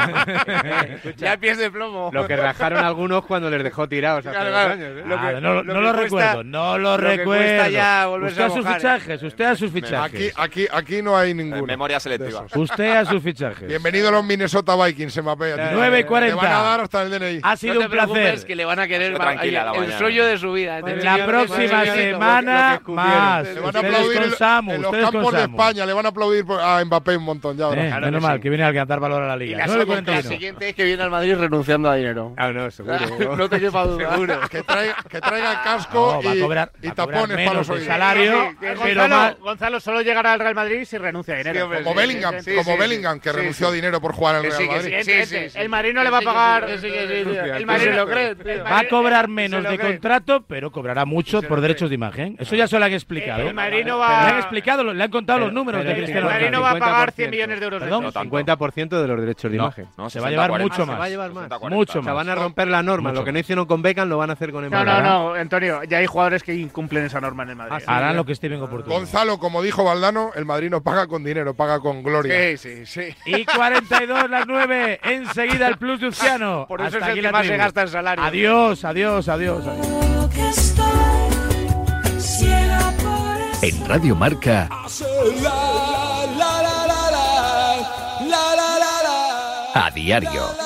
Speaker 8: ya pies de plomo.
Speaker 3: lo que rajaron algunos cuando les dejó tirados hace
Speaker 8: Claro,
Speaker 3: dos
Speaker 8: claro.
Speaker 3: años. ¿eh?
Speaker 8: Lo que-
Speaker 1: Ah, no
Speaker 8: lo
Speaker 1: no lo
Speaker 8: cuesta-
Speaker 1: recuerdo, no lo, recuerdo.
Speaker 8: ya
Speaker 1: usted
Speaker 8: a
Speaker 1: a sus
Speaker 8: mojar, ¿eh?
Speaker 1: fichajes, usted a sus
Speaker 2: Aquí,
Speaker 1: fichajes.
Speaker 2: aquí, aquí no hay ninguno.
Speaker 4: Memoria selectiva.
Speaker 1: Usted a sus fichajes.
Speaker 2: Bienvenido a los Minnesota Vikings, Mbappé. a ti.
Speaker 1: 9 y
Speaker 2: Te
Speaker 1: 40.
Speaker 2: van a dar hasta el DNI.
Speaker 1: Ha sido
Speaker 8: no te
Speaker 1: un placer.
Speaker 8: que le van a querer
Speaker 4: tranquila la
Speaker 8: el
Speaker 4: mañana.
Speaker 8: sueño de su vida. Este
Speaker 1: La
Speaker 8: tío-
Speaker 1: próxima semana
Speaker 8: lo que- lo que
Speaker 1: más.
Speaker 2: Le van a aplaudir
Speaker 1: con
Speaker 2: en-
Speaker 1: Samu,
Speaker 2: en los campos de. España. Le van a aplaudir por- a Mbappé un montón. Ya.
Speaker 1: Eh, menos mal, que viene a dar valor a la
Speaker 8: Y
Speaker 1: liga.
Speaker 8: la,
Speaker 1: 9 y
Speaker 8: siguiente- la
Speaker 1: 41.
Speaker 8: siguiente es que viene al Madrid renunciando a dinero.
Speaker 3: Ah, no, seguro.
Speaker 8: no te quepa duda.
Speaker 2: Seguro. Que traiga, que traiga casco
Speaker 1: No,
Speaker 2: y,
Speaker 1: cobrar-
Speaker 2: y tapones para los oídos.
Speaker 1: salario,
Speaker 6: Gonzalo, solo llegará al Real Madrid si renuncia a dinero.
Speaker 2: Como Bellingham,
Speaker 8: sí,
Speaker 2: como
Speaker 8: sí,
Speaker 2: Bellingham, que
Speaker 8: sí,
Speaker 2: renunció
Speaker 8: sí.
Speaker 2: a dinero por jugar jugar el
Speaker 8: Que
Speaker 2: Real
Speaker 8: sí, que
Speaker 2: Madrid.
Speaker 8: sí, sí, sí,
Speaker 6: El Madrid no le va a pagar. El
Speaker 8: se lo cree, tío.
Speaker 1: Va a cobrar
Speaker 6: se
Speaker 1: menos de contrato, pero cobrará mucho por derechos de imagen. Eso ya se lo han explicado.
Speaker 6: El Madrid no
Speaker 1: Le
Speaker 6: va-
Speaker 1: han explicado, le han contado los números de Cristiano
Speaker 6: El no
Speaker 1: Ronaldo.
Speaker 6: va a pagar 100
Speaker 3: 50%.
Speaker 6: millones de euros de
Speaker 1: Perdón.
Speaker 4: No
Speaker 6: esto.
Speaker 4: tanto.
Speaker 3: 50% de los derechos de
Speaker 1: No,
Speaker 3: imagen.
Speaker 4: No,
Speaker 1: se va a llevar
Speaker 4: 60-40.
Speaker 1: mucho
Speaker 3: Se
Speaker 1: más.
Speaker 3: va a llevar más.
Speaker 4: 60-40.
Speaker 1: Mucho más.
Speaker 3: van a romper la norma. Lo que no hicieron con Beckham lo van a hacer con
Speaker 6: No,
Speaker 3: Mbappé.
Speaker 6: no, no, Antonio, ya hay jugadores que incumplen esa norma en el Madrid.
Speaker 1: Harán lo que estimen oportuno.
Speaker 2: Gonzalo, como dijo Valdano, el Madrid no paga con dinero, paga con gloria.
Speaker 8: Sí, sí, sí.
Speaker 1: Y 42 las 9. Enseguida el plus de Luciano.
Speaker 8: Por eso
Speaker 1: Hasta
Speaker 8: es el
Speaker 1: aquí
Speaker 8: que
Speaker 1: la
Speaker 8: más se gasta en salario.
Speaker 1: Adiós, adiós, adiós. adiós.
Speaker 10: En Radio Marca, a diario.